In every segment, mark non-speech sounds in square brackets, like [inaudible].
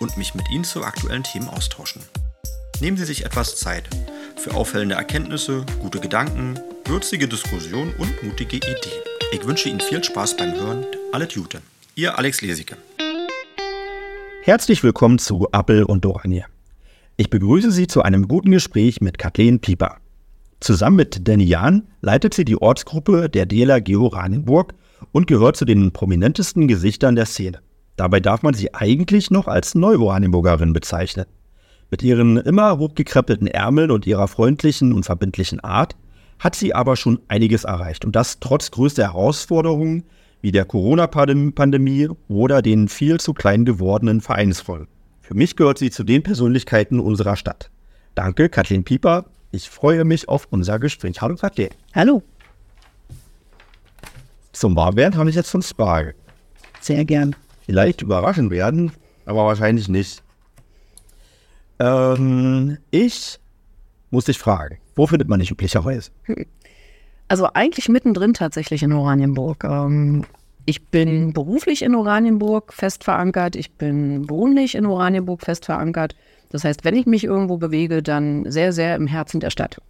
und mich mit Ihnen zu aktuellen Themen austauschen. Nehmen Sie sich etwas Zeit für auffällende Erkenntnisse, gute Gedanken, würzige Diskussionen und mutige Ideen. Ich wünsche Ihnen viel Spaß beim Hören. Alles Gute. Ihr Alex Lesicke. Herzlich willkommen zu Appel und Doranje. Ich begrüße Sie zu einem guten Gespräch mit Kathleen Pieper. Zusammen mit Danny Jahn leitet sie die Ortsgruppe der DLRG Oranienburg und gehört zu den prominentesten Gesichtern der Szene. Dabei darf man sie eigentlich noch als Neu-Oranienburgerin bezeichnen. Mit ihren immer hochgekrempelten Ärmeln und ihrer freundlichen und verbindlichen Art hat sie aber schon einiges erreicht und das trotz größter Herausforderungen wie der Corona-Pandemie oder den viel zu klein gewordenen Vereinsfolgen. Für mich gehört sie zu den Persönlichkeiten unserer Stadt. Danke, Kathleen Pieper. Ich freue mich auf unser Gespräch. Hallo, Kathleen. Hallo. Zum Warmwerden habe ich jetzt fünf Fragen. Sehr gern. Vielleicht überraschen werden, aber wahrscheinlich nicht. Ähm, ich muss dich fragen, wo findet man dich üblicherweise? [laughs] Also eigentlich mittendrin tatsächlich in Oranienburg. Ähm, ich bin beruflich in Oranienburg fest verankert. Ich bin wohnlich in Oranienburg fest verankert. Das heißt, wenn ich mich irgendwo bewege, dann sehr, sehr im Herzen der Stadt.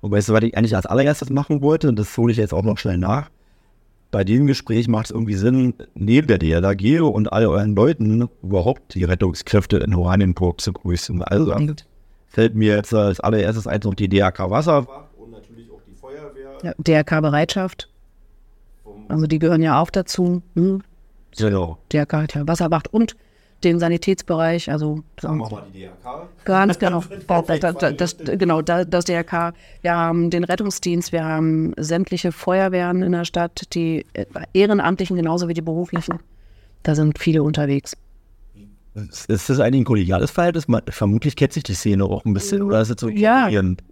Und weißt du, was ich eigentlich als allererstes machen wollte, und das hole ich jetzt auch noch schnell nach bei diesem Gespräch macht es irgendwie Sinn, neben der DLRG und all euren Leuten überhaupt die Rettungskräfte in Oranienburg zu grüßen. Also fällt mir jetzt als allererstes ein, noch die DRK Wasserwacht und natürlich auch die Feuerwehr. Ja, DRK Bereitschaft. Also die gehören ja auch dazu. Hm. Genau. DRK Wasserwacht und den Sanitätsbereich, also sagen wir mal die DRK. Ganz [laughs] genau. das, das, genau, das DRK. Wir haben den Rettungsdienst, wir haben sämtliche Feuerwehren in der Stadt, die Ehrenamtlichen genauso wie die beruflichen. Da sind viele unterwegs. Ist das eigentlich ein kollegiales Verhältnis? Vermutlich kennt sich die Szene auch ein bisschen, oder ist es so Ja,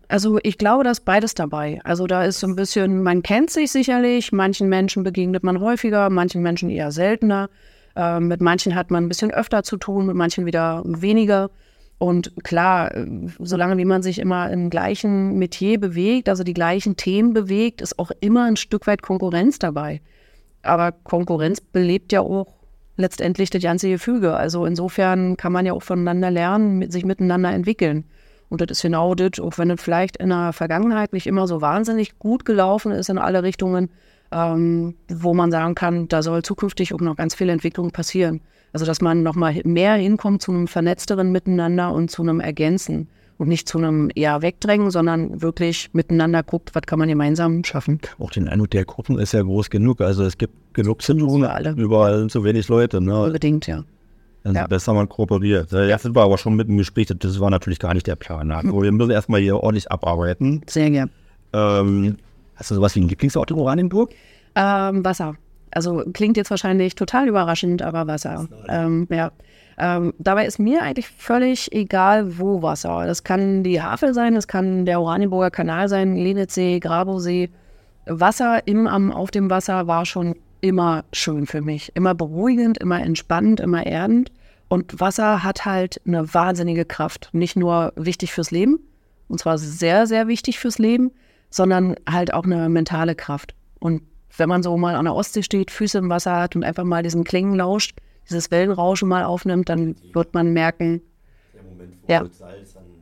also ich glaube, da ist beides dabei. Also da ist so ein bisschen, man kennt sich sicherlich, manchen Menschen begegnet man häufiger, manchen Menschen eher seltener. Äh, mit manchen hat man ein bisschen öfter zu tun, mit manchen wieder weniger. Und klar, äh, solange wie man sich immer im gleichen Metier bewegt, also die gleichen Themen bewegt, ist auch immer ein Stück weit Konkurrenz dabei. Aber Konkurrenz belebt ja auch letztendlich das ganze Gefüge. Also insofern kann man ja auch voneinander lernen, sich miteinander entwickeln. Und das ist genau das, auch wenn es vielleicht in der Vergangenheit nicht immer so wahnsinnig gut gelaufen ist in alle Richtungen, ähm, wo man sagen kann, da soll zukünftig auch noch ganz viel Entwicklung passieren. Also dass man noch mal mehr hinkommt zu einem vernetzteren Miteinander und zu einem Ergänzen und nicht zu einem eher Wegdrängen, sondern wirklich miteinander guckt, was kann man gemeinsam schaffen. Auch den Eindruck der Gruppen ist ja groß genug. Also es gibt genug Syndrome, überall, überall zu wenig Leute. Ne? Unbedingt, ja. Dann ja. besser man kooperiert. Jetzt sind wir aber schon mit dem Gespräch, das war natürlich gar nicht der Plan. Also wir müssen erstmal hier ordentlich abarbeiten. Sehr gerne. Ähm, Hast du sowas wie einen Lieblingsort in Oranienburg? Ähm, Wasser. Also klingt jetzt wahrscheinlich total überraschend, aber Wasser. Ähm, ja. Ähm, dabei ist mir eigentlich völlig egal, wo Wasser. Das kann die Havel sein, das kann der Oranienburger Kanal sein, Lenitzsee, Grabowsee. Wasser im, am, auf dem Wasser war schon immer schön für mich. Immer beruhigend, immer entspannend, immer erdend. Und Wasser hat halt eine wahnsinnige Kraft. Nicht nur wichtig fürs Leben, und zwar sehr, sehr wichtig fürs Leben, sondern halt auch eine mentale Kraft. Und wenn man so mal an der Ostsee steht, Füße im Wasser hat und einfach mal diesen Klingen lauscht, dieses Wellenrauschen mal aufnimmt, dann wird man merken, ja,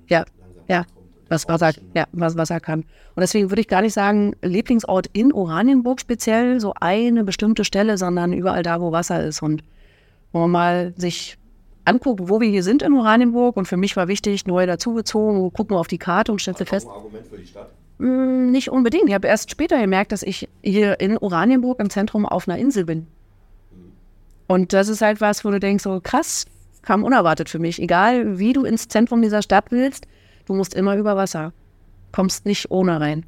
ja, ja, was Wasser, ja, was Wasser kann. Und deswegen würde ich gar nicht sagen, Lieblingsort in Oranienburg speziell, so eine bestimmte Stelle, sondern überall da, wo Wasser ist. Und wo man mal sich anguckt, wo wir hier sind in Oranienburg. Und für mich war wichtig, neu dazugezogen, gucken wir auf die Karte und stellte fest. Ein Argument für die Stadt? Hm, nicht unbedingt. Ich habe erst später gemerkt, dass ich hier in Oranienburg im Zentrum auf einer Insel bin. Und das ist halt was, wo du denkst, so krass, kam unerwartet für mich. Egal, wie du ins Zentrum dieser Stadt willst, du musst immer über Wasser. Kommst nicht ohne rein.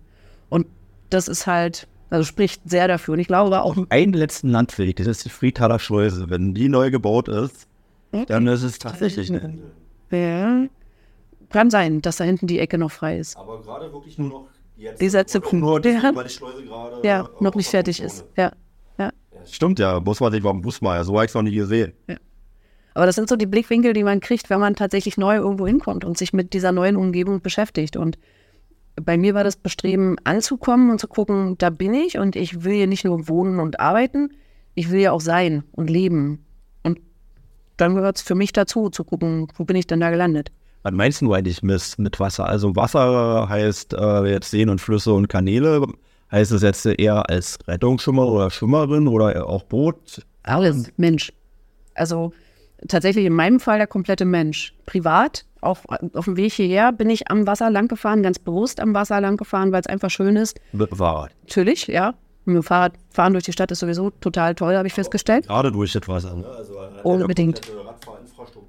Und das ist halt, also spricht sehr dafür. Und ich glaube auch. Einen letzten Landweg, das ist die Friedtaler Schleuse. Wenn die neu gebaut ist, okay. dann ist es tatsächlich eine Insel. Ja. Kann sein, dass da hinten die Ecke noch frei ist. Aber gerade wirklich nur noch. Dieser Zipfel. Nur, Ja. Schleuse gerade. Ja, noch nicht der fertig ist. Ja. Ja. Stimmt ja, muss man sich beim Bus mal. So habe ich es noch nie gesehen. Aber das sind so die Blickwinkel, die man kriegt, wenn man tatsächlich neu irgendwo hinkommt und sich mit dieser neuen Umgebung beschäftigt. Und bei mir war das Bestreben, anzukommen und zu gucken, da bin ich und ich will hier nicht nur wohnen und arbeiten, ich will ja auch sein und leben. Und dann gehört es für mich dazu, zu gucken, wo bin ich denn da gelandet. Was meinst du eigentlich mit, mit Wasser? Also Wasser heißt äh, jetzt Seen und Flüsse und Kanäle. Heißt es jetzt eher als Rettungsschwimmer oder Schwimmerin oder auch Boot? Alles. Mensch. Also tatsächlich in meinem Fall der komplette Mensch. Privat, auch auf dem Weg hierher, bin ich am Wasser lang gefahren, ganz bewusst am Wasser lang gefahren, weil es einfach schön ist. Mit dem Fahrrad. Natürlich, ja. Mit dem Fahrrad fahren durch die Stadt ist sowieso total toll, habe ich festgestellt. Gerade durch das Wasser. Ne? Also, ja Unbedingt.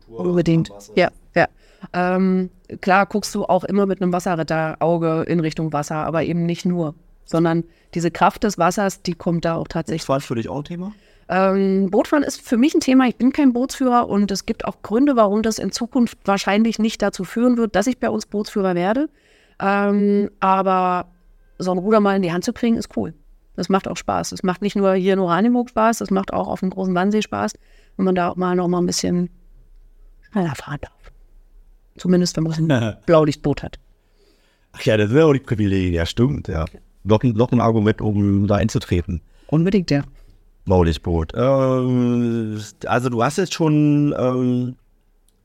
Unbedingt. Ja, ja. Ähm, klar guckst du auch immer mit einem Wasserretterauge in Richtung Wasser, aber eben nicht nur, sondern diese Kraft des Wassers, die kommt da auch tatsächlich. Das war für dich auch ein Thema? Ähm, Bootfahren ist für mich ein Thema. Ich bin kein Bootsführer und es gibt auch Gründe, warum das in Zukunft wahrscheinlich nicht dazu führen wird, dass ich bei uns Bootsführer werde. Ähm, aber so ein Ruder mal in die Hand zu kriegen, ist cool. Das macht auch Spaß. Es macht nicht nur hier in Oranienburg Spaß, es macht auch auf dem großen Wannsee Spaß, wenn man da auch mal noch mal ein bisschen schneller fahren darf. Zumindest, wenn man ein [laughs] Blaulichtboot hat. Ach ja, das sind ja auch die Privilegien. Ja, stimmt, ja. Noch, ein- noch ein Argument, um da einzutreten. Unbedingt, ja. Maullichtboot. Ähm, also du hast jetzt schon ähm,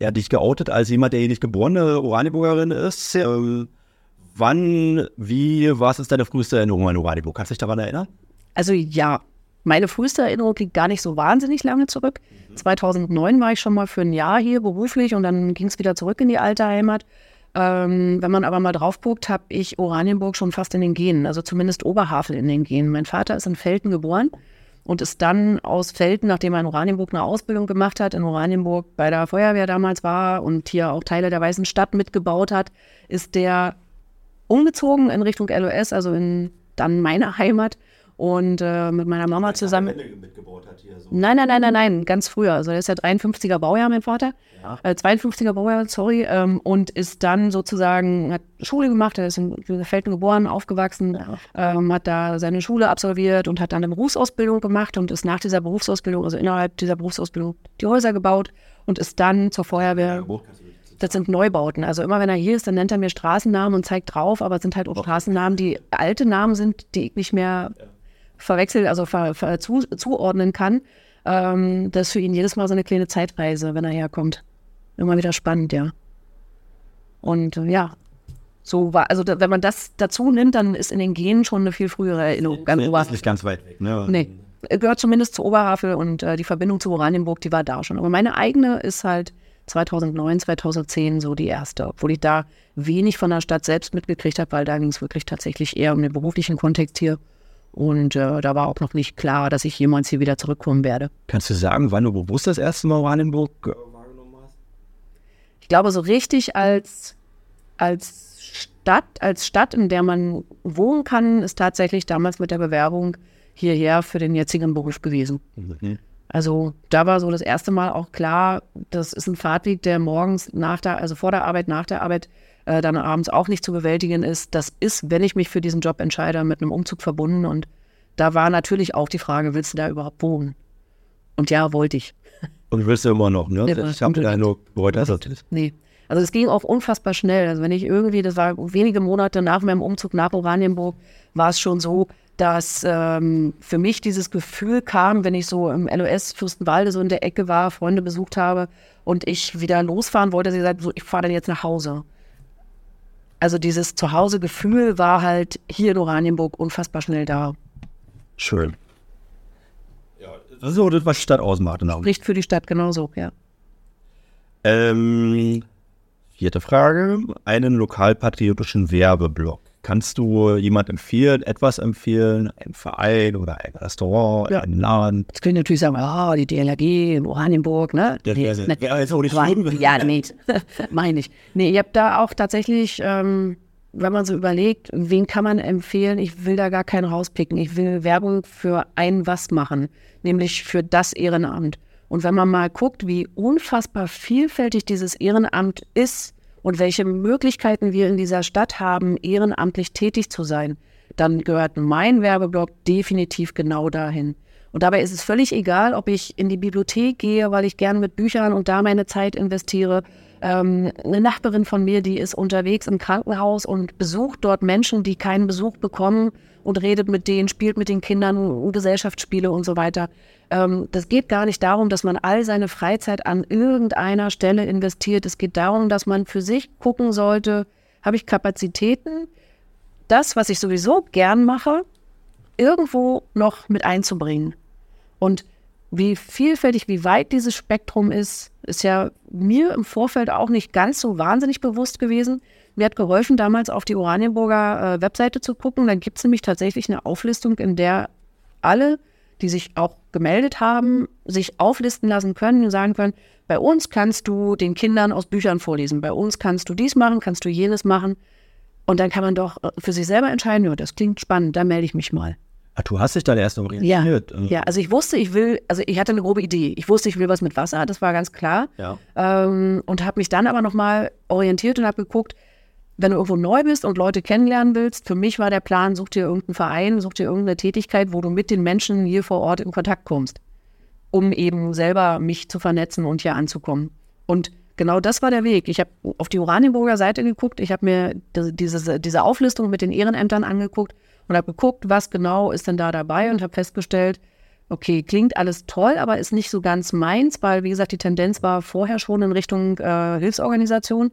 ja, dich geoutet als jemand, der hier nicht geborene Oranienburgerin ist. Ähm, wann, wie, was ist deine früheste Erinnerung an Oranienburg? Kannst du dich daran erinnern? Also ja, meine früheste Erinnerung liegt gar nicht so wahnsinnig lange zurück. 2009 war ich schon mal für ein Jahr hier beruflich und dann ging es wieder zurück in die alte Heimat. Ähm, wenn man aber mal drauf guckt, habe ich Oranienburg schon fast in den Genen, also zumindest Oberhavel in den Genen. Mein Vater ist in Velten geboren und ist dann aus Velten, nachdem er in Oranienburg eine Ausbildung gemacht hat, in Oranienburg bei der Feuerwehr damals war und hier auch Teile der Weißen Stadt mitgebaut hat, ist der umgezogen in Richtung LOS, also in dann meine Heimat und äh, mit meiner Mama zusammen. Hat hier so. Nein, nein, nein, nein, nein, ganz früher. Also der ist ja 53er Baujahr, mein Vater. Äh, 52er Baujahr, sorry. Ähm, und ist dann sozusagen, hat Schule gemacht, er ist in Felden geboren, aufgewachsen, ähm, hat da seine Schule absolviert und hat dann eine Berufsausbildung gemacht und ist nach dieser Berufsausbildung, also innerhalb dieser Berufsausbildung, die Häuser gebaut und ist dann zur Feuerwehr. Das sind Neubauten. Also immer wenn er hier ist, dann nennt er mir Straßennamen und zeigt drauf, aber es sind halt auch Straßennamen, die alte Namen sind, die ich nicht mehr verwechseln, also ver, ver, zu, zuordnen kann. Ähm, das ist für ihn jedes Mal so eine kleine Zeitreise, wenn er herkommt. Immer wieder spannend, ja. Und äh, ja, so war, also da, wenn man das dazu nimmt, dann ist in den Genen schon eine viel frühere Erinnerung. Ganz ist nicht ganz weit weg, ne? nee, gehört zumindest zu Oberhavel und äh, die Verbindung zu Oranienburg, die war da schon. Aber meine eigene ist halt 2009, 2010 so die erste, obwohl ich da wenig von der Stadt selbst mitgekriegt habe, weil da ging es wirklich tatsächlich eher um den beruflichen Kontext hier. Und äh, da war auch noch nicht klar, dass ich jemals hier wieder zurückkommen werde. Kannst du sagen, wann du bewusst das erste Mal Oranienburg äh, wahrgenommen hast? Ich glaube, so richtig als, als Stadt, als Stadt, in der man wohnen kann, ist tatsächlich damals mit der Bewerbung hierher für den jetzigen Beruf gewesen. Also da war so das erste Mal auch klar, das ist ein Fahrtweg, der morgens nach der, also vor der Arbeit, nach der Arbeit, äh, dann abends auch nicht zu bewältigen ist. Das ist, wenn ich mich für diesen Job entscheide, mit einem Umzug verbunden. Und da war natürlich auch die Frage, willst du da überhaupt wohnen? Und ja, wollte ich. Und willst du immer noch, ne? Ja, ich habe den Eindruck, heute ist das. Nee. Also es ging auch unfassbar schnell. Also wenn ich irgendwie, das war wenige Monate nach meinem Umzug nach Oranienburg, war es schon so, dass ähm, für mich dieses Gefühl kam, wenn ich so im LOS Fürstenwalde so in der Ecke war, Freunde besucht habe und ich wieder losfahren wollte, sie gesagt, so, ich fahre dann jetzt nach Hause. Also dieses Zuhause-Gefühl war halt hier in Oranienburg unfassbar schnell da. Schön. Das ist so das, was die Stadt ausmacht. Genau. Spricht für die Stadt genauso, ja. Ähm, vierte Frage. Einen lokalpatriotischen Werbeblock. Kannst du jemand empfehlen, etwas empfehlen? Ein Verein oder ein Restaurant, Ja. ein Laden? Jetzt können natürlich sagen, ah, die DLRG in Oranienburg, ne? Das Nee, wäre ne- wär jetzt auch nicht schlimm. ja, nee, [laughs] meine ich. Nee, ihr habt da auch tatsächlich, ähm, wenn man so überlegt, wen kann man empfehlen, ich will da gar keinen rauspicken. Ich will Werbung für ein was machen, nämlich für das Ehrenamt. Und wenn man mal guckt, wie unfassbar vielfältig dieses Ehrenamt ist und welche Möglichkeiten wir in dieser Stadt haben, ehrenamtlich tätig zu sein, dann gehört mein Werbeblock definitiv genau dahin. Und dabei ist es völlig egal, ob ich in die Bibliothek gehe, weil ich gerne mit Büchern und da meine Zeit investiere. Ähm, eine Nachbarin von mir, die ist unterwegs im Krankenhaus und besucht dort Menschen, die keinen Besuch bekommen und redet mit denen, spielt mit den Kindern Gesellschaftsspiele und so weiter. Ähm, das geht gar nicht darum, dass man all seine Freizeit an irgendeiner Stelle investiert. Es geht darum, dass man für sich gucken sollte, habe ich Kapazitäten, das, was ich sowieso gern mache, irgendwo noch mit einzubringen. Und wie vielfältig, wie weit dieses Spektrum ist, ist ja mir im Vorfeld auch nicht ganz so wahnsinnig bewusst gewesen. Mir hat geholfen, damals auf die Oranienburger äh, Webseite zu gucken. Da gibt es nämlich tatsächlich eine Auflistung, in der alle, die sich auch gemeldet haben, sich auflisten lassen können und sagen können, bei uns kannst du den Kindern aus Büchern vorlesen, bei uns kannst du dies machen, kannst du jenes machen. Und dann kann man doch äh, für sich selber entscheiden, ja, das klingt spannend, da melde ich mich mal. Ach, du hast dich da erst orientiert. Ja, ja, also ich wusste, ich will, also ich hatte eine grobe Idee. Ich wusste, ich will was mit Wasser, das war ganz klar. Ja. Ähm, und habe mich dann aber nochmal orientiert und habe geguckt, wenn du irgendwo neu bist und Leute kennenlernen willst, für mich war der Plan, such dir irgendeinen Verein, such dir irgendeine Tätigkeit, wo du mit den Menschen hier vor Ort in Kontakt kommst, um eben selber mich zu vernetzen und hier anzukommen. Und genau das war der Weg. Ich habe auf die Oranienburger Seite geguckt, ich habe mir diese, diese Auflistung mit den Ehrenämtern angeguckt und habe geguckt, was genau ist denn da dabei und habe festgestellt, okay, klingt alles toll, aber ist nicht so ganz meins, weil, wie gesagt, die Tendenz war vorher schon in Richtung äh, Hilfsorganisation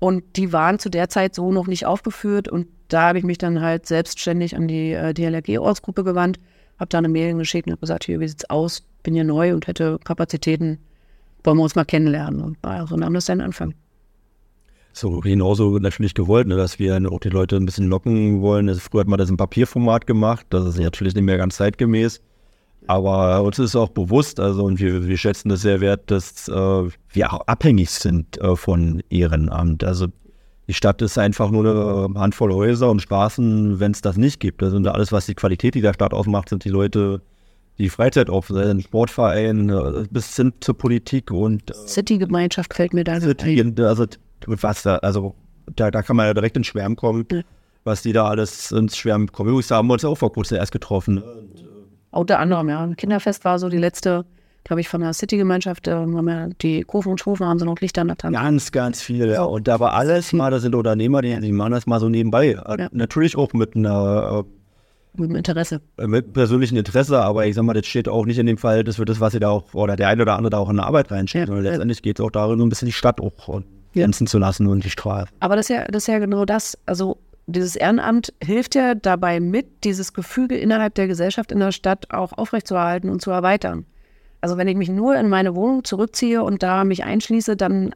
und die waren zu der Zeit so noch nicht aufgeführt und da habe ich mich dann halt selbstständig an die äh, DLRG-Ortsgruppe gewandt, habe da eine Mail geschickt und habe gesagt, hier, wie sieht's aus? Bin hier neu und hätte Kapazitäten, wollen wir uns mal kennenlernen. Und ja, so nahm das seinen Anfang so genauso natürlich gewollt, ne, dass wir auch die Leute ein bisschen locken wollen. Also früher hat man das im Papierformat gemacht, das ist natürlich nicht mehr ganz zeitgemäß. Aber uns ist auch bewusst, also und wir, wir schätzen das sehr wert, dass äh, wir auch abhängig sind äh, von Ehrenamt. Also die Stadt ist einfach nur eine Handvoll Häuser und Straßen, wenn es das nicht gibt. Also alles, was die Qualität dieser Stadt ausmacht, sind die Leute, die Freizeit auf, ein Sportverein, äh, bis hin zur Politik und äh, City-Gemeinschaft fällt mir da City, ein. Also mit Wasser. Also da, da kann man ja direkt ins Schwärmen kommen, ja. was die da alles ins Schwärmen kommen. Übrigens haben wir uns auch vor kurzem erst getroffen. Ne? Und, äh, Unter anderem, ja. Kinderfest war so die letzte, glaube ich, von der City-Gemeinschaft. Äh, ja die Kurven und Schrufen haben sie noch Lichter an der Tante. Ganz, ganz viele. Ja. Und da war alles mal, da sind Unternehmer, die, die machen das mal so nebenbei. Ja. Natürlich auch mit einer äh, mit dem Interesse. Mit persönlichem Interesse, aber ich sag mal, das steht auch nicht in dem Fall, dass wir das, was sie da auch, oder der eine oder andere da auch in der Arbeit reinsteht, ja, letztendlich geht es auch darum, so ein bisschen die Stadt auch glänzen zu lassen und die Strafe. Aber das ist ja, das ist ja genau das. Also dieses Ehrenamt hilft ja dabei mit, dieses Gefüge innerhalb der Gesellschaft in der Stadt auch aufrechtzuerhalten und zu erweitern. Also wenn ich mich nur in meine Wohnung zurückziehe und da mich einschließe, dann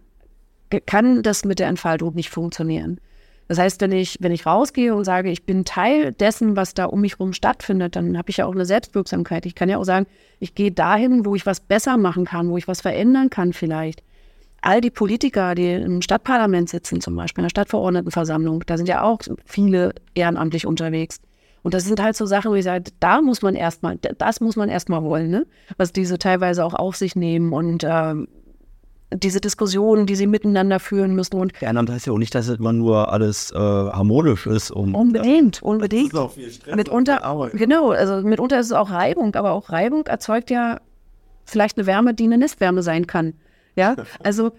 kann das mit der Entfaltung nicht funktionieren. Das heißt, wenn ich, wenn ich rausgehe und sage, ich bin Teil dessen, was da um mich herum stattfindet, dann habe ich ja auch eine Selbstwirksamkeit. Ich kann ja auch sagen, ich gehe dahin, wo ich was besser machen kann, wo ich was verändern kann vielleicht all die Politiker, die im Stadtparlament sitzen, zum Beispiel in der Stadtverordnetenversammlung, da sind ja auch viele ehrenamtlich unterwegs. Und das sind halt so Sachen, wo ich sage, da muss man erstmal, das muss man erstmal wollen, ne? was diese teilweise auch auf sich nehmen und ähm, diese Diskussionen, die sie miteinander führen müssen. Und Ehrenamt heißt ja auch nicht, dass immer nur alles äh, harmonisch ist. Und, unbedingt, unbedingt. Das ist auch viel Stress. Mitunter, genau, also mitunter ist es auch Reibung, aber auch Reibung erzeugt ja vielleicht eine Wärme, die eine Nestwärme sein kann. Ja, [laughs] also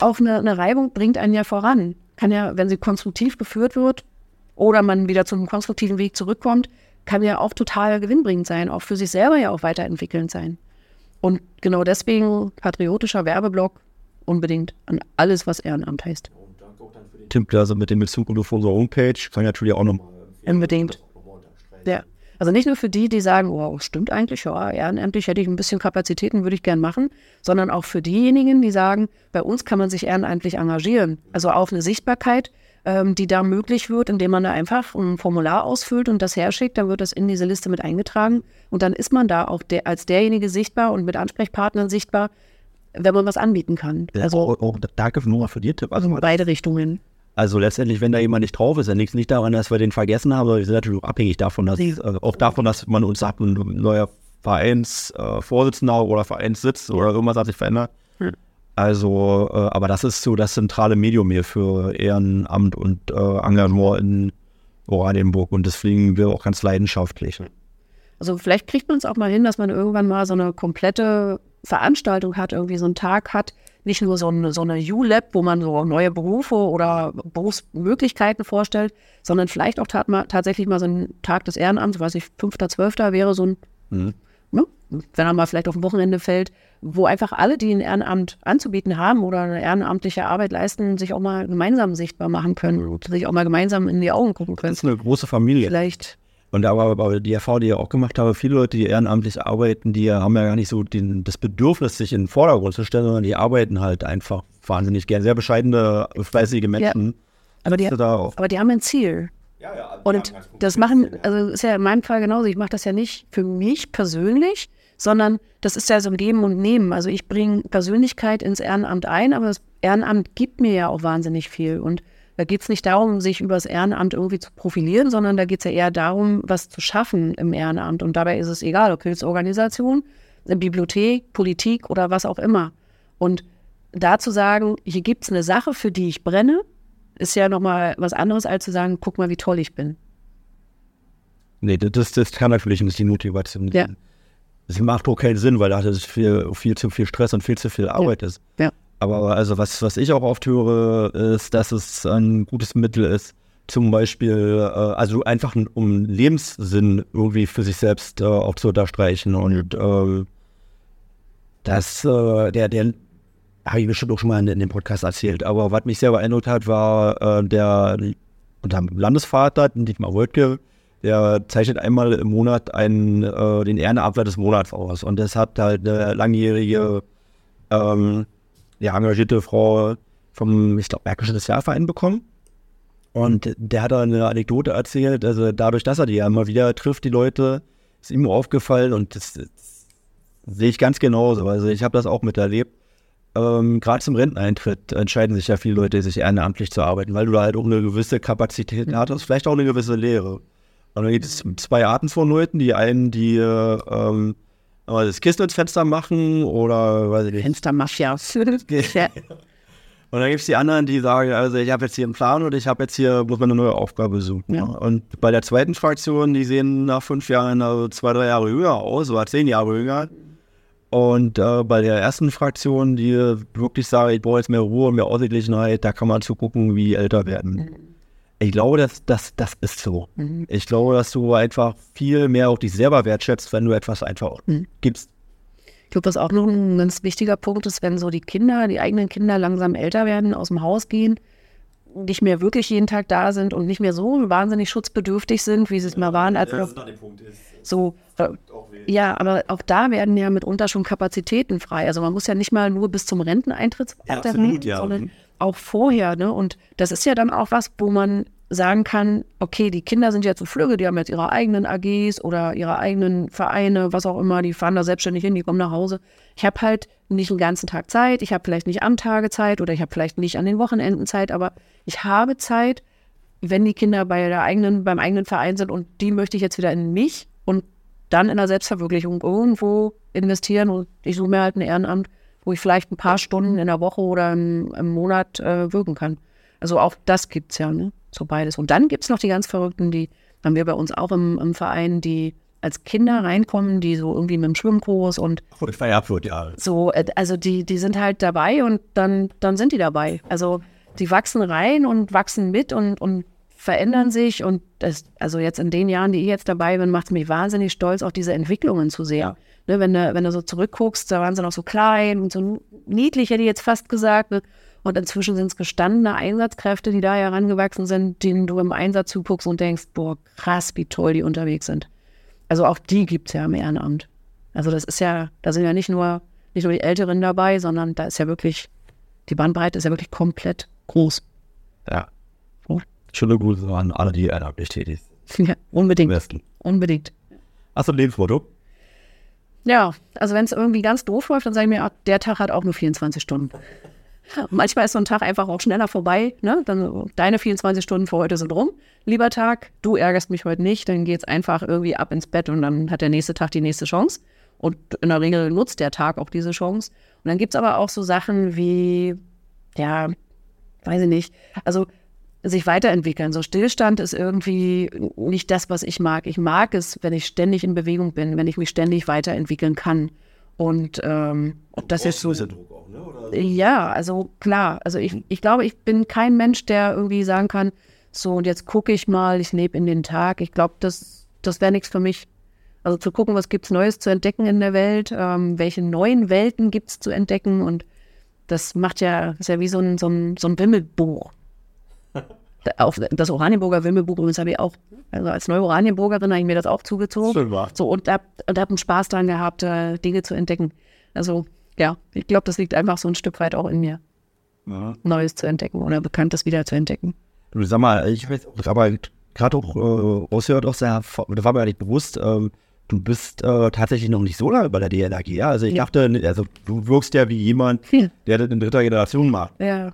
auch eine, eine Reibung bringt einen ja voran. Kann ja, wenn sie konstruktiv geführt wird oder man wieder zum konstruktiven Weg zurückkommt, kann ja auch total gewinnbringend sein, auch für sich selber ja auch weiterentwickelnd sein. Und genau deswegen patriotischer Werbeblock unbedingt an alles, was Ehrenamt heißt. Und danke auch dann für den Tipp, also mit dem Bezug auf unsere Homepage, kann ich natürlich auch nochmal. Unbedingt. Ja. Also nicht nur für die, die sagen, wow, stimmt eigentlich, ja, ehrenamtlich hätte ich ein bisschen Kapazitäten, würde ich gern machen, sondern auch für diejenigen, die sagen, bei uns kann man sich ehrenamtlich engagieren. Also auch eine Sichtbarkeit, ähm, die da möglich wird, indem man da einfach ein Formular ausfüllt und das herschickt, dann wird das in diese Liste mit eingetragen und dann ist man da auch der, als derjenige sichtbar und mit Ansprechpartnern sichtbar, wenn man was anbieten kann. Also auch, auch danke nur für die Tipp. Also beide Richtungen. Also letztendlich, wenn da jemand nicht drauf ist, dann liegt es nicht daran, dass wir den vergessen haben, sondern wir sind natürlich auch abhängig davon, dass, äh, auch davon, dass man uns sagt, ein neuer Vereinsvorsitzender oder Vereinssitz oder irgendwas hat sich verändert. Hm. Also, äh, aber das ist so das zentrale Medium hier für Ehrenamt und äh, Engagement in Oranienburg und das fliegen wir auch ganz leidenschaftlich. Also vielleicht kriegt man es auch mal hin, dass man irgendwann mal so eine komplette Veranstaltung hat, irgendwie so einen Tag hat, nicht nur so eine, so eine U-Lab, wo man so neue Berufe oder Berufsmöglichkeiten vorstellt, sondern vielleicht auch tat, mal, tatsächlich mal so ein Tag des Ehrenamts, weiß ich, 5.12. wäre so ein, Mhm. ne, wenn er mal vielleicht auf ein Wochenende fällt, wo einfach alle, die ein Ehrenamt anzubieten haben oder eine ehrenamtliche Arbeit leisten, sich auch mal gemeinsam sichtbar machen können, sich auch mal gemeinsam in die Augen gucken Das können. ist eine große Familie. Vielleicht, Und aber, aber die Erfahrung, die ich auch gemacht habe, viele Leute, die ehrenamtlich arbeiten, die haben ja gar nicht so den, das Bedürfnis, sich in den Vordergrund zu stellen, sondern die arbeiten halt einfach wahnsinnig gern. Sehr bescheidene, fleißige Menschen. aber die, Hast du da auch? aber die haben ein Ziel. Ja, ja, Und das machen, also ist ja in meinem Fall genauso. Ich mache das ja nicht für mich persönlich, sondern das ist ja so ein Geben und Nehmen. Also ich bringe Persönlichkeit ins Ehrenamt ein, aber das Ehrenamt gibt mir ja auch wahnsinnig viel. Und da geht es nicht darum, sich über das Ehrenamt irgendwie zu profilieren, sondern da geht es ja eher darum, was zu schaffen im Ehrenamt. Und dabei ist es egal, ob Hilfsorganisation, Bibliothek, Politik oder was auch immer. Und da zu sagen, hier gibt es eine Sache, für die ich brenne, ist ja nochmal was anderes, als zu sagen, guck mal, wie toll ich bin. Nee, das, das kann natürlich nicht die Motivation Ja. sein. Das macht auch keinen Sinn, weil da das viel, viel zu viel Stress und viel zu viel Arbeit ist. Ja. Aber also was, was ich auch oft höre, ist, dass es ein gutes Mittel ist, zum Beispiel, äh, also einfach um Lebenssinn irgendwie für sich selbst äh, auch zu unterstreichen. Und äh, das, äh, der, der, habe ich bestimmt auch schon mal in, in dem Podcast erzählt, aber was mich sehr beeindruckt hat, war äh, der unser Landesvater, Dietmar Woltke, der zeichnet einmal im Monat einen, äh, den Ehrenamtler des Monats aus. Und das hat halt eine langjährige, ähm, ja, engagierte Frau vom, ich glaube, Märkischen Sozialverein bekommen. Und der hat da eine Anekdote erzählt, also dadurch, dass er die ja immer wieder trifft, die Leute, ist ihm aufgefallen und das, das sehe ich ganz genauso. Also ich habe das auch miterlebt. Ähm, Gerade zum Renteneintritt entscheiden sich ja viele Leute, sich ehrenamtlich zu arbeiten, weil du da halt auch eine gewisse Kapazität hattest, vielleicht auch eine gewisse Lehre. Und dann gibt es zwei Arten von Leuten. Die einen, die äh, ähm, das Kissen ins Fenster machen oder weiß ich nicht, Fenstermafia. [laughs] und dann gibt es die anderen, die sagen, also ich habe jetzt hier einen Plan und ich habe jetzt hier, muss man eine neue Aufgabe suchen. Ja. Und bei der zweiten Fraktion, die sehen nach fünf Jahren also zwei, drei Jahre jünger aus, oder zehn Jahre jünger. Und äh, bei der ersten Fraktion, die wirklich sagen, ich brauche jetzt mehr Ruhe mehr Ausgeglichenheit, da kann man zugucken, wie älter werden. Ich glaube, das, das, das ist so. Ich glaube, dass du einfach viel mehr auch dich selber wertschätzt, wenn du etwas einfach gibst. Ich glaube, was auch noch ein ganz wichtiger Punkt ist, wenn so die Kinder, die eigenen Kinder langsam älter werden, aus dem Haus gehen, nicht mehr wirklich jeden Tag da sind und nicht mehr so wahnsinnig schutzbedürftig sind, wie sie es mal waren, als noch so. Äh, ja, aber auch da werden ja mitunter schon Kapazitäten frei. Also man muss ja nicht mal nur bis zum Renteneintrittsalter absolut, reden, ja. sondern Mhm. Auch vorher. Ne? Und das ist ja dann auch was, wo man sagen kann, okay, die Kinder sind jetzt so flügge, die haben jetzt ihre eigenen AGs oder ihre eigenen Vereine, was auch immer, die fahren da selbstständig hin, die kommen nach Hause. Ich habe halt nicht den ganzen Tag Zeit, ich habe vielleicht nicht am Tage Zeit oder ich habe vielleicht nicht an den Wochenenden Zeit, aber ich habe Zeit, wenn die Kinder bei der eigenen, beim eigenen Verein sind und die möchte ich jetzt wieder in mich und dann in der Selbstverwirklichung irgendwo investieren und ich suche mir halt ein Ehrenamt, wo ich vielleicht ein paar Stunden in der Woche oder im, im Monat äh, wirken kann. Also auch das gibt es ja, ne? So beides. Und dann gibt es noch die ganz Verrückten, die haben wir bei uns auch im, im Verein, die als Kinder reinkommen, die so irgendwie mit dem Schwimmkurs und Oh, das war ja ja. so, äh, also die, die sind halt dabei und dann, dann sind die dabei. Also die wachsen rein und wachsen mit und, und verändern sich und das, also jetzt in den Jahren, die ich jetzt dabei bin, macht es mich wahnsinnig stolz, auch diese Entwicklungen zu sehen. Ne, wenn, du, wenn du so zurückguckst, da waren sie noch so klein und so niedlich, hätte ich jetzt fast gesagt. Ne? Und inzwischen sind es gestandene Einsatzkräfte, die da herangewachsen sind, denen du im Einsatz zuguckst und denkst, boah, krass, wie toll die unterwegs sind. Also auch die gibt es ja im Ehrenamt. Also das ist ja, da sind ja nicht nur, nicht nur die Älteren dabei, sondern da ist ja wirklich, die Bandbreite ist ja wirklich komplett groß. Ja. Oh. Schöne Grüße an alle, die ehrenamtlich tätig sind. [laughs] Ja, unbedingt. Besten. Unbedingt. Hast du ein Lebensmotto? Ja, also wenn es irgendwie ganz doof läuft, dann sage ich mir, ach, der Tag hat auch nur 24 Stunden. Manchmal ist so ein Tag einfach auch schneller vorbei. Ne? Dann deine 24 Stunden für heute sind rum. Lieber Tag, du ärgerst mich heute nicht, dann geht es einfach irgendwie ab ins Bett und dann hat der nächste Tag die nächste Chance. Und in der Regel nutzt der Tag auch diese Chance. Und dann gibt es aber auch so Sachen wie, ja, weiß ich nicht, also sich weiterentwickeln. So Stillstand ist irgendwie nicht das, was ich mag. Ich mag es, wenn ich ständig in Bewegung bin, wenn ich mich ständig weiterentwickeln kann. Und, ähm, und das ist so. Druck auch, ne? Oder? Ja, also klar. Also ich, ich glaube, ich bin kein Mensch, der irgendwie sagen kann, so und jetzt gucke ich mal, ich lebe in den Tag. Ich glaube, das, das wäre nichts für mich. Also zu gucken, was gibt es Neues zu entdecken in der Welt, ähm, welche neuen Welten gibt es zu entdecken und das macht ja, ist ja wie so ein, so ein, so ein Wimmelbuch. Auf das Oranienburger Wimmelbuch übrigens habe ich auch, also als Neu-Oranienburgerin habe ich mir das auch zugezogen. Schön war. So, und habe hab einen Spaß daran gehabt, äh, Dinge zu entdecken. Also, ja, ich glaube, das liegt einfach so ein Stück weit auch in mir. Ja. Neues zu entdecken oder Bekanntes wieder zu entdecken. Du sag mal, ich weiß, aber gerade auch äh, raushört auch sehr, das war mir ja nicht bewusst, ähm, du bist äh, tatsächlich noch nicht so lange bei der DLRG, ja? Also ich ja. dachte, also du wirkst ja wie jemand, ja. der das in dritter Generation macht. Ja.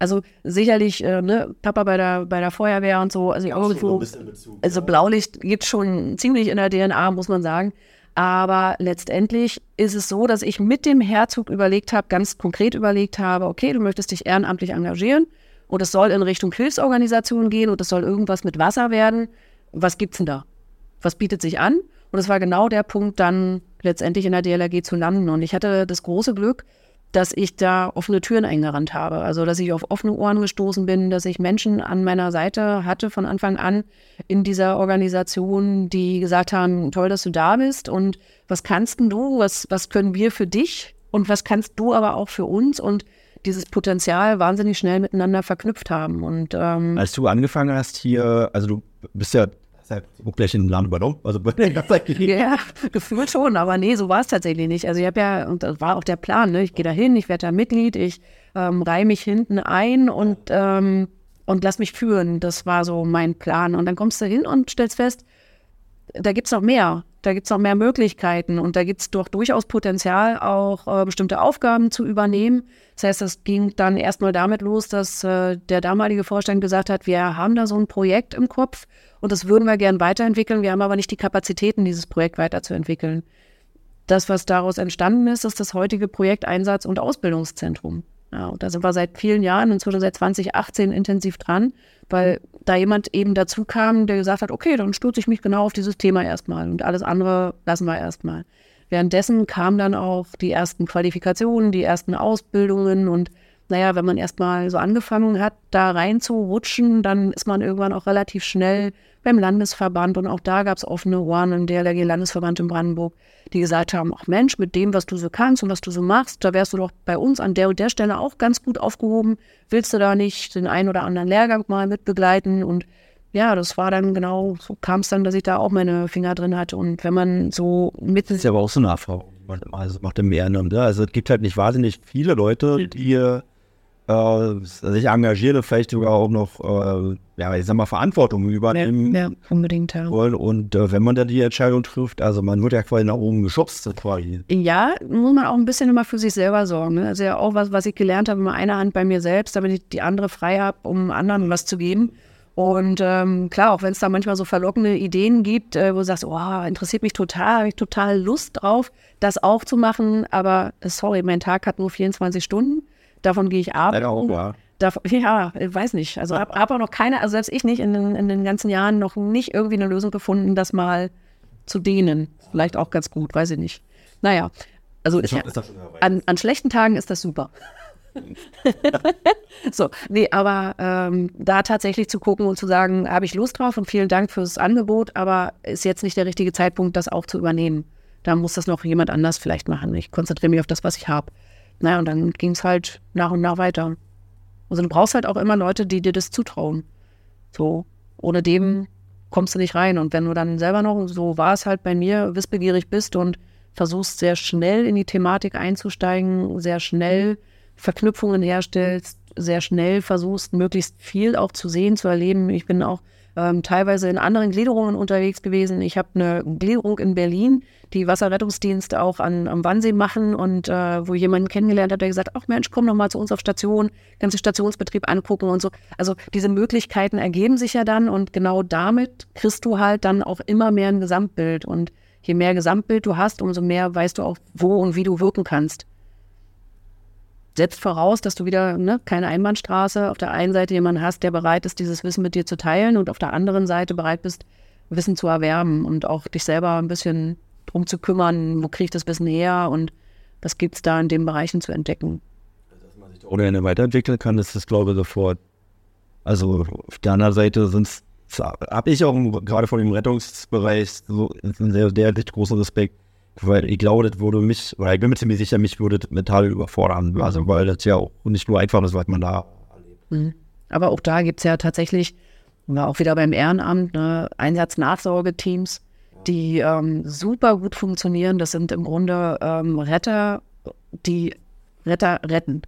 Also sicherlich, äh, ne, Papa bei der, bei der Feuerwehr und so, also irgendwo, Bezug, also ja. Blaulicht gibt schon ziemlich in der DNA, muss man sagen. Aber letztendlich ist es so, dass ich mit dem Herzog überlegt habe, ganz konkret überlegt habe, okay, du möchtest dich ehrenamtlich engagieren und es soll in Richtung Hilfsorganisation gehen und es soll irgendwas mit Wasser werden. Was gibt's denn da? Was bietet sich an? Und es war genau der Punkt, dann letztendlich in der DLRG zu landen. Und ich hatte das große Glück, dass ich da offene Türen eingerannt habe. Also, dass ich auf offene Ohren gestoßen bin, dass ich Menschen an meiner Seite hatte von Anfang an in dieser Organisation, die gesagt haben, toll, dass du da bist und was kannst denn du, was, was können wir für dich und was kannst du aber auch für uns und dieses Potenzial wahnsinnig schnell miteinander verknüpft haben. Und ähm, als du angefangen hast hier, also du bist ja halt gleich in den Laden übernommen. Also [laughs] ja, gefühlt schon, aber nee, so war es tatsächlich nicht. Also ich habe ja, und das war auch der Plan, ne? ich gehe da hin, ich werde da Mitglied, ich ähm, reihe mich hinten ein und, ähm, und lass mich führen. Das war so mein Plan. Und dann kommst du hin und stellst fest, da gibt es noch mehr. Da gibt es noch mehr Möglichkeiten und da gibt es doch durchaus Potenzial, auch äh, bestimmte Aufgaben zu übernehmen. Das heißt, das ging dann erstmal damit los, dass äh, der damalige Vorstand gesagt hat, wir haben da so ein Projekt im Kopf und das würden wir gern weiterentwickeln. Wir haben aber nicht die Kapazitäten, dieses Projekt weiterzuentwickeln. Das, was daraus entstanden ist, ist das heutige Projekt Einsatz- und Ausbildungszentrum. Ja, und da sind wir seit vielen Jahren, inzwischen seit 2018 intensiv dran, weil da jemand eben dazu kam, der gesagt hat, okay, dann stürze ich mich genau auf dieses Thema erstmal und alles andere lassen wir erstmal. Währenddessen kamen dann auch die ersten Qualifikationen, die ersten Ausbildungen und naja, wenn man erstmal so angefangen hat, da reinzurutschen, dann ist man irgendwann auch relativ schnell beim Landesverband und auch da gab es offene Ohren im DLRG-Landesverband in Brandenburg, die gesagt haben, ach Mensch, mit dem, was du so kannst und was du so machst, da wärst du doch bei uns an der und der Stelle auch ganz gut aufgehoben. Willst du da nicht den einen oder anderen Lehrgang mal mitbegleiten? Und ja, das war dann genau, so kam es dann, dass ich da auch meine Finger drin hatte. Und wenn man so mit... Das ist ja aber auch so eine Erfahrung, also macht im Ehrenamt. Ne? Also es gibt halt nicht wahnsinnig viele Leute, die äh, sich engagieren, vielleicht sogar auch noch, äh, ja, ich sag mal, Verantwortung übernehmen. Ja, ja unbedingt. Ja. Und, und äh, wenn man dann die Entscheidung trifft, also man wird ja quasi nach oben geschubst quasi. Ja, muss man auch ein bisschen immer für sich selber sorgen. Ne? Also ja auch was, was ich gelernt habe, immer eine Hand bei mir selbst, damit ich die andere frei habe, um anderen was zu geben. Und ähm, klar, auch wenn es da manchmal so verlockende Ideen gibt, äh, wo du sagst, oh, interessiert mich total, habe ich total Lust drauf, das auch zu machen. Aber sorry, mein Tag hat nur 24 Stunden. Davon gehe ich ab. Auch, ja. Davon, ja, weiß nicht. Also habe hab auch noch keine, also selbst ich nicht in den, in den ganzen Jahren noch nicht irgendwie eine Lösung gefunden, das mal zu dehnen. Vielleicht auch ganz gut, weiß ich nicht. Naja, also ich, an, an schlechten Tagen ist das super. [laughs] so, nee, aber ähm, da tatsächlich zu gucken und zu sagen, habe ich Lust drauf und vielen Dank fürs Angebot, aber ist jetzt nicht der richtige Zeitpunkt, das auch zu übernehmen. Da muss das noch jemand anders vielleicht machen. Ich konzentriere mich auf das, was ich habe. Naja, und dann ging es halt nach und nach weiter. Also du brauchst halt auch immer Leute, die dir das zutrauen. So, ohne dem kommst du nicht rein. Und wenn du dann selber noch, so war es halt bei mir, wissbegierig bist und versuchst sehr schnell in die Thematik einzusteigen, sehr schnell Verknüpfungen herstellst, sehr schnell versuchst, möglichst viel auch zu sehen, zu erleben. Ich bin auch ähm, teilweise in anderen Gliederungen unterwegs gewesen. Ich habe eine Gliederung in Berlin, die Wasserrettungsdienst auch an, am Wannsee machen und äh, wo jemanden kennengelernt hat, der gesagt, ach Mensch, komm noch mal zu uns auf Station, kannst du Stationsbetrieb angucken und so. Also diese Möglichkeiten ergeben sich ja dann und genau damit kriegst du halt dann auch immer mehr ein Gesamtbild und je mehr Gesamtbild du hast, umso mehr weißt du auch, wo und wie du wirken kannst setzt voraus, dass du wieder ne, keine Einbahnstraße auf der einen Seite jemanden hast, der bereit ist, dieses Wissen mit dir zu teilen und auf der anderen Seite bereit bist, Wissen zu erwerben und auch dich selber ein bisschen drum zu kümmern, wo kriege ich das Wissen her und was gibt es da in den Bereichen zu entdecken. Dass man sich ohne eine weiterentwickeln kann, ist das, glaube ich, sofort. Also auf der anderen Seite habe ich auch gerade von dem Rettungsbereich so sehr, sehr großen Respekt weil ich glaube, das würde mich, oder ich bin mir ziemlich sicher, mich würde das mental überfordern. Also, weil das ja auch nicht nur einfach ist, was man da erlebt. Mhm. Aber auch da gibt es ja tatsächlich, war auch wieder beim Ehrenamt, ne, Einsatznachsorgeteams, die ähm, super gut funktionieren. Das sind im Grunde ähm, Retter, die Retter retten.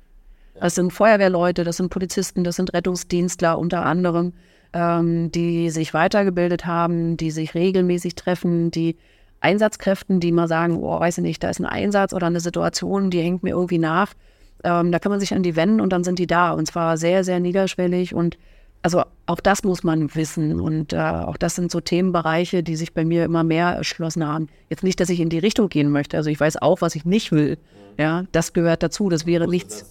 Das sind Feuerwehrleute, das sind Polizisten, das sind Rettungsdienstler unter anderem, ähm, die sich weitergebildet haben, die sich regelmäßig treffen, die Einsatzkräften, die mal sagen, oh, weiß ich nicht, da ist ein Einsatz oder eine Situation, die hängt mir irgendwie nach. Ähm, da kann man sich an die wenden und dann sind die da. Und zwar sehr, sehr niederschwellig. Und also auch das muss man wissen. Und äh, auch das sind so Themenbereiche, die sich bei mir immer mehr erschlossen haben. Jetzt nicht, dass ich in die Richtung gehen möchte. Also ich weiß auch, was ich nicht will. Ja, das gehört dazu. Das wäre nichts.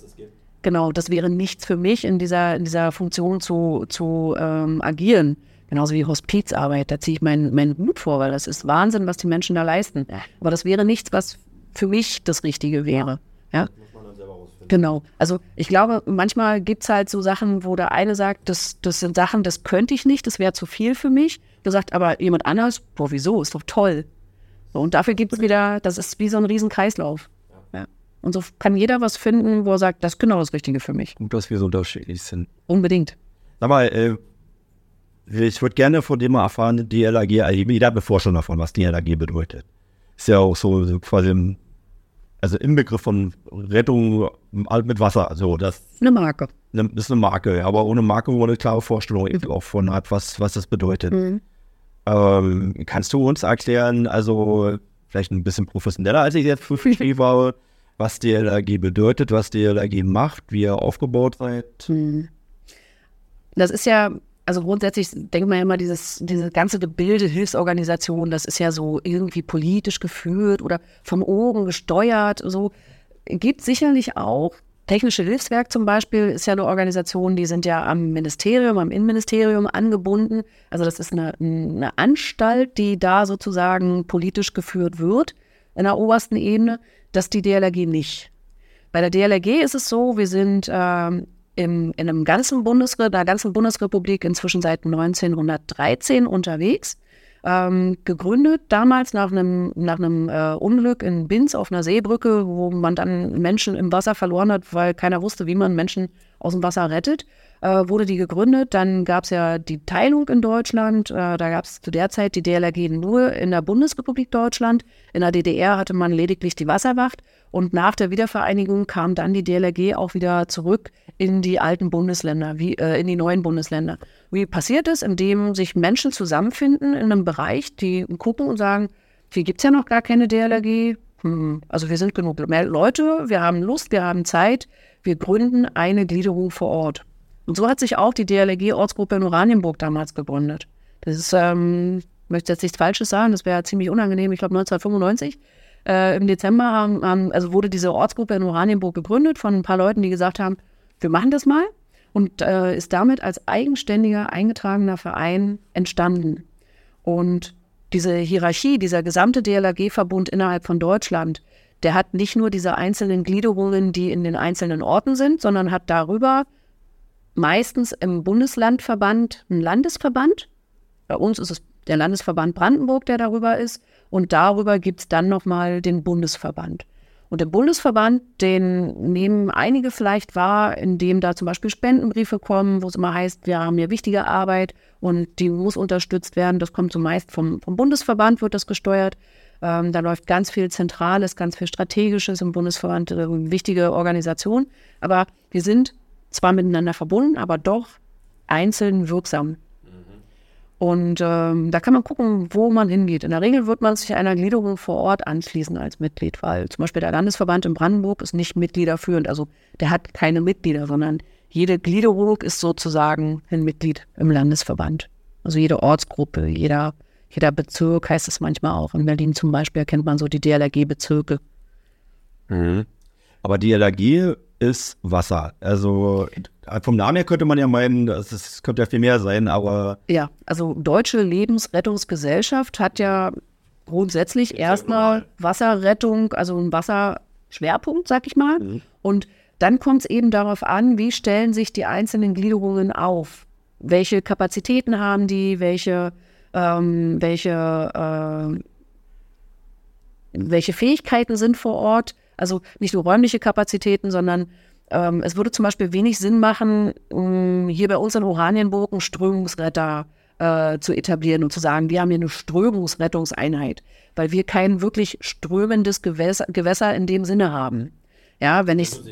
Genau, das wäre nichts für mich, in dieser, in dieser Funktion zu, zu ähm, agieren. Genauso wie Hospizarbeit, da ziehe ich meinen, meinen Hut vor, weil das ist Wahnsinn, was die Menschen da leisten. Aber das wäre nichts, was für mich das Richtige wäre. Ja? Genau. Also ich glaube, manchmal gibt es halt so Sachen, wo der eine sagt, das, das sind Sachen, das könnte ich nicht, das wäre zu viel für mich. Der sagt aber jemand anders, boah, wieso, ist doch toll. So, und dafür gibt es wieder, das ist wie so ein Riesenkreislauf. Ja. Und so kann jeder was finden, wo er sagt, das ist genau das Richtige für mich. Gut, dass wir so unterschiedlich sind. Unbedingt. Sag mal, äh, ich würde gerne von dem mal erfahren, DLAG, also jeder eine Vorstellung davon, was DLAG bedeutet. Ist ja auch so, so quasi im, also im Begriff von Rettung mit Wasser. Also das eine Marke. das ist eine Marke, aber ohne Marke, eine klare Vorstellung mhm. auch von hat, was, was das bedeutet. Mhm. Ähm, kannst du uns erklären, also vielleicht ein bisschen professioneller, als ich jetzt [laughs] für war, was DLAG bedeutet, was DLAG macht, wie ihr aufgebaut seid? Mhm. Das ist ja also grundsätzlich denkt man ja immer, dieses, diese ganze Gebilde, Hilfsorganisation, das ist ja so irgendwie politisch geführt oder von oben gesteuert. So gibt sicherlich auch. Technische Hilfswerk zum Beispiel ist ja eine Organisation, die sind ja am Ministerium, am Innenministerium angebunden. Also das ist eine, eine Anstalt, die da sozusagen politisch geführt wird in der obersten Ebene, dass die DLRG nicht. Bei der DLRG ist es so, wir sind ähm, im, in einem ganzen Bundesre der ganzen Bundesrepublik inzwischen seit 1913 unterwegs. Ähm, gegründet damals nach einem, nach einem äh, Unglück in Binz auf einer Seebrücke, wo man dann Menschen im Wasser verloren hat, weil keiner wusste, wie man Menschen aus dem Wasser rettet äh, wurde die gegründet. Dann gab es ja die Teilung in Deutschland. Äh, da gab es zu der Zeit die DLRG nur in der Bundesrepublik Deutschland. In der DDR hatte man lediglich die Wasserwacht. Und nach der Wiedervereinigung kam dann die DLRG auch wieder zurück in die alten Bundesländer, wie, äh, in die neuen Bundesländer. Wie passiert es? Indem sich Menschen zusammenfinden in einem Bereich, die gucken und sagen, hier gibt es ja noch gar keine DLRG. Hm, also wir sind genug Leute, wir haben Lust, wir haben Zeit, wir gründen eine Gliederung vor Ort. Und so hat sich auch die DLRG-Ortsgruppe in Oranienburg damals gegründet. Das ist, ähm, ich möchte jetzt nichts Falsches sagen, das wäre ziemlich unangenehm, ich glaube 1995. Äh, Im Dezember haben, haben, also wurde diese Ortsgruppe in Oranienburg gegründet von ein paar Leuten, die gesagt haben, wir machen das mal und äh, ist damit als eigenständiger, eingetragener Verein entstanden. Und diese Hierarchie, dieser gesamte DLRG-Verbund innerhalb von Deutschland, der hat nicht nur diese einzelnen Gliederungen, die in den einzelnen Orten sind, sondern hat darüber meistens im Bundeslandverband ein Landesverband. Bei uns ist es der Landesverband Brandenburg, der darüber ist. Und darüber gibt es dann nochmal den Bundesverband. Und der Bundesverband, den nehmen einige vielleicht wahr, indem da zum Beispiel Spendenbriefe kommen, wo es immer heißt, wir haben hier wichtige Arbeit und die muss unterstützt werden. Das kommt zumeist vom, vom Bundesverband, wird das gesteuert. Ähm, da läuft ganz viel Zentrales, ganz viel Strategisches im Bundesverband, eine wichtige Organisation. Aber wir sind zwar miteinander verbunden, aber doch einzeln wirksam. Mhm. Und ähm, da kann man gucken, wo man hingeht. In der Regel wird man sich einer Gliederung vor Ort anschließen als Mitglied, weil zum Beispiel der Landesverband in Brandenburg ist nicht mitgliederführend. Also der hat keine Mitglieder, sondern jede Gliederung ist sozusagen ein Mitglied im Landesverband. Also jede Ortsgruppe, jeder, jeder Bezirk heißt es manchmal auch. In Berlin zum Beispiel kennt man so die DLRG-Bezirke. Mhm. Aber DLRG ist Wasser. Also vom Namen her könnte man ja meinen, es könnte ja viel mehr sein, aber. Ja, also Deutsche Lebensrettungsgesellschaft hat ja grundsätzlich erstmal Wasserrettung, also einen Wasserschwerpunkt, sag ich mal. Mhm. Und dann kommt es eben darauf an, wie stellen sich die einzelnen Gliederungen auf? Welche Kapazitäten haben die? Welche, ähm, welche, äh, welche Fähigkeiten sind vor Ort? Also nicht nur räumliche Kapazitäten, sondern ähm, es würde zum Beispiel wenig Sinn machen, um, hier bei uns in Oranienburg einen Strömungsretter äh, zu etablieren und zu sagen, wir haben hier eine Strömungsrettungseinheit, weil wir kein wirklich strömendes Gewässer, Gewässer in dem Sinne haben. Ja, wenn ich. Also,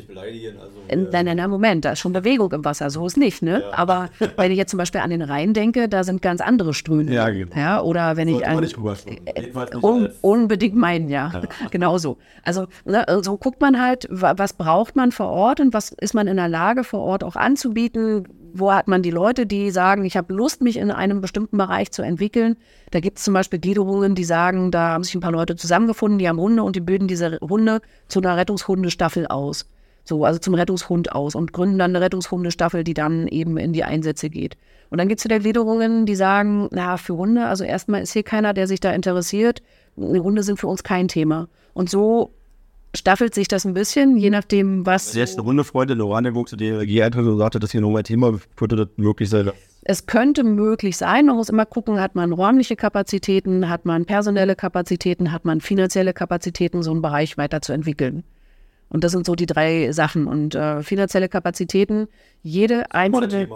nein, nein, nein, Moment, da ist schon Bewegung im Wasser, so ist nicht, ne? Ja. Aber wenn ich jetzt zum Beispiel an den Rhein denke, da sind ganz andere Ströme. Ja, genau. Ja, oder wenn ich an. Äh, un, unbedingt meinen, ja. ja. [laughs] genau so. Also, ne, so guckt man halt, was braucht man vor Ort und was ist man in der Lage, vor Ort auch anzubieten, wo hat man die Leute, die sagen, ich habe Lust, mich in einem bestimmten Bereich zu entwickeln. Da gibt es zum Beispiel Gliederungen, die sagen, da haben sich ein paar Leute zusammengefunden, die haben Hunde und die bilden diese Hunde zu einer Rettungshundestaffel aus. So, also zum Rettungshund aus und gründen dann eine Rettungshundestaffel, die dann eben in die Einsätze geht. Und dann gibt es wieder Gliederungen, die sagen, na, für Hunde, also erstmal ist hier keiner, der sich da interessiert. Hunde sind für uns kein Thema. Und so staffelt sich das ein bisschen, je nachdem, was. Jetzt eine Hundefreundin, Lorane Wuchs, die Regie-Eintritt und sagte, das hier nochmal Thema, könnte das möglich sein? Es könnte möglich sein. Man muss immer gucken, hat man räumliche Kapazitäten, hat man personelle Kapazitäten, hat man finanzielle Kapazitäten, so einen Bereich weiterzuentwickeln. Und das sind so die drei Sachen. Und äh, finanzielle Kapazitäten, jede einzelne,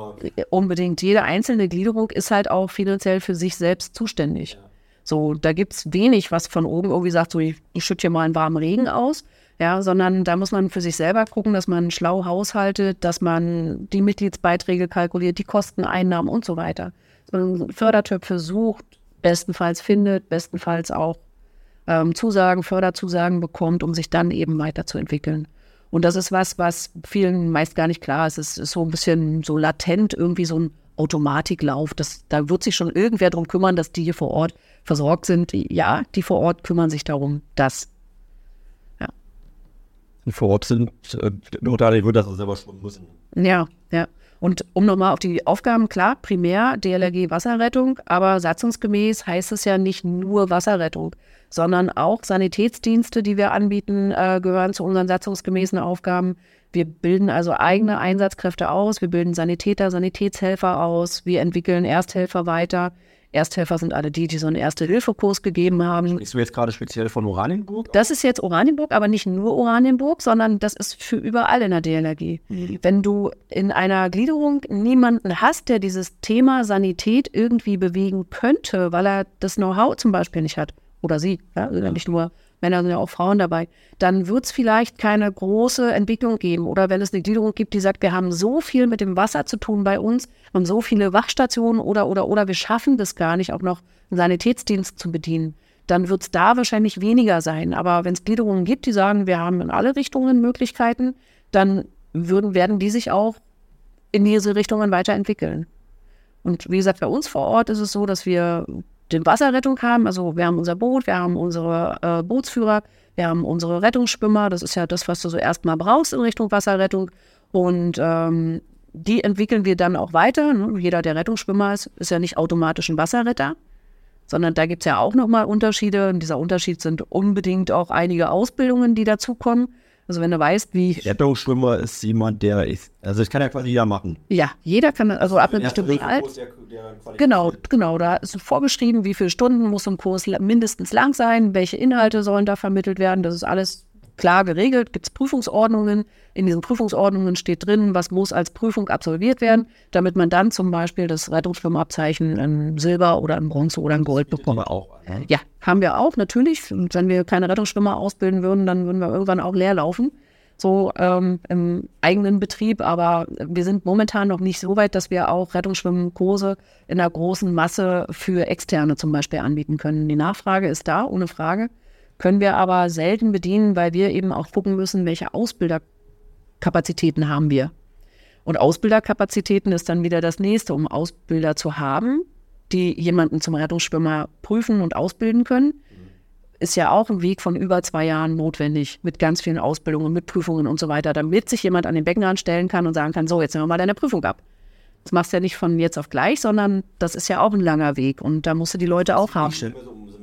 unbedingt, jede einzelne Gliederung ist halt auch finanziell für sich selbst zuständig. Ja. So, da gibt es wenig, was von oben irgendwie sagt, so ich, ich schütte hier mal einen warmen Regen aus. Ja, sondern da muss man für sich selber gucken, dass man schlau haushaltet, dass man die Mitgliedsbeiträge kalkuliert, die Kosten, Einnahmen und so weiter. Dass man Fördertöpfe sucht, bestenfalls findet, bestenfalls auch ähm, Zusagen, Förderzusagen bekommt, um sich dann eben weiterzuentwickeln. Und das ist was, was vielen meist gar nicht klar ist. Es ist so ein bisschen so latent irgendwie so ein Automatiklauf. Das, da wird sich schon irgendwer darum kümmern, dass die hier vor Ort versorgt sind. Ja, die vor Ort kümmern sich darum, dass. Ja. Die vor Ort sind, äh, da wird das selber schwimmen müssen. Ja, ja. Und um nochmal auf die Aufgaben, klar, primär DLRG Wasserrettung, aber satzungsgemäß heißt es ja nicht nur Wasserrettung, sondern auch Sanitätsdienste, die wir anbieten, äh, gehören zu unseren satzungsgemäßen Aufgaben. Wir bilden also eigene Einsatzkräfte aus, wir bilden Sanitäter, Sanitätshelfer aus, wir entwickeln Ersthelfer weiter. Ersthelfer sind alle die, die so einen Erste-Hilfe-Kurs gegeben haben. Sprichst du jetzt gerade speziell von Oranienburg? Das ist jetzt Oranienburg, aber nicht nur Oranienburg, sondern das ist für überall in der DLRG. Mhm. Wenn du in einer Gliederung niemanden hast, der dieses Thema Sanität irgendwie bewegen könnte, weil er das Know-how zum Beispiel nicht hat, oder sie, ja, also nicht nur Männer sind ja auch Frauen dabei, dann wird es vielleicht keine große Entwicklung geben. Oder wenn es eine Gliederung gibt, die sagt, wir haben so viel mit dem Wasser zu tun bei uns und so viele Wachstationen oder, oder, oder wir schaffen das gar nicht, auch noch einen Sanitätsdienst zu bedienen, dann wird es da wahrscheinlich weniger sein. Aber wenn es Gliederungen gibt, die sagen, wir haben in alle Richtungen Möglichkeiten, dann würden, werden die sich auch in diese Richtungen weiterentwickeln. Und wie gesagt, bei uns vor Ort ist es so, dass wir den Wasserrettung haben. Also wir haben unser Boot, wir haben unsere äh, Bootsführer, wir haben unsere Rettungsschwimmer. Das ist ja das, was du so erstmal brauchst in Richtung Wasserrettung. Und ähm, die entwickeln wir dann auch weiter. Ne? Jeder, der Rettungsschwimmer ist, ist ja nicht automatisch ein Wasserretter, sondern da gibt es ja auch nochmal Unterschiede. Und dieser Unterschied sind unbedingt auch einige Ausbildungen, die dazukommen. Also wenn du weißt, wie. Rettungsschwimmer ist jemand, der ist. Also das kann ja quasi jeder machen. Ja, jeder kann, also ab einem bestimmten Alter. Genau, genau. Da ist vorgeschrieben, wie viele Stunden muss ein Kurs mindestens lang sein, welche Inhalte sollen da vermittelt werden. Das ist alles klar geregelt, gibt es Prüfungsordnungen. In diesen Prüfungsordnungen steht drin, was muss als Prüfung absolviert werden, damit man dann zum Beispiel das Rettungsschwimmabzeichen in Silber oder in Bronze oder in Gold bekommt. Auch, ne? Ja, haben wir auch, natürlich. Und wenn wir keine Rettungsschwimmer ausbilden würden, dann würden wir irgendwann auch leer laufen. so ähm, im eigenen Betrieb, aber wir sind momentan noch nicht so weit, dass wir auch Rettungsschwimmkurse in einer großen Masse für Externe zum Beispiel anbieten können. Die Nachfrage ist da, ohne Frage, können wir aber selten bedienen, weil wir eben auch gucken müssen, welche Ausbilderkapazitäten haben wir. Und Ausbilderkapazitäten ist dann wieder das nächste, um Ausbilder zu haben, die jemanden zum Rettungsschwimmer prüfen und ausbilden können ist ja auch ein Weg von über zwei Jahren notwendig mit ganz vielen Ausbildungen, mit Prüfungen und so weiter, damit sich jemand an den Beckenrand stellen kann und sagen kann, so, jetzt nehmen wir mal deine Prüfung ab. Das machst du ja nicht von jetzt auf gleich, sondern das ist ja auch ein langer Weg und da musst du die Leute auch haben. Ich stelle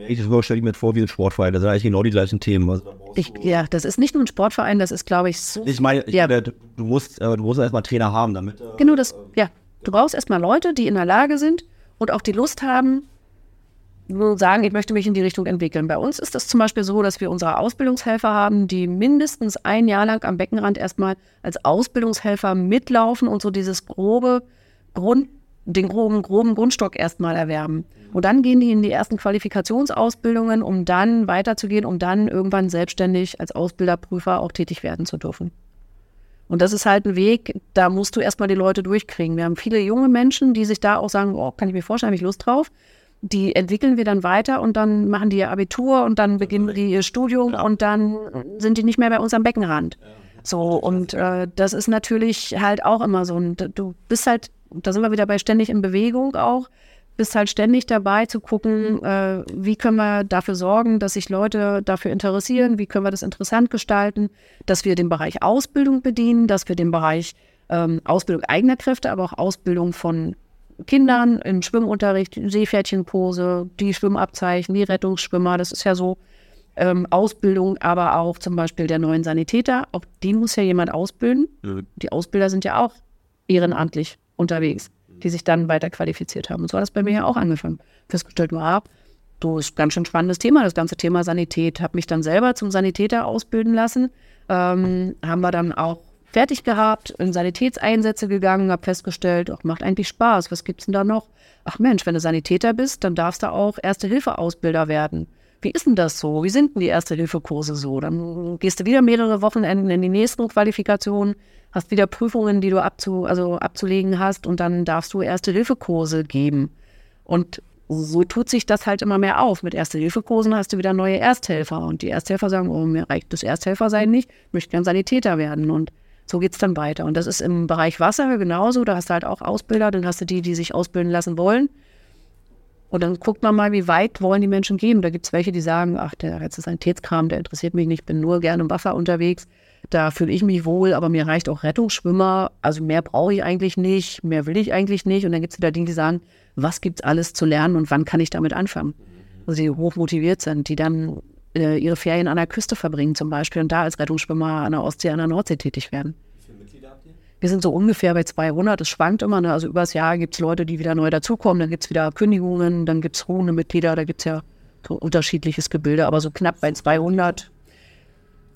ich mir vor wie ein Sportverein, das sind eigentlich genau die gleichen Themen. Also ich, ja, das ist nicht nur ein Sportverein, das ist, glaube ich, so. Ich meine, ich ja. meine du musst, äh, du musst erstmal Trainer haben, damit. Äh, Genau das, ja. Du brauchst erstmal Leute, die in der Lage sind und auch die Lust haben, nur sagen, ich möchte mich in die Richtung entwickeln. Bei uns ist es zum Beispiel so, dass wir unsere Ausbildungshelfer haben, die mindestens ein Jahr lang am Beckenrand erstmal als Ausbildungshelfer mitlaufen und so dieses grobe Grund, den groben, groben Grundstock erstmal erwerben. Und dann gehen die in die ersten Qualifikationsausbildungen, um dann weiterzugehen, um dann irgendwann selbstständig als Ausbilderprüfer auch tätig werden zu dürfen. Und das ist halt ein Weg, da musst du erstmal die Leute durchkriegen. Wir haben viele junge Menschen, die sich da auch sagen, oh, kann ich mir vorstellen, habe ich Lust drauf die entwickeln wir dann weiter und dann machen die ihr Abitur und dann beginnen die ihr Studium und dann sind die nicht mehr bei uns am Beckenrand. So, und äh, das ist natürlich halt auch immer so. Und du bist halt, da sind wir wieder bei ständig in Bewegung auch, bist halt ständig dabei zu gucken, äh, wie können wir dafür sorgen, dass sich Leute dafür interessieren, wie können wir das interessant gestalten, dass wir den Bereich Ausbildung bedienen, dass wir den Bereich ähm, Ausbildung eigener Kräfte, aber auch Ausbildung von Kindern im Schwimmunterricht, Seepferdchenpose, die Schwimmabzeichen, die Rettungsschwimmer, das ist ja so ähm, Ausbildung, aber auch zum Beispiel der neuen Sanitäter, auch die muss ja jemand ausbilden. Mhm. Die Ausbilder sind ja auch ehrenamtlich unterwegs, die sich dann weiter qualifiziert haben. Und so hat das bei mir ja auch angefangen. Festgestellt, war, du ist ganz schön spannendes Thema, das ganze Thema Sanität. Habe mich dann selber zum Sanitäter ausbilden lassen. Ähm, haben wir dann auch fertig gehabt, in Sanitätseinsätze gegangen, habe festgestellt, ach, macht eigentlich Spaß, was gibt's denn da noch? Ach Mensch, wenn du Sanitäter bist, dann darfst du auch Erste-Hilfe-Ausbilder werden. Wie ist denn das so? Wie sind denn die Erste-Hilfe-Kurse so? Dann gehst du wieder mehrere Wochenenden in die nächsten Qualifikationen, hast wieder Prüfungen, die du abzu, also abzulegen hast und dann darfst du Erste-Hilfe-Kurse geben. Und so tut sich das halt immer mehr auf. Mit Erste-Hilfe-Kursen hast du wieder neue Ersthelfer und die Ersthelfer sagen, oh, mir reicht das Ersthelfersein nicht, ich möchte gern Sanitäter werden und so geht es dann weiter. Und das ist im Bereich Wasser genauso. Da hast du halt auch Ausbilder, dann hast du die, die sich ausbilden lassen wollen. Und dann guckt man mal, wie weit wollen die Menschen gehen. Da gibt es welche, die sagen, ach, der letzte Sanitätskram, der interessiert mich nicht, ich bin nur gerne im Wasser unterwegs. Da fühle ich mich wohl, aber mir reicht auch Rettungsschwimmer. Also mehr brauche ich eigentlich nicht, mehr will ich eigentlich nicht. Und dann gibt es wieder die, die sagen, was gibt es alles zu lernen und wann kann ich damit anfangen? Also die hoch motiviert sind, die dann äh, ihre Ferien an der Küste verbringen zum Beispiel und da als Rettungsschwimmer an der Ostsee, an der Nordsee tätig werden. Wie viele Mitglieder habt ihr? Wir sind so ungefähr bei 200. Es schwankt immer. Ne? Also übers Jahr gibt es Leute, die wieder neu dazukommen. Dann gibt es wieder Kündigungen, dann gibt es ruhende Mitglieder. Da gibt es ja so unterschiedliches Gebilde, aber so knapp bei 200.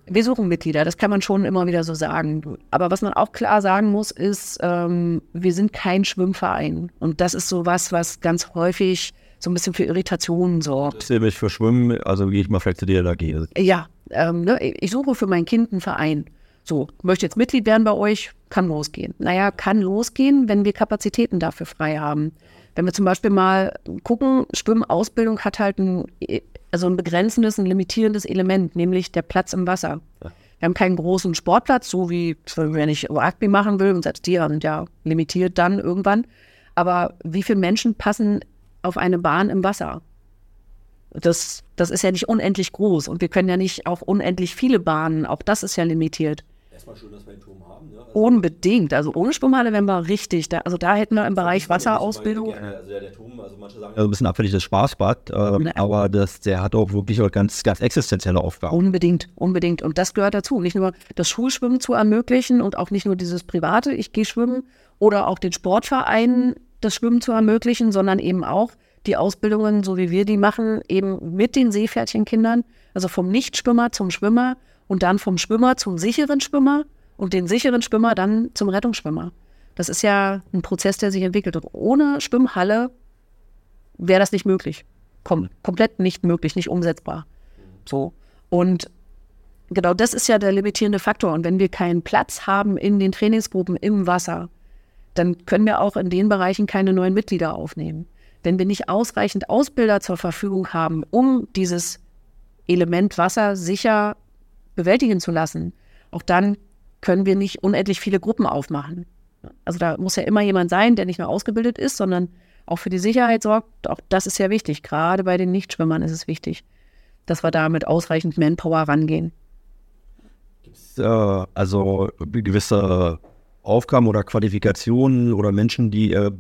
Wir suchen Mitglieder, das kann man schon immer wieder so sagen. Aber was man auch klar sagen muss, ist, ähm, wir sind kein Schwimmverein. Und das ist so was, was ganz häufig so ein bisschen für Irritationen sorgt. Ich sehe mich für Schwimmen, also gehe ich mal vielleicht zu dir da gehe. Ja, ähm, ne, ich suche für mein Kind einen Verein. So, möchte jetzt Mitglied werden bei euch, kann losgehen. Naja, kann losgehen, wenn wir Kapazitäten dafür frei haben. Wenn wir zum Beispiel mal gucken, Schwimmausbildung hat halt ein, also ein begrenzendes, ein limitierendes Element, nämlich der Platz im Wasser. Ja. Wir haben keinen großen Sportplatz, so wie wenn ich Rugby machen will, und selbst die sind ja limitiert dann irgendwann. Aber wie viele Menschen passen auf eine Bahn im Wasser. Das, das ist ja nicht unendlich groß und wir können ja nicht auch unendlich viele Bahnen, auch das ist ja limitiert. Erstmal schön, dass wir einen Turm haben. Ne? Also Unbedingt, also ohne Schwimmhalle wären wir richtig. Da, also da hätten wir im Bereich Wasserausbildung. Also der, der Turm, also manche sagen, also ein bisschen abfällig das Spaßbad, äh, aber das, der hat auch wirklich auch ganz, ganz existenzielle Aufgaben. Unbedingt, unbedingt. Und das gehört dazu. Nicht nur das Schulschwimmen zu ermöglichen und auch nicht nur dieses private, ich gehe schwimmen oder auch den Sportvereinen das Schwimmen zu ermöglichen, sondern eben auch die Ausbildungen, so wie wir die machen, eben mit den Seepferdchenkindern, also vom Nichtschwimmer zum Schwimmer und dann vom Schwimmer zum sicheren Schwimmer und den sicheren Schwimmer dann zum Rettungsschwimmer. Das ist ja ein Prozess, der sich entwickelt. Und ohne Schwimmhalle wäre das nicht möglich. Kom komplett nicht möglich, nicht umsetzbar. So. Und genau das ist ja der limitierende Faktor. Und wenn wir keinen Platz haben in den Trainingsgruppen im Wasser, dann können wir auch in den Bereichen keine neuen Mitglieder aufnehmen. Wenn wir nicht ausreichend Ausbilder zur Verfügung haben, um dieses Element Wasser sicher bewältigen zu lassen, auch dann können wir nicht unendlich viele Gruppen aufmachen. Also da muss ja immer jemand sein, der nicht nur ausgebildet ist, sondern auch für die Sicherheit sorgt. Auch das ist ja wichtig. Gerade bei den Nichtschwimmern ist es wichtig, dass wir da mit ausreichend Manpower rangehen. Gibt es äh, also gewisse Aufgaben oder Qualifikationen oder Menschen, die ihr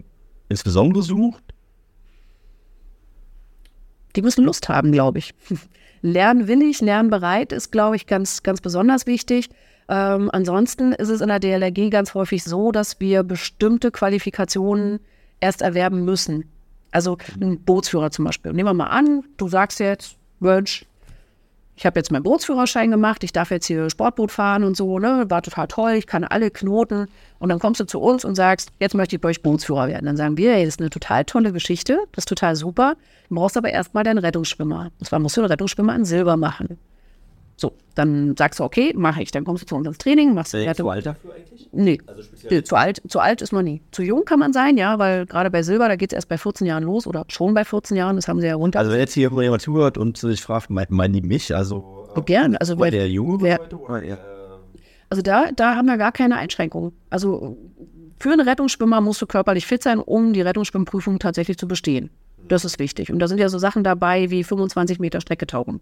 insbesondere sucht? Die müssen Lust haben, glaube ich. Lernwillig, lernbereit ist, glaube ich, ganz, ganz besonders wichtig. Ähm, ansonsten ist es in der DLRG ganz häufig so, dass wir bestimmte Qualifikationen erst erwerben müssen. Also ein Bootsführer zum Beispiel. Nehmen wir mal an, du sagst jetzt, Mensch, ich habe jetzt meinen Bootsführerschein gemacht, ich darf jetzt hier Sportboot fahren und so, ne? War total toll, ich kann alle Knoten. Und dann kommst du zu uns und sagst, jetzt möchte ich bei euch Bootsführer werden. Dann sagen wir, hey, das ist eine total tolle Geschichte, das ist total super. Du brauchst aber erstmal deinen Rettungsschwimmer. Und zwar musst du den Rettungsschwimmer in Silber machen. So, dann sagst du, okay, mache ich. Dann kommst du zu uns ins Training, machst du. zu alt dafür eigentlich? Nee. Also nee, zu alt, zu alt ist man nie. Zu jung kann man sein, ja, weil gerade bei Silber, da geht es erst bei 14 Jahren los oder schon bei 14 Jahren, das haben sie ja runter. Also wenn jetzt hier jemand zuhört und sich fragt, meinen die mich? Also oh, gern. Also bei der Junge wer, oder eher, Also da, da haben wir gar keine Einschränkungen. Also für einen Rettungsschwimmer musst du körperlich fit sein, um die Rettungsschwimmprüfung tatsächlich zu bestehen. Das ist wichtig. Und da sind ja so Sachen dabei wie 25 Meter Strecke tauchen.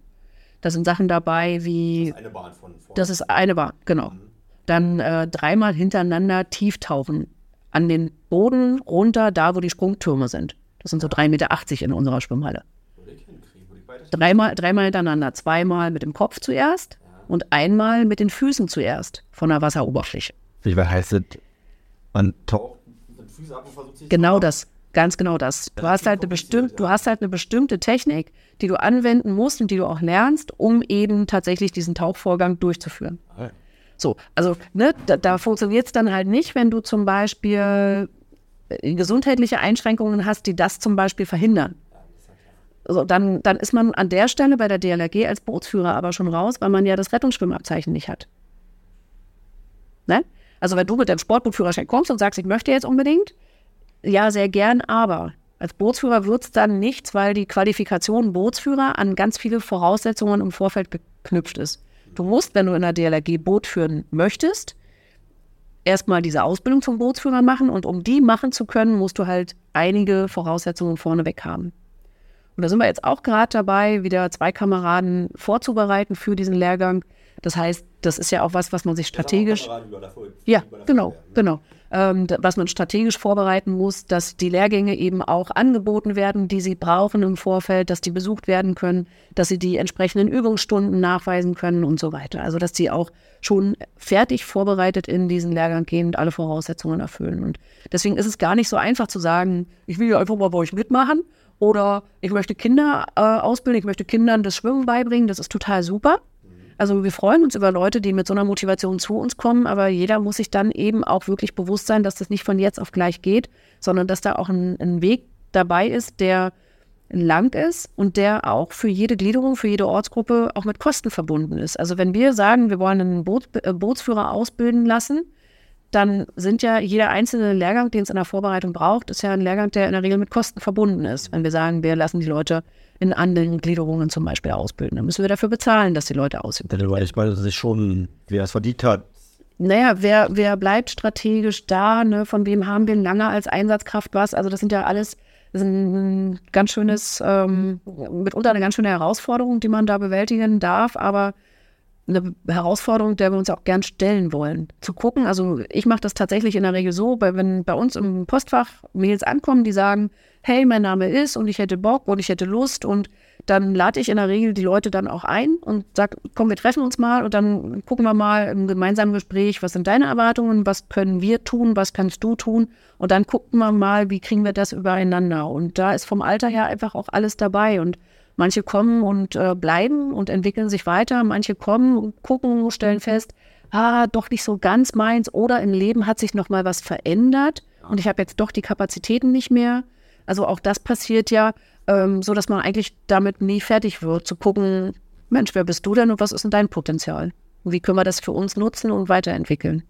Da sind Sachen dabei wie. Das ist eine Bahn von vorne. Das ist eine Bahn, genau. Mhm. Dann äh, dreimal hintereinander tief tauchen. An den Boden runter, da wo die Sprungtürme sind. Das sind so 3,80 Meter in unserer Schwimmhalle. Dreimal, dreimal hintereinander. Zweimal mit dem Kopf zuerst und einmal mit den Füßen zuerst von der Wasseroberfläche. Wie heißt es? Man taucht mit Füßen ab und versucht sich Genau das. Ganz genau das. Du hast halt eine bestimmte, du hast halt eine bestimmte Technik, die du anwenden musst und die du auch lernst, um eben tatsächlich diesen Tauchvorgang durchzuführen. So, also ne, da, da funktioniert es dann halt nicht, wenn du zum Beispiel äh, gesundheitliche Einschränkungen hast, die das zum Beispiel verhindern. Also dann, dann ist man an der Stelle bei der DLRG als Bootsführer aber schon raus, weil man ja das Rettungsschwimmabzeichen nicht hat. Ne? Also wenn du mit deinem Sportbootführerschein kommst und sagst, ich möchte jetzt unbedingt, ja, sehr gern, aber als Bootsführer wird es dann nichts, weil die Qualifikation Bootsführer an ganz viele Voraussetzungen im Vorfeld geknüpft ist. Du musst, wenn du in der DLRG Boot führen möchtest, erstmal diese Ausbildung zum Bootsführer machen und um die machen zu können, musst du halt einige Voraussetzungen vorneweg haben. Und da sind wir jetzt auch gerade dabei, wieder zwei Kameraden vorzubereiten für diesen Lehrgang. Das heißt, das ist ja auch was, was man sich strategisch. Ja, genau, genau ähm, was man strategisch vorbereiten muss, dass die Lehrgänge eben auch angeboten werden, die sie brauchen im Vorfeld, dass die besucht werden können, dass sie die entsprechenden Übungsstunden nachweisen können und so weiter. Also dass sie auch schon fertig vorbereitet in diesen Lehrgang gehen und alle Voraussetzungen erfüllen. Und deswegen ist es gar nicht so einfach zu sagen, ich will ja einfach mal bei euch mitmachen oder ich möchte Kinder äh, ausbilden, ich möchte Kindern das Schwimmen beibringen. Das ist total super. Also wir freuen uns über Leute, die mit so einer Motivation zu uns kommen, aber jeder muss sich dann eben auch wirklich bewusst sein, dass das nicht von jetzt auf gleich geht, sondern dass da auch ein, ein Weg dabei ist, der lang ist und der auch für jede Gliederung, für jede Ortsgruppe auch mit Kosten verbunden ist. Also wenn wir sagen, wir wollen einen Boot, äh, Bootsführer ausbilden lassen, dann sind ja jeder einzelne Lehrgang, den es in der Vorbereitung braucht, ist ja ein Lehrgang, der in der Regel mit Kosten verbunden ist. Wenn wir sagen, wir lassen die Leute in anderen Gliederungen zum Beispiel ausbilden, dann müssen wir dafür bezahlen, dass die Leute ausbilden. Dann weiß man sich schon, wer es verdient hat. Naja, wer, wer bleibt strategisch da? Ne? Von wem haben wir lange als Einsatzkraft was? Also das sind ja alles das ist ein ganz schönes, ähm, mitunter eine ganz schöne Herausforderung, die man da bewältigen darf. Aber eine Herausforderung, der wir uns auch gern stellen wollen. Zu gucken, also ich mache das tatsächlich in der Regel so, weil wenn bei uns im Postfach Mails ankommen, die sagen, hey, mein Name ist und ich hätte Bock und ich hätte Lust und dann lade ich in der Regel die Leute dann auch ein und sage, komm, wir treffen uns mal und dann gucken wir mal im gemeinsamen Gespräch, was sind deine Erwartungen, was können wir tun, was kannst du tun und dann gucken wir mal, wie kriegen wir das übereinander. Und da ist vom Alter her einfach auch alles dabei und Manche kommen und äh, bleiben und entwickeln sich weiter. Manche kommen und gucken, stellen fest, ah, doch nicht so ganz meins. Oder im Leben hat sich noch mal was verändert und ich habe jetzt doch die Kapazitäten nicht mehr. Also auch das passiert ja, ähm, so dass man eigentlich damit nie fertig wird, zu gucken, Mensch, wer bist du denn und was ist denn dein Potenzial? Und wie können wir das für uns nutzen und weiterentwickeln?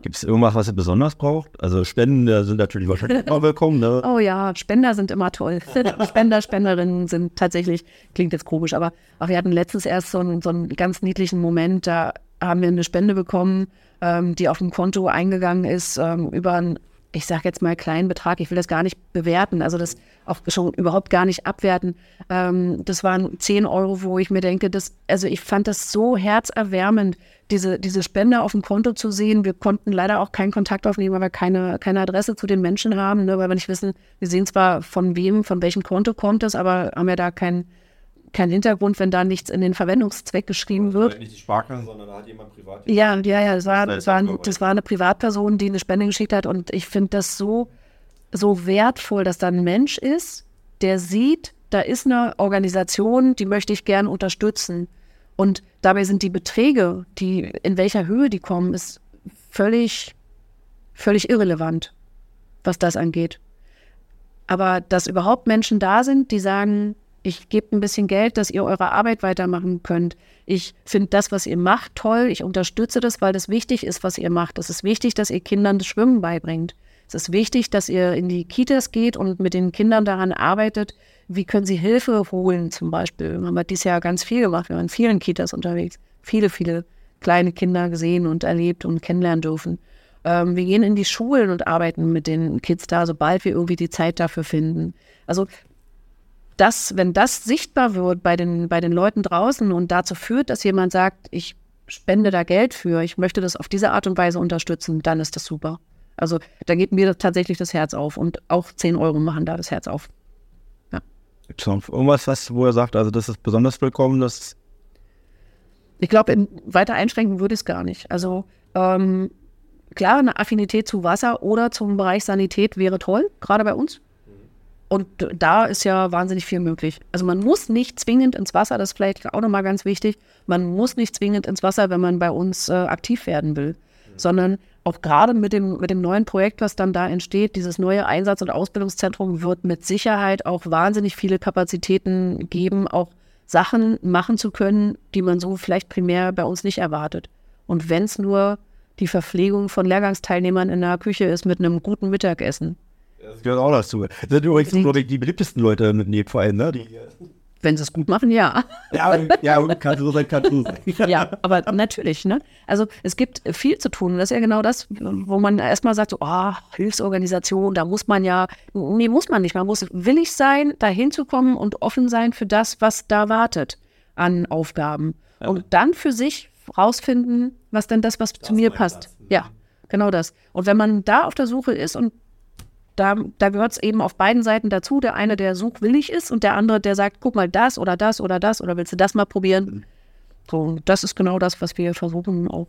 Gibt es irgendwas, was ihr besonders braucht? Also Spenden sind natürlich wahrscheinlich [laughs] immer willkommen. Ne? Oh ja, Spender sind immer toll. [laughs] Spender, Spenderinnen sind tatsächlich, klingt jetzt komisch, aber auch wir hatten letztens erst so einen, so einen ganz niedlichen Moment, da haben wir eine Spende bekommen, ähm, die auf dem Konto eingegangen ist, ähm, über ein ich sage jetzt mal kleinen Betrag, ich will das gar nicht bewerten, also das auch schon überhaupt gar nicht abwerten. Ähm, das waren 10 Euro, wo ich mir denke, das, also ich fand das so herzerwärmend, diese, diese Spende auf dem Konto zu sehen. Wir konnten leider auch keinen Kontakt aufnehmen, weil wir keine, keine Adresse zu den Menschen haben, ne, weil wir nicht wissen, wir sehen zwar von wem, von welchem Konto kommt es, aber haben ja da keinen kein Hintergrund, wenn da nichts in den Verwendungszweck geschrieben wird. Nicht die Sparkasse, sondern da hat jemand privat. Ja, ja, ja, das war, das, war, das war eine Privatperson, die eine Spende geschickt hat und ich finde das so, so wertvoll, dass da ein Mensch ist, der sieht, da ist eine Organisation, die möchte ich gern unterstützen. Und dabei sind die Beträge, die in welcher Höhe die kommen, ist völlig, völlig irrelevant, was das angeht. Aber dass überhaupt Menschen da sind, die sagen, ich gebe ein bisschen Geld, dass ihr eure Arbeit weitermachen könnt. Ich finde das, was ihr macht, toll. Ich unterstütze das, weil das wichtig ist, was ihr macht. Es ist wichtig, dass ihr Kindern das Schwimmen beibringt. Es ist wichtig, dass ihr in die Kitas geht und mit den Kindern daran arbeitet, wie können sie Hilfe holen zum Beispiel. Wir haben dieses Jahr ganz viel gemacht. Wir waren in vielen Kitas unterwegs. Viele, viele kleine Kinder gesehen und erlebt und kennenlernen dürfen. Ähm, wir gehen in die Schulen und arbeiten mit den Kids da, sobald wir irgendwie die Zeit dafür finden. Also das, wenn das sichtbar wird bei den, bei den Leuten draußen und dazu führt, dass jemand sagt, ich spende da Geld für, ich möchte das auf diese Art und Weise unterstützen, dann ist das super. Also da geht mir tatsächlich das Herz auf und auch 10 Euro machen da das Herz auf. Ja. Gibt es noch irgendwas, was, wo er sagt, also das ist besonders willkommen, das ich glaube, weiter einschränken würde ich es gar nicht. Also ähm, klar, eine Affinität zu Wasser oder zum Bereich Sanität wäre toll, gerade bei uns. Und da ist ja wahnsinnig viel möglich. Also man muss nicht zwingend ins Wasser, das ist vielleicht auch nochmal ganz wichtig, man muss nicht zwingend ins Wasser, wenn man bei uns äh, aktiv werden will, mhm. sondern auch gerade mit dem, mit dem neuen Projekt, was dann da entsteht, dieses neue Einsatz- und Ausbildungszentrum wird mit Sicherheit auch wahnsinnig viele Kapazitäten geben, auch Sachen machen zu können, die man so vielleicht primär bei uns nicht erwartet. Und wenn es nur die Verpflegung von Lehrgangsteilnehmern in der Küche ist mit einem guten Mittagessen, das gehört auch dazu. Das sind übrigens, glaube ich, die beliebtesten Leute mit Nebverein, ne? Die, wenn sie es gut machen, ja. Ja, ja kann so sein, kann so sein. [laughs] ja, aber natürlich, ne? Also es gibt viel zu tun. Das ist ja genau das, wo man erstmal sagt, so, oh, Hilfsorganisation, da muss man ja, nee, muss man nicht. Man muss willig sein, da hinzukommen und offen sein für das, was da wartet an Aufgaben. Ja. Und dann für sich rausfinden, was denn das, was das zu mir passt. Platz? Ja, genau das. Und wenn man da auf der Suche ist und da, da gehört es eben auf beiden Seiten dazu. Der eine, der suchwillig ist und der andere, der sagt, guck mal, das oder das oder das oder willst du das mal probieren? So, das ist genau das, was wir versuchen, auch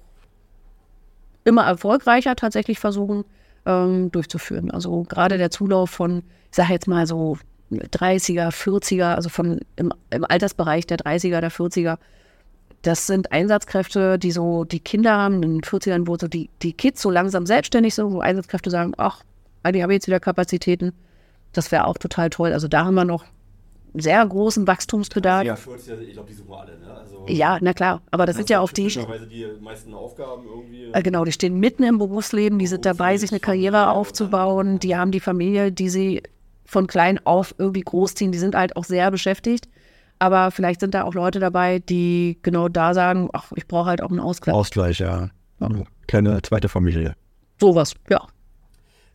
immer erfolgreicher tatsächlich versuchen ähm, durchzuführen. Also gerade der Zulauf von, ich sage jetzt mal so 30er, 40er, also von im, im Altersbereich der 30er, der 40er, das sind Einsatzkräfte, die so die Kinder haben, in den 40ern, wo so die, die Kids so langsam selbstständig sind, wo Einsatzkräfte sagen, ach, die habe jetzt wieder Kapazitäten. Das wäre auch total toll. Also da haben wir noch sehr großen Wachstumsbedarf. Ja, ich glaube, die suchen alle, ne? Also, ja, na klar. Aber das, das sind ja auch die. die meisten Aufgaben irgendwie. Äh, genau, die stehen mitten im Berufsleben, die sind dabei, sich eine Karriere aufzubauen, die haben die Familie, die sie von klein auf irgendwie großziehen, die sind halt auch sehr beschäftigt. Aber vielleicht sind da auch Leute dabei, die genau da sagen, ach, ich brauche halt auch einen Ausgleich. Ausgleich, ja. Keine zweite Familie. Sowas, ja.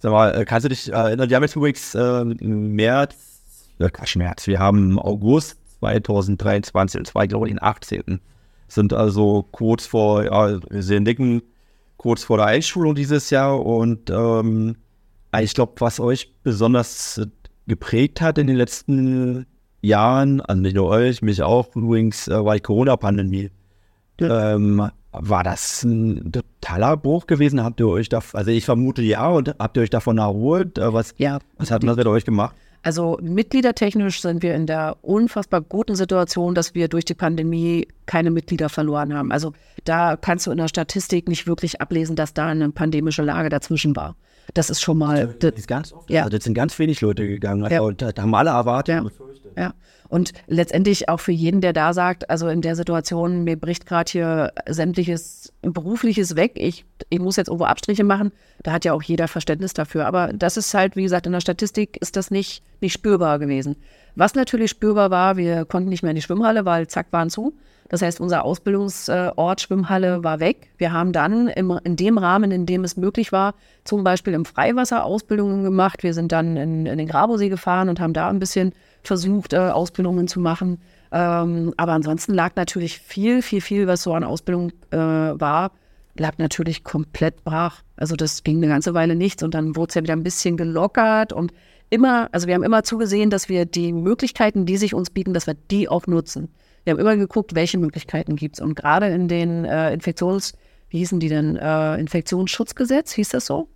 Sag mal, äh, kannst du dich erinnern, wir haben jetzt übrigens äh, März, äh, Quatsch, März, wir haben August 2023 und zwar, glaube ich, den 18. Sind also kurz vor, ja, wir sehen Dicken, kurz vor der Einschulung dieses Jahr und ähm, ich glaube, was euch besonders geprägt hat in den letzten Jahren, also nicht nur euch, mich auch übrigens, äh, war die Corona-Pandemie. Ja. Ähm, war das ein totaler Bruch gewesen? Habt ihr euch da, also ich vermute ja, und habt ihr euch davon erholt? Äh, was, ja. was hat das mit euch gemacht? Also mitgliedertechnisch sind wir in der unfassbar guten Situation, dass wir durch die Pandemie keine Mitglieder verloren haben. Also da kannst du in der Statistik nicht wirklich ablesen, dass da eine pandemische Lage dazwischen war. Das ist schon mal. Das, ist ganz oft, ja. also das sind ganz wenig Leute gegangen. Also, ja. da, da, haben alle erwartet. Ja. Ja. Und letztendlich auch für jeden, der da sagt, also in der Situation, mir bricht gerade hier sämtliches Berufliches weg, ich, ich muss jetzt irgendwo Abstriche machen, da hat ja auch jeder Verständnis dafür. Aber das ist halt, wie gesagt, in der Statistik ist das nicht, nicht spürbar gewesen. Was natürlich spürbar war, wir konnten nicht mehr in die Schwimmhalle, weil zack, waren zu. Das heißt, unser Ausbildungsort Schwimmhalle war weg. Wir haben dann im, in dem Rahmen, in dem es möglich war, zum Beispiel im Freiwasser Ausbildungen gemacht. Wir sind dann in, in den Grabosee gefahren und haben da ein bisschen versucht, äh, Ausbildungen zu machen. Ähm, aber ansonsten lag natürlich viel, viel, viel, was so an Ausbildung äh, war, lag natürlich komplett brach. Also das ging eine ganze Weile nichts und dann wurde es ja wieder ein bisschen gelockert und immer, also wir haben immer zugesehen, dass wir die Möglichkeiten, die sich uns bieten, dass wir die auch nutzen. Wir haben immer geguckt, welche Möglichkeiten gibt es. Und gerade in den äh, Infektions, wie hießen die denn, äh, Infektionsschutzgesetz, hieß das so?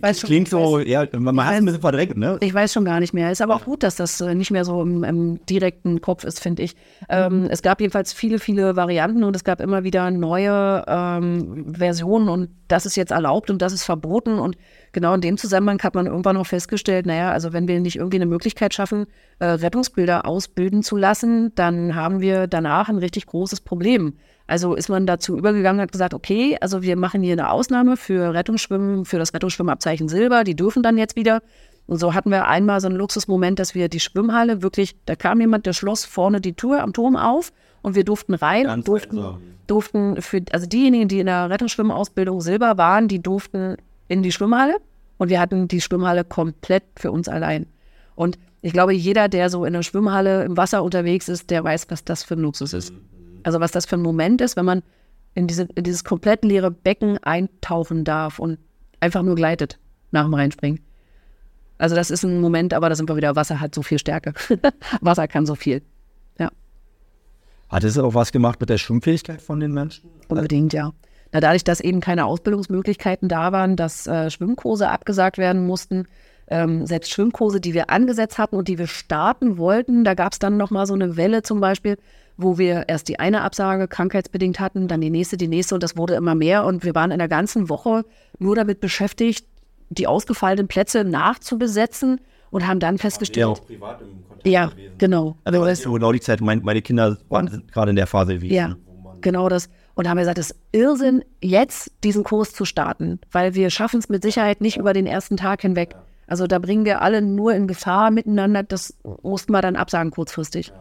Weiß schon, Klingt so, weiß, ja, man hat es ein bisschen verdrängt, ne? Ich weiß schon gar nicht mehr. Ist aber auch gut, dass das äh, nicht mehr so im, im direkten Kopf ist, finde ich. Ähm, mhm. Es gab jedenfalls viele, viele Varianten und es gab immer wieder neue ähm, Versionen und das ist jetzt erlaubt und das ist verboten. Und genau in dem Zusammenhang hat man irgendwann noch festgestellt, naja, also wenn wir nicht irgendwie eine Möglichkeit schaffen, äh, Rettungsbilder ausbilden zu lassen, dann haben wir danach ein richtig großes Problem. Also ist man dazu übergegangen, hat gesagt, okay, also wir machen hier eine Ausnahme für Rettungsschwimmen, für das Rettungsschwimmabzeichen Silber, die dürfen dann jetzt wieder. Und so hatten wir einmal so einen Luxusmoment, dass wir die Schwimmhalle wirklich, da kam jemand, der schloss vorne die Tür am Turm auf und wir durften rein Ganz und durften, durften für, also diejenigen, die in der Rettungsschwimmausbildung Silber waren, die durften in die Schwimmhalle und wir hatten die Schwimmhalle komplett für uns allein. Und ich glaube, jeder, der so in der Schwimmhalle im Wasser unterwegs ist, der weiß, was das für ein Luxus ist. Also was das für ein Moment ist, wenn man in, diese, in dieses komplett leere Becken eintauchen darf und einfach nur gleitet nach dem Reinspringen. Also das ist ein Moment, aber da sind wir wieder, Wasser hat so viel Stärke. [laughs] Wasser kann so viel. Ja. Hat es auch was gemacht mit der Schwimmfähigkeit von den Menschen? Unbedingt, ja. Na, dadurch, dass eben keine Ausbildungsmöglichkeiten da waren, dass äh, Schwimmkurse abgesagt werden mussten, ähm, selbst Schwimmkurse, die wir angesetzt hatten und die wir starten wollten, da gab es dann nochmal so eine Welle zum Beispiel, wo wir erst die eine Absage krankheitsbedingt hatten, dann die nächste, die nächste und das wurde immer mehr und wir waren in der ganzen Woche nur damit beschäftigt, die ausgefallenen Plätze nachzubesetzen und haben dann festgestellt. Ja, auch privat im Kontakt Ja, gewesen. genau. Also das ist genau die Zeit, mein, meine Kinder waren gerade in der Phase wie. Ja, genau das. Und haben gesagt, es ist Irrsinn, jetzt diesen Kurs zu starten, weil wir schaffen es mit Sicherheit nicht über den ersten Tag hinweg. Also da bringen wir alle nur in Gefahr miteinander. Das mussten wir dann absagen kurzfristig. Ja.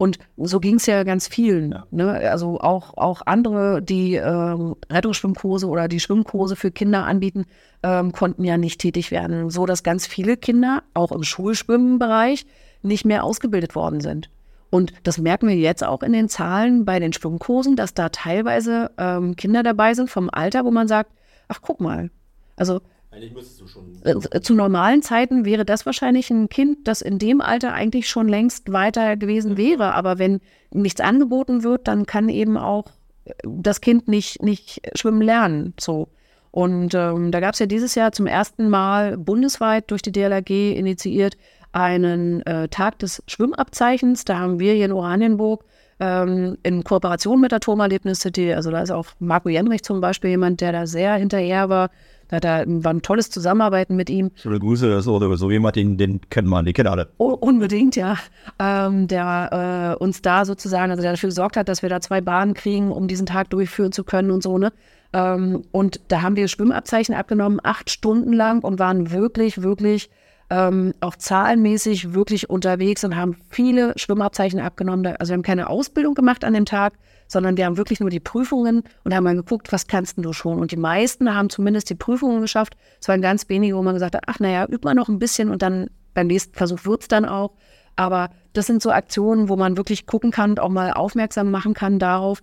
Und so ging es ja ganz vielen. Ja. Ne? Also auch, auch andere, die ähm, Rettungsschwimmkurse oder die Schwimmkurse für Kinder anbieten, ähm, konnten ja nicht tätig werden. So dass ganz viele Kinder, auch im Schulschwimmenbereich, nicht mehr ausgebildet worden sind. Und das merken wir jetzt auch in den Zahlen bei den Schwimmkursen, dass da teilweise ähm, Kinder dabei sind vom Alter, wo man sagt, ach guck mal, also eigentlich müsstest du schon. Äh, zu normalen Zeiten wäre das wahrscheinlich ein Kind, das in dem Alter eigentlich schon längst weiter gewesen wäre. Aber wenn nichts angeboten wird, dann kann eben auch äh, das Kind nicht, nicht schwimmen lernen. So. Und ähm, da gab es ja dieses Jahr zum ersten Mal bundesweit durch die DLRG initiiert einen äh, Tag des Schwimmabzeichens. Da haben wir hier in Oranienburg ähm, in Kooperation mit der Turmerlebnis City, also da ist auch Marco Jenrich zum Beispiel jemand, der da sehr hinterher war, hat er, war ein tolles Zusammenarbeiten mit ihm. Schöne Grüße oder so jemand, den, den kennt man, den kennen alle. Oh, unbedingt, ja. Ähm, der äh, uns da sozusagen, also der dafür gesorgt hat, dass wir da zwei Bahnen kriegen, um diesen Tag durchführen zu können und so, ne? Ähm, und da haben wir Schwimmabzeichen abgenommen, acht Stunden lang und waren wirklich, wirklich ähm, auch zahlenmäßig wirklich unterwegs und haben viele Schwimmabzeichen abgenommen. Also wir haben keine Ausbildung gemacht an dem Tag, sondern wir haben wirklich nur die Prüfungen und haben mal geguckt, was kannst du schon. Und die meisten haben zumindest die Prüfungen geschafft. Es waren ganz wenige, wo man gesagt hat, ach naja, übt man noch ein bisschen und dann beim nächsten Versuch wird es dann auch. Aber das sind so Aktionen, wo man wirklich gucken kann und auch mal aufmerksam machen kann darauf,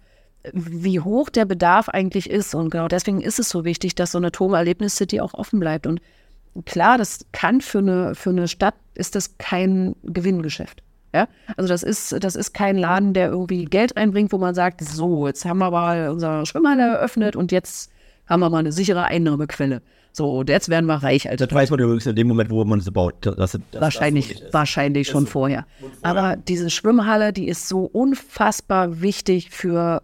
wie hoch der Bedarf eigentlich ist. Und genau deswegen ist es so wichtig, dass so eine Turmerlebnis-City auch offen bleibt. Und klar, das kann für eine, für eine Stadt, ist das kein Gewinngeschäft. Ja? Also das ist, das ist kein Laden, der irgendwie Geld reinbringt, wo man sagt, so, jetzt haben wir mal unsere Schwimmhalle eröffnet und jetzt haben wir mal eine sichere Einnahmequelle. So, und jetzt werden wir reich. Also das weiß man übrigens in dem Moment, wo man es baut. Das, das, wahrscheinlich wahrscheinlich schon vorher. Aber diese Schwimmhalle, die ist so unfassbar wichtig für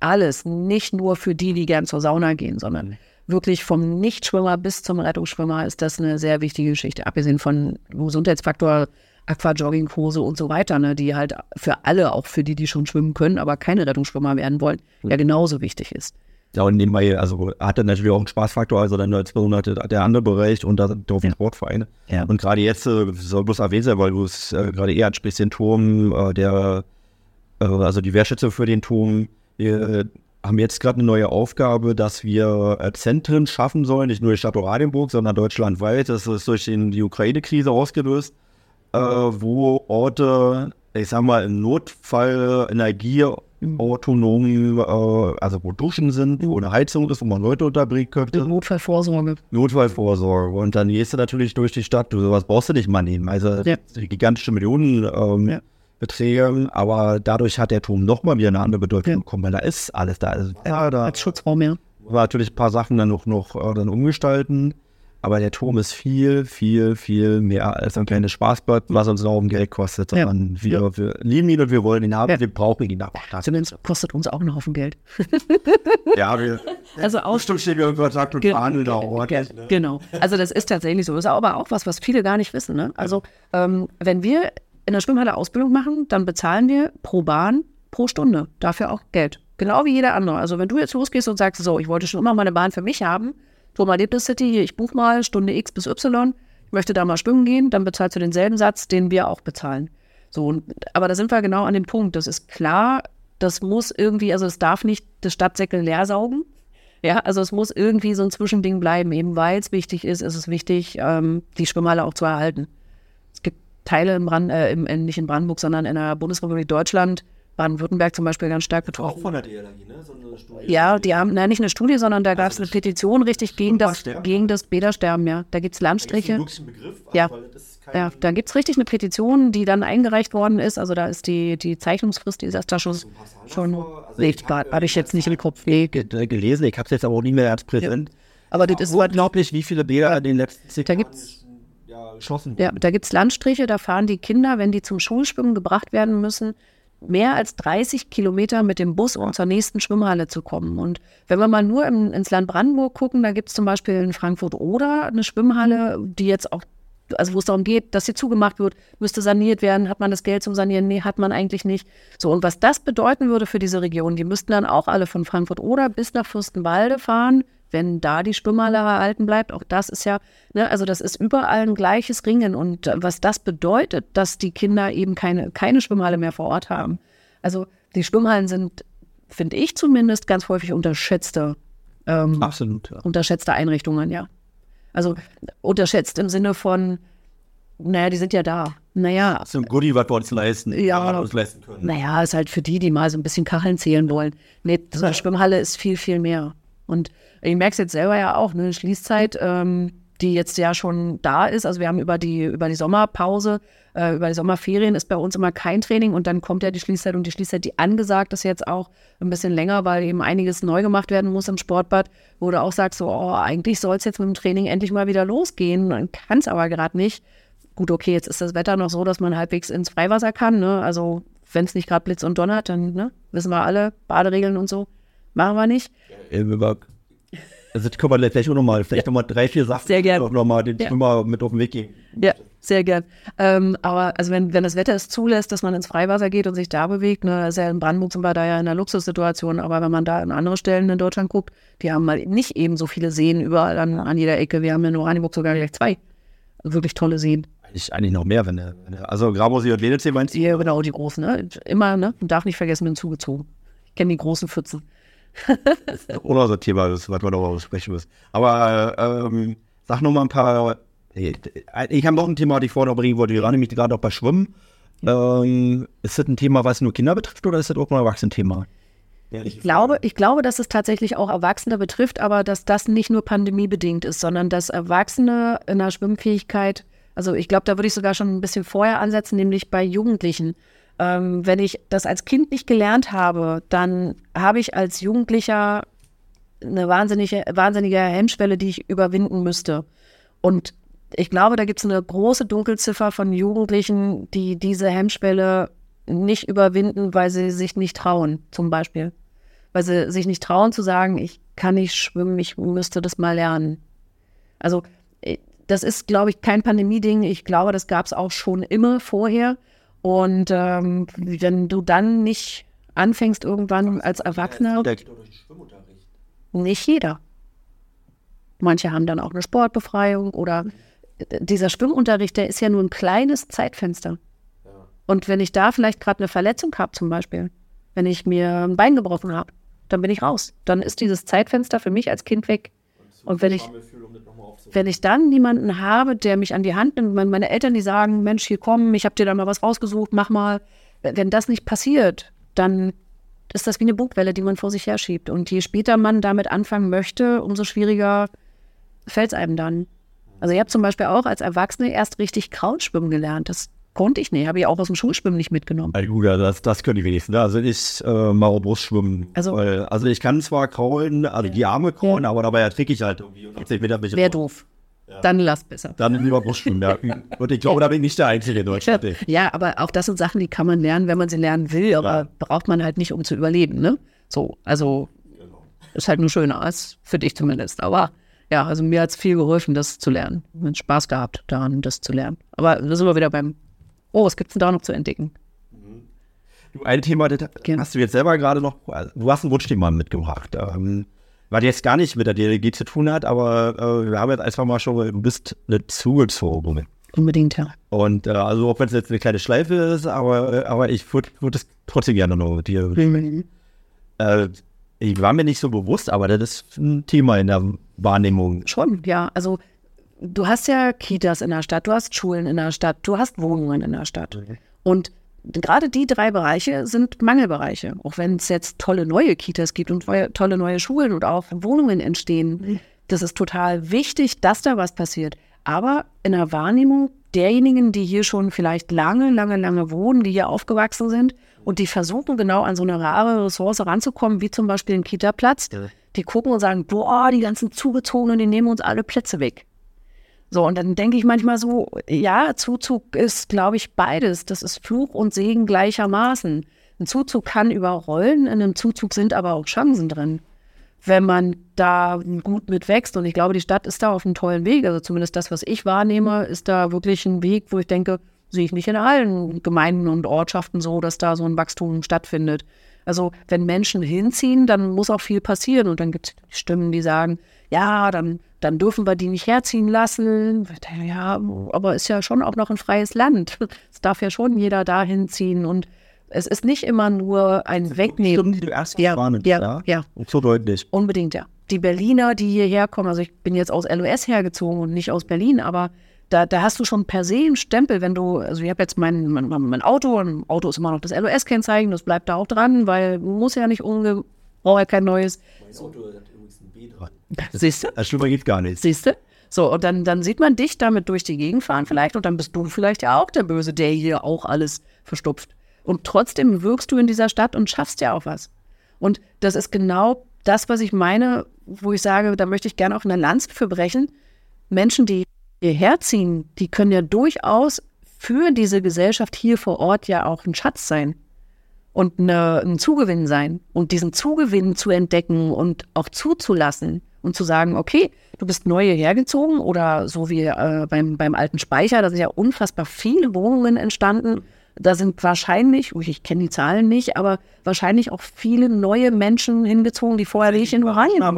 alles. Nicht nur für die, die gern zur Sauna gehen, sondern mhm. Wirklich vom Nichtschwimmer bis zum Rettungsschwimmer ist das eine sehr wichtige Geschichte. Abgesehen von Gesundheitsfaktor Aquajoggingkurse und so weiter, ne, die halt für alle, auch für die, die schon schwimmen können, aber keine Rettungsschwimmer werden wollen, ja genauso wichtig ist. Ja, und nebenbei, also hat er natürlich auch einen Spaßfaktor, also dann 200 der andere Bereich und da dürfen ja. Sportvereine. Ja. Und gerade jetzt äh, soll bloß erwähnt sein, weil du es äh, gerade eher ansprichst, den Turm, äh, der, äh, also die Wehrschätze für den Turm, wir haben jetzt gerade eine neue Aufgabe, dass wir äh, Zentren schaffen sollen, nicht nur die Stadt Oranienburg, sondern deutschlandweit. Das ist durch den, die Ukraine-Krise ausgelöst, äh, wo Orte, ich sag mal, im Notfall Energie autonom, äh, also wo Duschen sind, wo eine Heizung ist, wo man Leute unterbringen könnte. Notfallvorsorge. Notfallvorsorge. Und dann gehst du natürlich durch die Stadt, du sowas brauchst du nicht mal nehmen. Also ja. gigantische Millionen ähm, ja. Beträge, aber dadurch hat der Turm nochmal wieder eine andere Bedeutung ja. bekommen, weil da ist alles da. Also, ja, da als Schutzraum, ja. Natürlich ein paar Sachen dann noch, noch äh, dann umgestalten. Aber der Turm ist viel, viel, viel mehr als ein kleines Spaßbad, was uns auch um Geld kostet. Ja. Wir, ja. wir, lieben ihn und wir wollen ihn haben, ja. wir brauchen ihn aber. Zumindest kostet uns auch einen Haufen Geld. [laughs] ja, wir, also aus, bestimmt stehen wir in Kontakt und ge verhandeln da auch. Ge ne? Genau. Also das ist tatsächlich so. Ist aber auch was, was viele gar nicht wissen. Ne? Also ähm, wenn wir in der Schwimmhalle Ausbildung machen, dann bezahlen wir pro Bahn pro Stunde. Dafür auch Geld. Genau wie jeder andere. Also wenn du jetzt losgehst und sagst, so, ich wollte schon immer meine Bahn für mich haben, Thomas Erlebnis City, ich buche mal Stunde X bis Y, ich möchte da mal schwimmen gehen, dann bezahlst du denselben Satz, den wir auch bezahlen. So, aber da sind wir genau an dem Punkt. Das ist klar, das muss irgendwie, also es darf nicht das Stadtsäckel leer saugen. Ja, also es muss irgendwie so ein Zwischending bleiben, eben weil es wichtig ist, ist es wichtig, ähm, die Schwimmhalle auch zu erhalten. Es gibt Teile in Brand, äh, im, nicht in Brandenburg, sondern in der Bundesrepublik Deutschland, Baden-Württemberg zum Beispiel ganz stark betroffen. Auch von der DLRG, ne? So eine Studie. Ja, die haben, nein, nicht eine Studie, sondern da gab es eine Petition richtig gegen das, gegen das Bädersterben, ja. Da gibt es Landstriche. Da Begriff, also ja. Ja, da gibt es richtig eine Petition, die dann eingereicht worden ist. Also da ist die, die Zeichnungsfrist, die ist erst da schon. schon also nee, habe ich jetzt nicht im Kopf. Nee. Gelesen, ich habe es jetzt aber auch nicht mehr als präsent. Ja. Aber das ist unglaublich, wie viele Bäder in den letzten zehn Jahren ja, geschossen Ja, da gibt es Landstriche, da fahren die Kinder, wenn die zum Schulschwimmen gebracht werden müssen, mehr als 30 Kilometer mit dem Bus, um zur nächsten Schwimmhalle zu kommen. Und wenn wir mal nur im, ins Land Brandenburg gucken, da gibt es zum Beispiel in Frankfurt oder eine Schwimmhalle, die jetzt auch, also wo es darum geht, dass sie zugemacht wird, müsste saniert werden. Hat man das Geld zum Sanieren? Nee, hat man eigentlich nicht. So, und was das bedeuten würde für diese Region, die müssten dann auch alle von Frankfurt oder bis nach Fürstenwalde fahren, wenn da die Schwimmhalle erhalten bleibt. Auch das ist ja, ne, also das ist überall ein gleiches Ringen. Und was das bedeutet, dass die Kinder eben keine, keine Schwimmhalle mehr vor Ort haben. Also die Schwimmhallen sind, finde ich zumindest, ganz häufig unterschätzte, ähm, Absolut, ja. unterschätzte Einrichtungen, ja. Also unterschätzt im Sinne von, naja, die sind ja da. Naja. Das ist ein Goodie, was wir uns leisten, ja, uns leisten können. Naja, ist halt für die, die mal so ein bisschen Kacheln zählen wollen. Nee, so eine Schwimmhalle ist viel, viel mehr. Und ich merke es jetzt selber ja auch, eine Schließzeit, ähm, die jetzt ja schon da ist. Also wir haben über die, über die Sommerpause, äh, über die Sommerferien ist bei uns immer kein Training und dann kommt ja die Schließzeit und die Schließzeit, die angesagt ist jetzt auch ein bisschen länger, weil eben einiges neu gemacht werden muss im Sportbad, wo du auch sagst, so, oh, eigentlich soll es jetzt mit dem Training endlich mal wieder losgehen, kann es aber gerade nicht. Gut, okay, jetzt ist das Wetter noch so, dass man halbwegs ins Freiwasser kann. Ne? Also wenn es nicht gerade Blitz und Donnert, dann ne? wissen wir alle, Baderegeln und so. Machen wir nicht. Also können wir vielleicht auch nochmal, vielleicht ja. nochmal drei, vier Sachen sehr gern. noch mal den ja. Schwimmer mit auf den Weg gehen. Ja, sehr gern. Ähm, aber also wenn, wenn das Wetter es zulässt, dass man ins Freiwasser geht und sich da bewegt, ne, ist ja in Brandenburg sind wir da ja in einer Luxussituation, aber wenn man da in andere Stellen in Deutschland guckt, die haben mal nicht eben so viele Seen überall an, an jeder Ecke. Wir haben in Oranienburg sogar gleich zwei wirklich tolle Seen. Eigentlich, eigentlich noch mehr, wenn der, also Grabosee und Ledelsee meinst du? Ja, genau, die großen, ne? Immer, ne? Man darf nicht vergessen, bin zugezogen. Ich kenne die großen Pfützen. Oder so Thema, das, was wir darüber sprechen müssen. Aber ähm, sag noch mal ein paar. Ich habe noch ein Thema, das ich vorher noch bringen wollte. Wir waren nämlich gerade auch bei Schwimmen. Ähm, ist das ein Thema, was nur Kinder betrifft oder ist das auch ein Erwachsenenthema? Ich glaube, ich glaube, dass es tatsächlich auch Erwachsene betrifft, aber dass das nicht nur pandemiebedingt ist, sondern dass Erwachsene in der Schwimmfähigkeit, also ich glaube, da würde ich sogar schon ein bisschen vorher ansetzen, nämlich bei Jugendlichen. Ähm, wenn ich das als Kind nicht gelernt habe, dann habe ich als Jugendlicher eine wahnsinnige, wahnsinnige Hemmschwelle, die ich überwinden müsste. Und ich glaube, da gibt es eine große Dunkelziffer von Jugendlichen, die diese Hemmschwelle nicht überwinden, weil sie sich nicht trauen, zum Beispiel. Weil sie sich nicht trauen zu sagen, ich kann nicht schwimmen, ich müsste das mal lernen. Also das ist, glaube ich, kein Pandemie-Ding. Ich glaube, das gab es auch schon immer vorher. Und ähm, wenn du dann nicht anfängst, irgendwann als Erwachsener. Nicht jeder. Manche haben dann auch eine Sportbefreiung oder dieser Schwimmunterricht, der ist ja nur ein kleines Zeitfenster. Und wenn ich da vielleicht gerade eine Verletzung habe, zum Beispiel, wenn ich mir ein Bein gebrochen habe, dann bin ich raus. Dann ist dieses Zeitfenster für mich als Kind weg. Und wenn ich, wenn ich dann niemanden habe, der mich an die Hand nimmt, meine Eltern, die sagen, Mensch, hier komm, ich habe dir da mal was rausgesucht, mach mal. Wenn das nicht passiert, dann ist das wie eine Bugwelle, die man vor sich herschiebt. Und je später man damit anfangen möchte, umso schwieriger fällt es einem dann. Also ich habe zum Beispiel auch als Erwachsene erst richtig Krautschwimmen gelernt. Das konnte ich nicht, habe ich auch aus dem Schulschwimmen nicht mitgenommen. Also gut, das, das können die wenigsten. Also ich äh, mache Brustschwimmen. Also, weil, also ich kann zwar kraulen, also die Arme kraulen, ja. aber dabei erträge ich halt irgendwie. Wäre doof. Ja. Dann lass besser. Dann lieber Brustschwimmen, ja. [laughs] Und ich glaube, da bin ich nicht der Einzige in Deutschland. Ja, aber auch das sind Sachen, die kann man lernen, wenn man sie lernen will, aber ja. braucht man halt nicht, um zu überleben, ne? So, also genau. ist halt nur schöner als für dich zumindest. Aber ja, also mir hat es viel geholfen, das zu lernen. Mir hat Spaß gehabt, daran das zu lernen. Aber da sind wir wieder beim, oh, was gibt es denn da noch zu entdecken? Du, ein Thema, das Gerne. hast du jetzt selber gerade noch, also, du hast ein Wunschthema mitgebracht. Ähm, was jetzt gar nicht mit der DLG zu tun hat, aber äh, wir haben jetzt einfach mal schon, du bist eine zugezogen. Unbedingt, ja. Und äh, also auch wenn es jetzt eine kleine Schleife ist, aber, äh, aber ich würde würd es trotzdem gerne noch mit dir. Mhm. Äh, ich war mir nicht so bewusst, aber das ist ein Thema in der Wahrnehmung. Schon, ja. Also du hast ja Kitas in der Stadt, du hast Schulen in der Stadt, du hast Wohnungen in der Stadt. Mhm. Und gerade die drei Bereiche sind Mangelbereiche. Auch wenn es jetzt tolle neue Kitas gibt und tolle neue Schulen und auch Wohnungen entstehen. Das ist total wichtig, dass da was passiert. Aber in der Wahrnehmung derjenigen, die hier schon vielleicht lange, lange, lange wohnen, die hier aufgewachsen sind und die versuchen genau an so eine rare Ressource ranzukommen, wie zum Beispiel ein Kita-Platz, die gucken und sagen, boah, die ganzen Zugezogenen, die nehmen uns alle Plätze weg. So, und dann denke ich manchmal so, ja, Zuzug ist, glaube ich, beides. Das ist Fluch und Segen gleichermaßen. Ein Zuzug kann überrollen, in einem Zuzug sind aber auch Chancen drin, wenn man da gut mit wächst. Und ich glaube, die Stadt ist da auf einem tollen Weg. Also zumindest das, was ich wahrnehme, ist da wirklich ein Weg, wo ich denke, sehe ich nicht in allen Gemeinden und Ortschaften so, dass da so ein Wachstum stattfindet. Also wenn Menschen hinziehen, dann muss auch viel passieren. Und dann gibt es Stimmen, die sagen, ja, dann, dann dürfen wir die nicht herziehen lassen. Ja, aber ist ja schon auch noch ein freies Land. Es darf ja schon jeder da hinziehen. Und es ist nicht immer nur ein Wegnehmen. Stimmen, die du erst ja, ja, ja, ja. Und so deutlich. Unbedingt, ja. Die Berliner, die hierher kommen, also ich bin jetzt aus LOS hergezogen und nicht aus Berlin, aber da, da hast du schon per se einen Stempel, wenn du, also ich habe jetzt mein, mein, mein Auto, ein Auto ist immer noch das LOS-Kennzeichen, das bleibt da auch dran, weil muss ja nicht umge, brauche ja kein neues. Mein Auto B dran. Siehst du? Das Schlimmer geht gar nicht. Siehst du? So, und dann, dann sieht man dich damit durch die Gegend fahren vielleicht und dann bist du vielleicht ja auch der Böse, der hier auch alles verstopft. Und trotzdem wirkst du in dieser Stadt und schaffst ja auch was. Und das ist genau das, was ich meine, wo ich sage, da möchte ich gerne auch eine Lanze für brechen. Menschen, die hierher ziehen, die können ja durchaus für diese Gesellschaft hier vor Ort ja auch ein Schatz sein und eine, ein Zugewinn sein. Und diesen Zugewinn zu entdecken und auch zuzulassen und zu sagen, okay, du bist neu hierher gezogen oder so wie äh, beim, beim alten Speicher, da sind ja unfassbar viele Wohnungen entstanden. Da sind wahrscheinlich, ich kenne die Zahlen nicht, aber wahrscheinlich auch viele neue Menschen hingezogen, die vorher nicht in Oranien waren.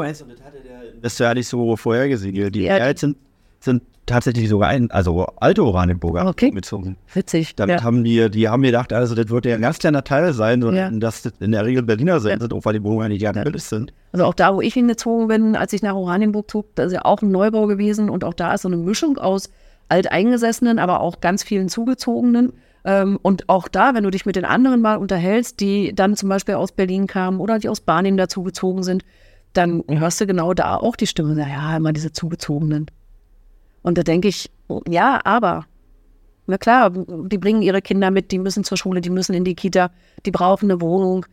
Das ist ja nicht so vorhergesehen. Die ja, sind, sind tatsächlich sogar ein, also alte Oranienburger okay. mitgezogen. Witzig. Damit ja. haben die, die haben gedacht, also das wird ja ein ganz kleiner Teil sein, sondern ja. dass das in der Regel Berliner sein ja. sind, auch weil die Wohnungen nicht ganz billig sind. Also auch da, wo ich hingezogen bin, als ich nach Oranienburg zog, da ist ja auch ein Neubau gewesen und auch da ist so eine Mischung aus Alteingesessenen, aber auch ganz vielen Zugezogenen. Ähm, und auch da, wenn du dich mit den anderen mal unterhältst, die dann zum Beispiel aus Berlin kamen oder die aus Barnim dazugezogen sind, dann hörst du genau da auch die Stimme, ja, immer diese Zugezogenen. Und da denke ich, ja, aber, na klar, die bringen ihre Kinder mit, die müssen zur Schule, die müssen in die Kita, die brauchen eine Wohnung,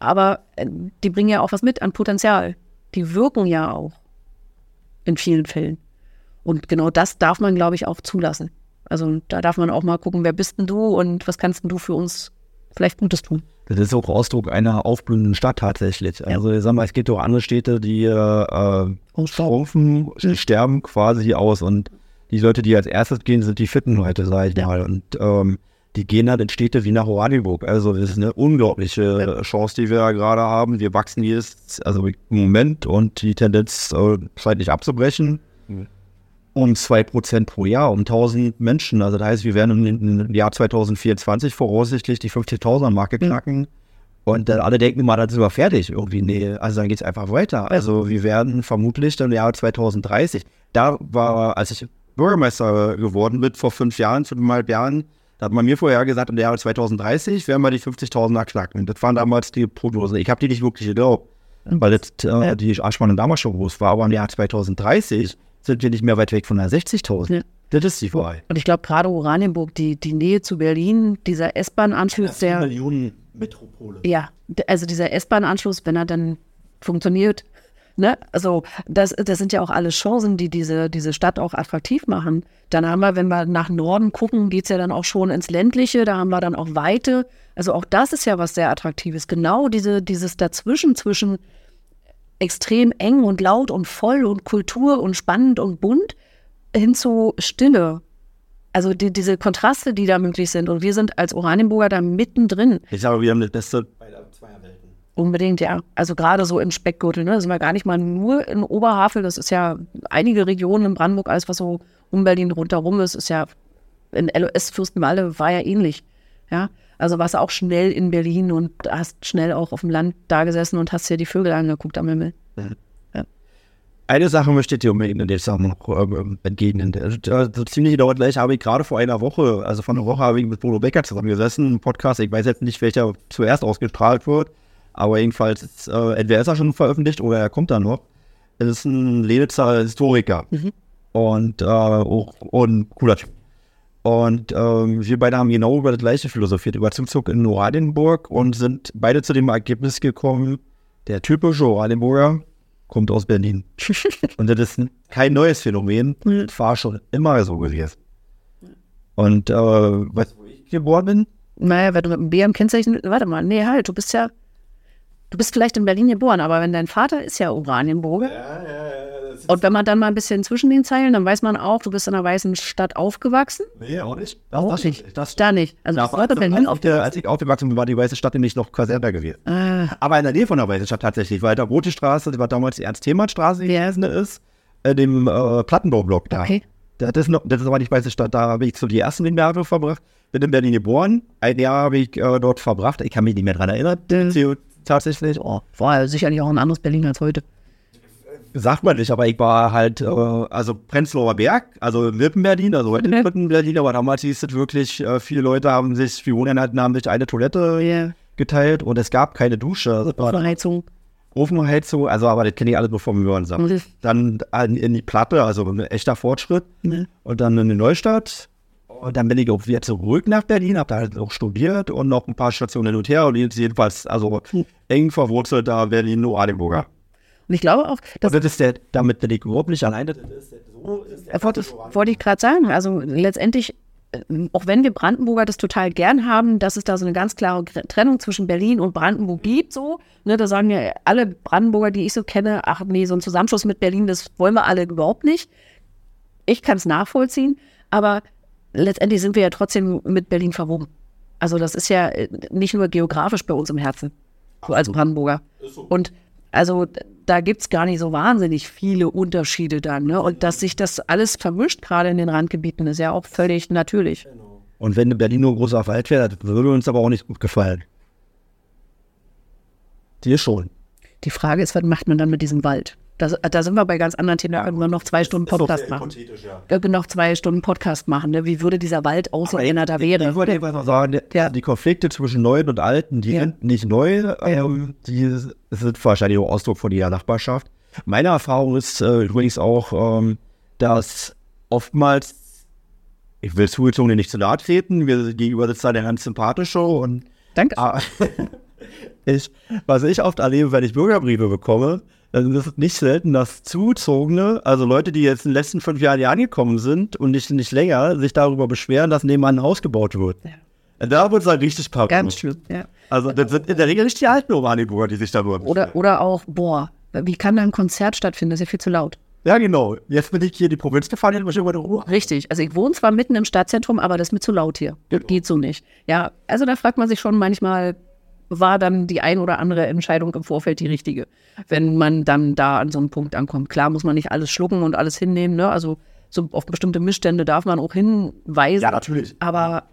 aber äh, die bringen ja auch was mit an Potenzial. Die wirken ja auch in vielen Fällen. Und genau das darf man, glaube ich, auch zulassen. Also da darf man auch mal gucken, wer bist denn du und was kannst denn du für uns vielleicht Gutes tun. Das ist auch Ausdruck einer aufblühenden Stadt tatsächlich. Ja. Also ich sag mal, es gibt auch andere Städte, die äh, schrumpfen, sterben quasi aus und die Leute, die als erstes gehen, sind die fitten Leute, sag ich Ja. mal. Und ähm, die gehen dann in Städte wie nach Oranienburg. Also das ist eine unglaubliche Chance, die wir da gerade haben. Wir wachsen jetzt, also im Moment und die Tendenz äh, scheint nicht abzubrechen. Um 2% pro Jahr, um 1000 Menschen. Also das heißt, wir werden im, Jahr 2024 voraussichtlich die 50.000er Marke knacken. Und dann alle denken immer, dann sind wir fertig irgendwie. Nee, also dann geht es einfach weiter. Also wir werden vermutlich im Jahr 2030, da war, als ich Bürgermeister geworden bin, vor fünf Jahren, fünfeinhalb Jahren, da hat man mir vorher gesagt, im Jahr 2030 werden wir die 50.000er knacken. Das waren damals die Prognosen. Ich habe die nicht wirklich geglaubt, weil das, äh, die Arschmann damals schon groß war. Aber im Jahr 2030 sind wir nicht mehr weit weg von der 60.000. Ja. Das ist die Wahrheit. Und ich glaube, gerade Oranienburg, die, die Nähe zu Berlin, dieser S-Bahn-Anschluss, der, Millionen Metropole. ja, also dieser S-Bahn-Anschluss, wenn er dann funktioniert, ne, also das, das sind ja auch alles Chancen, die diese, diese Stadt auch attraktiv machen. Dann haben wir, wenn wir nach Norden gucken, geht es ja dann auch schon ins Ländliche, da haben wir dann auch Weite. Also auch das ist ja was sehr Attraktives. Genau diese, dieses Dazwischen, zwischen extrem eng und laut und voll und Kultur und spannend und bunt hin zu Stille. Also die, diese Kontraste, die da möglich sind. Und wir sind als Oranienburger da mittendrin. Ich sage, wir haben das Beste bei der Zweierwelten. Unbedingt, ja. Also gerade so im Speckgürtel. Ne? Da sind wir gar nicht mal nur in Oberhavel. Das ist ja einige Regionen in Brandenburg, alles was so um Berlin rundherum ist, ist ja in LOS Fürstenwalde war ja ähnlich. Ja. Also warst du auch schnell in Berlin und hast schnell auch auf dem Land da gesessen und hast dir die Vögel angeguckt am Himmel. Eine Sache möchte ich dir unbedingt in der Sache noch ähm, entgegnen. Also, so ziemlich genau gleich habe ich gerade vor einer Woche, also vor einer Woche habe ich mit Bodo Becker zusammengesessen, einen Podcast. Ich weiß jetzt nicht, welcher zuerst ausgestrahlt wird, aber jedenfalls, äh, entweder ist er schon veröffentlicht oder er kommt dann noch. Es ist ein Lenitzer Historiker und, äh, auch, und cooler Typ. Und ähm, wir beide haben genau über das gleiche philosophiert, über Zuzug in Oranienburg und sind beide zu dem Ergebnis gekommen, der typische Oranienburger kommt aus Berlin. [laughs] und das ist kein neues Phänomen, das war schon immer so gewesen. Und äh, weißt du, wo ich geboren bin? Naja, wenn du mit einem B am Kennzeichen, warte mal, nee, halt, du bist ja, du bist vielleicht in Berlin geboren, aber wenn dein Vater ist ja Oranienburger. Und wenn man dann mal ein bisschen zwischen den Zeilen, dann weiß man auch, du bist in einer weißen Stadt aufgewachsen. Nee, auch nicht. Auch nicht. Da nicht. Also das war Berlin als, auf der, als ich aufgewachsen bin, war die Weiße Stadt nämlich noch Kaserne gewesen. äh, Aber in der Nähe von der Weißen Stadt tatsächlich, weil da Rote Straße, die war damals die Ernst-Thiemann-Straße, die Ja. heißende ist, in dem äh, Plattenbaublock da. Okay. Das ist, noch, das ist aber nicht Weiße Stadt, da habe ich so die ersten Jahre verbracht. Bin in Berlin geboren, ein Jahr habe ich äh, dort verbracht. Ich kann mich nicht mehr dran erinnern, Mhm. tatsächlich. oh, war ja sicherlich auch ein anderes Berlin als heute. Sagt man nicht, aber ich war halt, äh, also Prenzlauer Berg, also mitten Berlin, also heute Mhm. mitten Berlin, aber damals hieß es wirklich, äh, viele Leute haben sich, hatten, haben sich eine Toilette Ja. geteilt und es gab keine Dusche. Also Verheizung. Ofenheizung, also aber das kenne ich alles nur vom Hören sagen. Mhm. Dann an, in die Platte, also ein echter Fortschritt. Mhm. Und dann in die Neustadt. Und dann bin ich auch wieder zurück nach Berlin, habe da halt auch studiert und noch ein paar Stationen hin und her. Und jedenfalls, also eng verwurzelt da Berlin-Oranienburger. Und ich glaube auch, dass Und das ist der, damit bin ich überhaupt nicht alleine. Das ist, so ist Äh, wollte, wollte ich gerade sagen. Also letztendlich, äh, auch wenn wir Brandenburger das total gern haben, dass es da so eine ganz klare Trennung zwischen Berlin und Brandenburg gibt, so. Ne, da sagen ja alle Brandenburger, die ich so kenne, ach nee, so ein Zusammenschluss mit Berlin, das wollen wir alle überhaupt nicht. Ich kann es nachvollziehen, aber letztendlich sind wir ja trotzdem mit Berlin verwoben. Also das ist ja äh, nicht nur geografisch bei uns im Herzen, so als Brandenburger. Und also da gibt es gar nicht so wahnsinnig viele Unterschiede dann. Ne? Und dass sich das alles vermischt, gerade in den Randgebieten, ist ja auch völlig natürlich. Und wenn Berlin nur ein großer Wald wäre, das würde uns aber auch nicht gut gefallen. Dir schon. Die Frage ist, was macht man dann mit diesem Wald? Da, da sind wir bei ganz anderen Themen. Da können wir noch zwei Stunden Podcast machen. Können noch zwei Stunden Podcast machen. Ne? Wie würde dieser Wald aussehen, wenn er da Ich wäre? würde einfach sagen, Ja. die Konflikte zwischen Neuen und Alten, die Ja. sind nicht neu, ähm, die sind wahrscheinlich auch Ausdruck von jeder Nachbarschaft. Meine Erfahrung ist äh, übrigens auch, ähm, dass oftmals, ich will Zugezogene nicht zu nahe treten, wir gegenüber sitzt da der ganz sympathische und Danke. Ah, [laughs] ich, was ich oft erlebe, wenn ich Bürgerbriefe bekomme, dann ist es nicht selten, dass Zugezogene, also Leute, die jetzt in den letzten fünf Jahren hier angekommen sind und nicht, nicht länger, sich darüber beschweren, dass nebenan ein Haus gebaut wird. Da wird es halt richtig packen. Ganz schlimm. Ja. Also das sind in der Regel nicht die alten Oranienburger, die sich darüber beschweren. Oder, oder auch, boah, wie kann da ein Konzert stattfinden? Das ist ja viel zu laut. Ja, genau. Jetzt bin ich hier in die Provinz gefahren, jetzt muss ich über die Ruhe. Richtig. Also ich wohne zwar mitten im Stadtzentrum, aber das ist mir zu laut hier. Genau. Geht so nicht. Ja, also da fragt man sich schon manchmal, war dann die ein oder andere Entscheidung im Vorfeld die richtige, wenn man dann da an so einen Punkt ankommt. Klar muss man nicht alles schlucken und alles hinnehmen, ne? Also so auf bestimmte Missstände darf man auch hinweisen. Ja, natürlich. aber,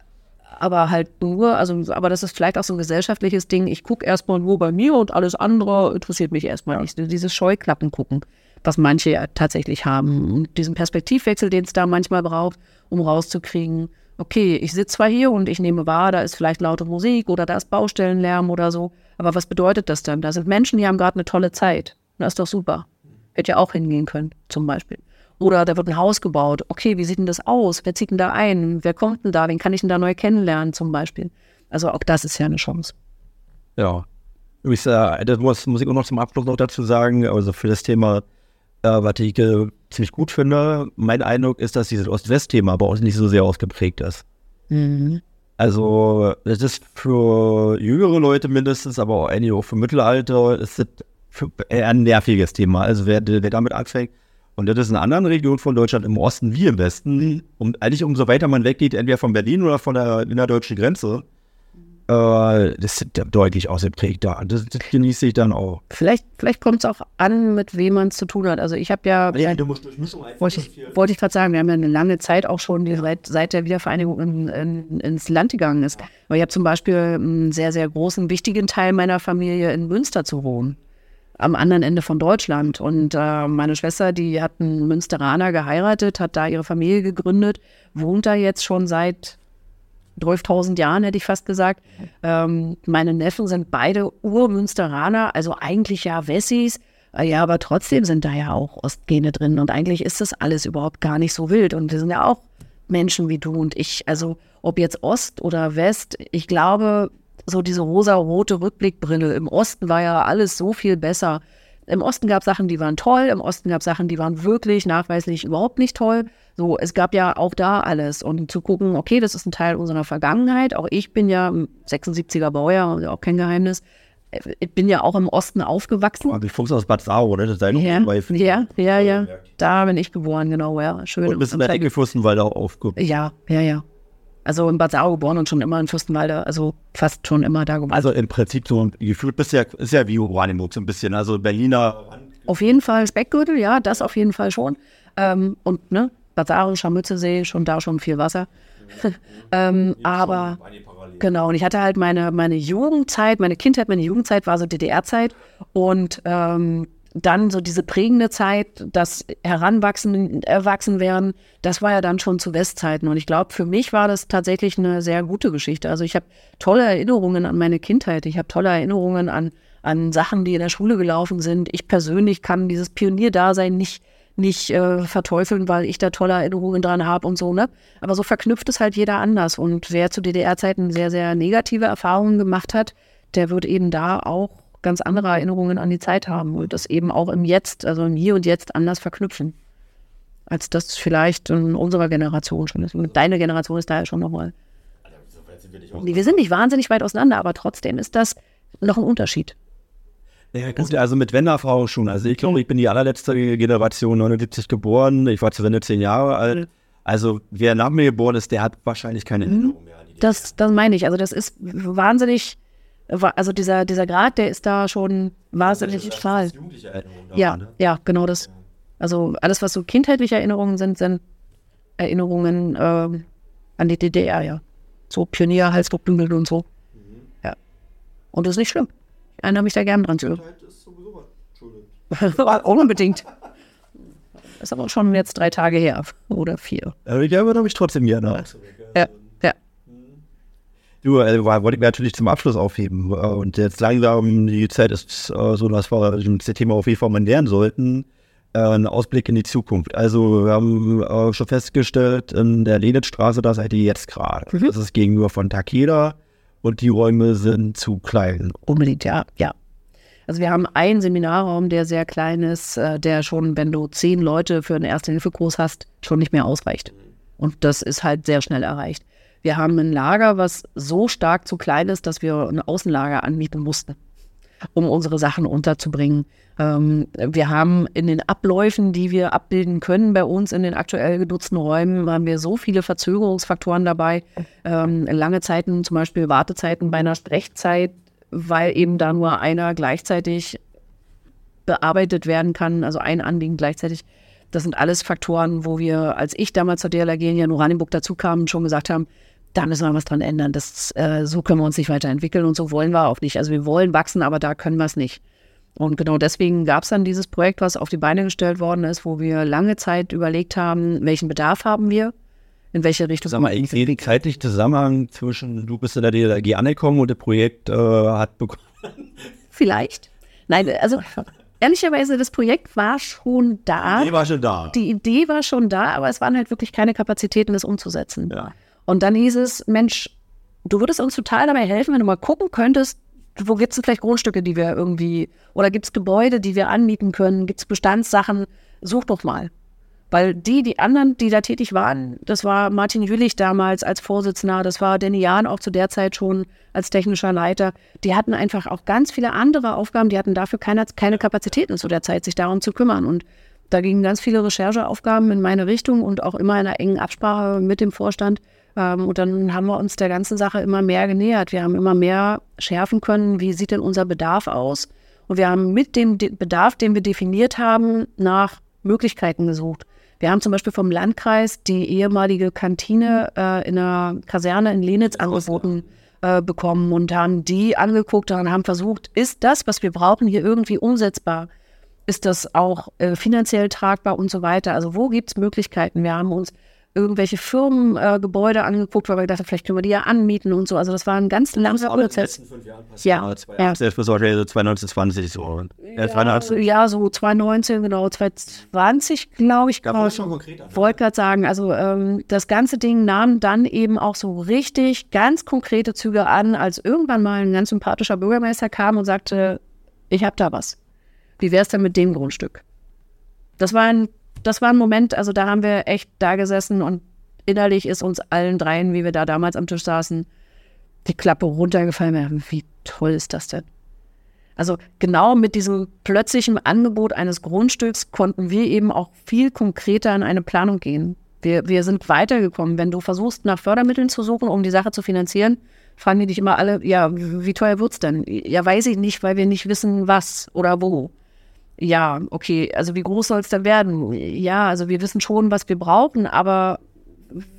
aber halt nur, also, aber das ist vielleicht auch so ein gesellschaftliches Ding. Ich gucke erstmal nur bei mir und alles andere interessiert mich erstmal nicht. Dieses Scheuklappen gucken, was manche ja tatsächlich haben. Und diesen Perspektivwechsel, den es da manchmal braucht, um rauszukriegen, okay, ich sitze zwar hier und ich nehme wahr, da ist vielleicht laute Musik oder da ist Baustellenlärm oder so, aber was bedeutet das denn? Da sind Menschen, die haben gerade eine tolle Zeit. Das ist doch super. Hätte ja auch hingehen können, zum Beispiel. Oder da wird ein Haus gebaut. Okay, wie sieht denn das aus? Wer zieht denn da ein? Wer kommt denn da? Wen kann ich denn da neu kennenlernen, zum Beispiel? Also auch das ist ja eine Chance. Ja. Äh, das muss, muss ich auch noch zum Abschluss noch dazu sagen, also für das Thema, was ich äh, ziemlich gut finde, mein Eindruck ist, dass dieses Ost-West-Thema bei uns nicht so sehr ausgeprägt ist. Mhm. Also, das ist für jüngere Leute mindestens, aber auch einige auch für Mittelalter, ist das eher ein nerviges Thema. Also, wer, wer damit anfängt, und das ist in anderen Regionen von Deutschland, im Osten wie im Westen, und eigentlich umso weiter man weggeht, entweder von Berlin oder von der innerdeutschen Grenze, äh, das ist deutlich ausgeprägt da. Das, das genieße ich dann auch. Vielleicht, vielleicht kommt es auch an, mit wem man es zu tun hat. Also ich habe ja, du musst Durchmischung wollte ich, wollte ich gerade sagen, wir haben ja eine lange Zeit auch schon, die seit, seit der Wiedervereinigung in, in, ins Land gegangen ist. Weil ich habe zum Beispiel einen sehr, sehr großen, wichtigen Teil meiner Familie in Münster zu wohnen. Am anderen Ende von Deutschland. Und äh, meine Schwester, die hat einen Münsteraner geheiratet, hat da ihre Familie gegründet, wohnt da jetzt schon seit 12.000 Jahren, hätte ich fast gesagt. Ähm, meine Neffen sind beide Urmünsteraner, also eigentlich ja Wessis. Äh, Ja, aber trotzdem sind da ja auch Ostgene drin. Und eigentlich ist das alles überhaupt gar nicht so wild. Und wir sind ja auch Menschen wie du und ich. Also ob jetzt Ost oder West, ich glaube, so diese rosa-rote Rückblickbrille. Im Osten war ja alles so viel besser. Im Osten gab es Sachen, die waren toll, im Osten gab es Sachen, die waren wirklich nachweislich überhaupt nicht toll. So, es gab ja auch da alles. Und zu gucken, okay, das ist ein Teil unserer Vergangenheit. Auch ich bin ja ein 76er Baujahr, auch kein Geheimnis. Ich bin ja auch im Osten aufgewachsen. Also ich fuchs aus Bad Sau, oder? Das ist deine Ja, ja, ja, ja. Da bin ich geboren, genau, ja. Schön. Und bist in der Ecke Fürstenwalder aufgehoben. Ja, ja, ja. Also in Bad Sau geboren und schon immer in Fürstenwalde, also fast schon immer da geboren. Also im Prinzip so gefühlt bist du ja, ist ja wie Oranienburg so ein bisschen. Also Berliner. Auf jeden Fall Speckgürtel, ja, das auf jeden Fall schon. Ähm, und ne, Bad Saren, Scharmützelsee, schon da schon viel Wasser. [laughs] ähm, aber genau, und ich hatte halt meine, meine Jugendzeit, meine Kindheit, meine Jugendzeit war so DDR-Zeit und ähm, dann so diese prägende Zeit, das Heranwachsen, Erwachsenwerden, das war ja dann schon zu Westzeiten. Und ich glaube, für mich war das tatsächlich eine sehr gute Geschichte. Also ich habe tolle Erinnerungen an meine Kindheit. Ich habe tolle Erinnerungen an, an Sachen, die in der Schule gelaufen sind. Ich persönlich kann dieses Pionierdasein nicht, nicht äh, verteufeln, weil ich da tolle Erinnerungen dran habe und so, ne? Aber so verknüpft es halt jeder anders. Und wer zu DDR-Zeiten sehr, sehr negative Erfahrungen gemacht hat, der wird eben da auch ganz andere Erinnerungen an die Zeit haben und das eben auch im Jetzt, also im Hier und Jetzt anders verknüpfen, als das vielleicht in unserer Generation schon ist. Und deine Generation ist da ja schon nochmal. Wir sind nicht wahnsinnig weit auseinander, aber trotzdem ist das noch ein Unterschied. Ja, gut, also mit Wenderfrau schon. Also ich glaube, ich bin die allerletzte Generation 79 geboren. Ich war zu Wende zehn Jahre alt. Also wer nach mir geboren ist, der hat wahrscheinlich keine Erinnerung mehr an die Das, das meine ich. Also das ist wahnsinnig, also dieser, dieser Grad, der ist da schon wahnsinnig Erinnerung daran, Ja, ne? ja, genau das. Also alles, was so kindheitliche Erinnerungen sind, sind Erinnerungen ähm, an die DDR, ja. So Pionier, Halsdruckbündel und so. Ja. Und das ist nicht schlimm. Ich erinnere mich da gern dran zurück. [laughs] Unbedingt. Das ist aber schon jetzt drei Tage her. Oder vier. Aber ich erinnere mich trotzdem gerne. Ja, ja. Du, äh, wollte ich mir natürlich zum Abschluss aufheben. Äh, Und jetzt langsam, die Zeit ist äh, so, dass wir das Thema auf jeden Fall mal lernen sollten. Äh, ein Ausblick in die Zukunft. Also, wir haben äh, schon festgestellt, in der Lenitzstraße, da seid ihr jetzt gerade. Mhm. Das ist gegenüber von Takeda und die Räume sind zu klein. Unbedingt, ja, ja. Also wir haben einen Seminarraum, der sehr klein ist, äh, der schon, wenn du zehn Leute für einen Erste-Hilfe-Kurs hast, schon nicht mehr ausreicht. Und das ist halt sehr schnell erreicht. Wir haben ein Lager, was so stark zu klein ist, dass wir ein Außenlager anmieten mussten. Um unsere Sachen unterzubringen. Ähm, wir haben in den Abläufen, die wir abbilden können bei uns in den aktuell genutzten Räumen, haben wir so viele Verzögerungsfaktoren dabei. Ähm, lange Zeiten, zum Beispiel Wartezeiten bei einer Sprechzeit, weil eben da nur einer gleichzeitig bearbeitet werden kann, also ein Anliegen gleichzeitig. Das sind alles Faktoren, wo wir, als ich damals zur DLRG in Oranienburg dazu kam, schon gesagt haben, da müssen wir was dran ändern. Das, äh, so können wir uns nicht weiterentwickeln und so wollen wir auch nicht. Also wir wollen wachsen, aber da können wir es nicht. Und genau deswegen gab es dann dieses Projekt, was auf die Beine gestellt worden ist, wo wir lange Zeit überlegt haben, welchen Bedarf haben wir, in welche Richtung. Sag mal, irgendwie den zeitlichen Zusammenhang zwischen du bist in der DLRG angekommen und das Projekt äh, hat begonnen. Vielleicht. Nein, also ehrlicherweise, das Projekt war schon da. Die Idee war schon da. Die Idee war schon da, aber es waren halt wirklich keine Kapazitäten, das umzusetzen. Ja. Und dann hieß es, Mensch, du würdest uns total dabei helfen, wenn du mal gucken könntest, wo gibt es vielleicht Grundstücke, die wir irgendwie, oder gibt es Gebäude, die wir anmieten können, gibt es Bestandssachen, such doch mal. Weil die, die anderen, die da tätig waren, das war Martin Jülich damals als Vorsitzender, das war Danny Jahn auch zu der Zeit schon als technischer Leiter, die hatten einfach auch ganz viele andere Aufgaben, die hatten dafür keine, keine Kapazitäten zu der Zeit, sich darum zu kümmern. Und da gingen ganz viele Rechercheaufgaben in meine Richtung und auch immer in einer engen Absprache mit dem Vorstand. Ähm, und dann haben wir uns der ganzen Sache immer mehr genähert. Wir haben immer mehr schärfen können, wie sieht denn unser Bedarf aus. Und wir haben mit dem Bedarf, den wir definiert haben, nach Möglichkeiten gesucht. Wir haben zum Beispiel vom Landkreis die ehemalige Kantine äh, in einer Kaserne in Lenitz angeboten äh, bekommen und haben die angeguckt und haben versucht, ist das, was wir brauchen, hier irgendwie umsetzbar? Ist das auch äh, finanziell tragbar und so weiter? Also wo gibt es Möglichkeiten? Wir haben uns irgendwelche Firmengebäude äh, angeguckt, weil wir dachten, vielleicht können wir die ja anmieten und so. Also das war ein ganz langer Prozess. Ja, ja. Selbst bis heute 2020 so. Ja, ja, so 2019, genau, 2020, glaube ich. Genau. Wollte gerade sagen, also ähm, das ganze Ding nahm dann eben auch so richtig ganz konkrete Züge an, als irgendwann mal ein ganz sympathischer Bürgermeister kam und sagte, ich habe da was. Wie wäre es denn mit dem Grundstück? Das war ein das war ein Moment, also da haben wir echt da gesessen und innerlich ist uns allen dreien, wie wir da damals am Tisch saßen, die Klappe runtergefallen. Wie toll ist das denn? Also genau mit diesem plötzlichen Angebot eines Grundstücks konnten wir eben auch viel konkreter in eine Planung gehen. Wir, wir sind weitergekommen. Wenn du versuchst, nach Fördermitteln zu suchen, um die Sache zu finanzieren, fragen die dich immer alle, ja, wie teuer wird es denn? Ja, weiß ich nicht, weil wir nicht wissen, was oder wo ja, okay, also wie groß soll es denn werden? Ja, also wir wissen schon, was wir brauchen, aber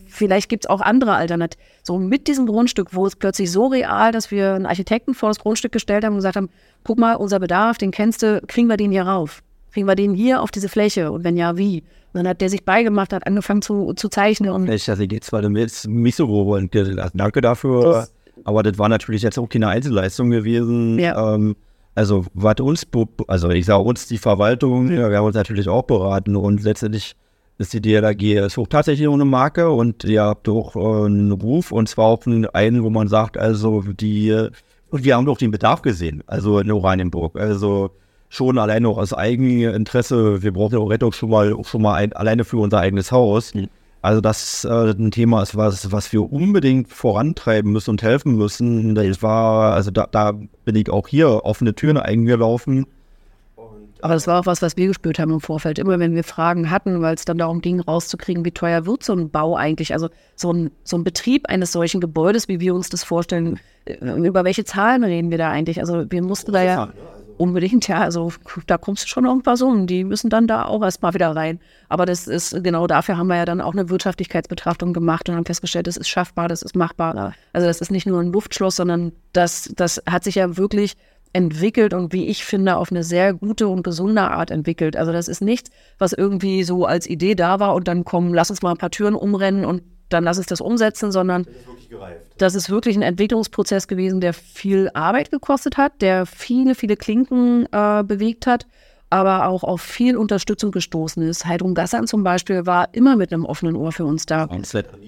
vielleicht gibt es auch andere Alternativen. So mit diesem Grundstück, wo es plötzlich so real, dass wir einen Architekten vor das Grundstück gestellt haben und gesagt haben, guck mal, unser Bedarf, den kennst du, kriegen wir den hier rauf? Kriegen wir den hier auf diese Fläche? Und wenn ja, wie? Und dann hat der sich beigemacht, hat angefangen zu, zu zeichnen. Und ich also geht zwar jetzt mich so und danke dafür. Das, aber das war natürlich jetzt auch keine Einzelleistung gewesen. Ja. Ähm, also, was uns, also ich sage uns die Verwaltung, ja, wir haben uns natürlich auch beraten und letztendlich ist die DLRG ist auch tatsächlich eine Marke und ihr habt auch äh, einen Ruf und zwar auch einen, wo man sagt, also die, und wir haben doch den Bedarf gesehen, also in Oranienburg. Also schon alleine auch aus eigenem Interesse, wir brauchen auch Rettung schon mal, schon mal ein, alleine für unser eigenes Haus. Mhm. Also das äh, ein Thema ist, was, was wir unbedingt vorantreiben müssen und helfen müssen. Das war, also da, da bin ich auch hier offene Türen eingelaufen. Aber das war auch was, was wir gespürt haben im Vorfeld. Immer wenn wir Fragen hatten, weil es dann darum ging, rauszukriegen, wie teuer wird so ein Bau eigentlich. Also so ein, so ein Betrieb eines solchen Gebäudes, wie wir uns das vorstellen, äh, über welche Zahlen reden wir da eigentlich? Also wir mussten da ja. Unbedingt, ja. Also da kommst du schon irgendwas um. Die müssen dann da auch erstmal wieder rein. Aber das ist genau dafür haben wir ja dann auch eine Wirtschaftlichkeitsbetrachtung gemacht und haben festgestellt, das ist schaffbar, das ist machbar. Also das ist nicht nur ein Luftschloss, sondern das, das hat sich ja wirklich entwickelt und wie ich finde, auf eine sehr gute und gesunde Art entwickelt. Also das ist nichts, was irgendwie so als Idee da war und dann kommen, lass uns mal ein paar Türen umrennen und dann lass uns das umsetzen, sondern das ist, das ist wirklich ein Entwicklungsprozess gewesen, der viel Arbeit gekostet hat, der viele, viele Klinken äh, bewegt hat, aber auch auf viel Unterstützung gestoßen ist. Heidrun Gassan zum Beispiel war immer mit einem offenen Ohr für uns da.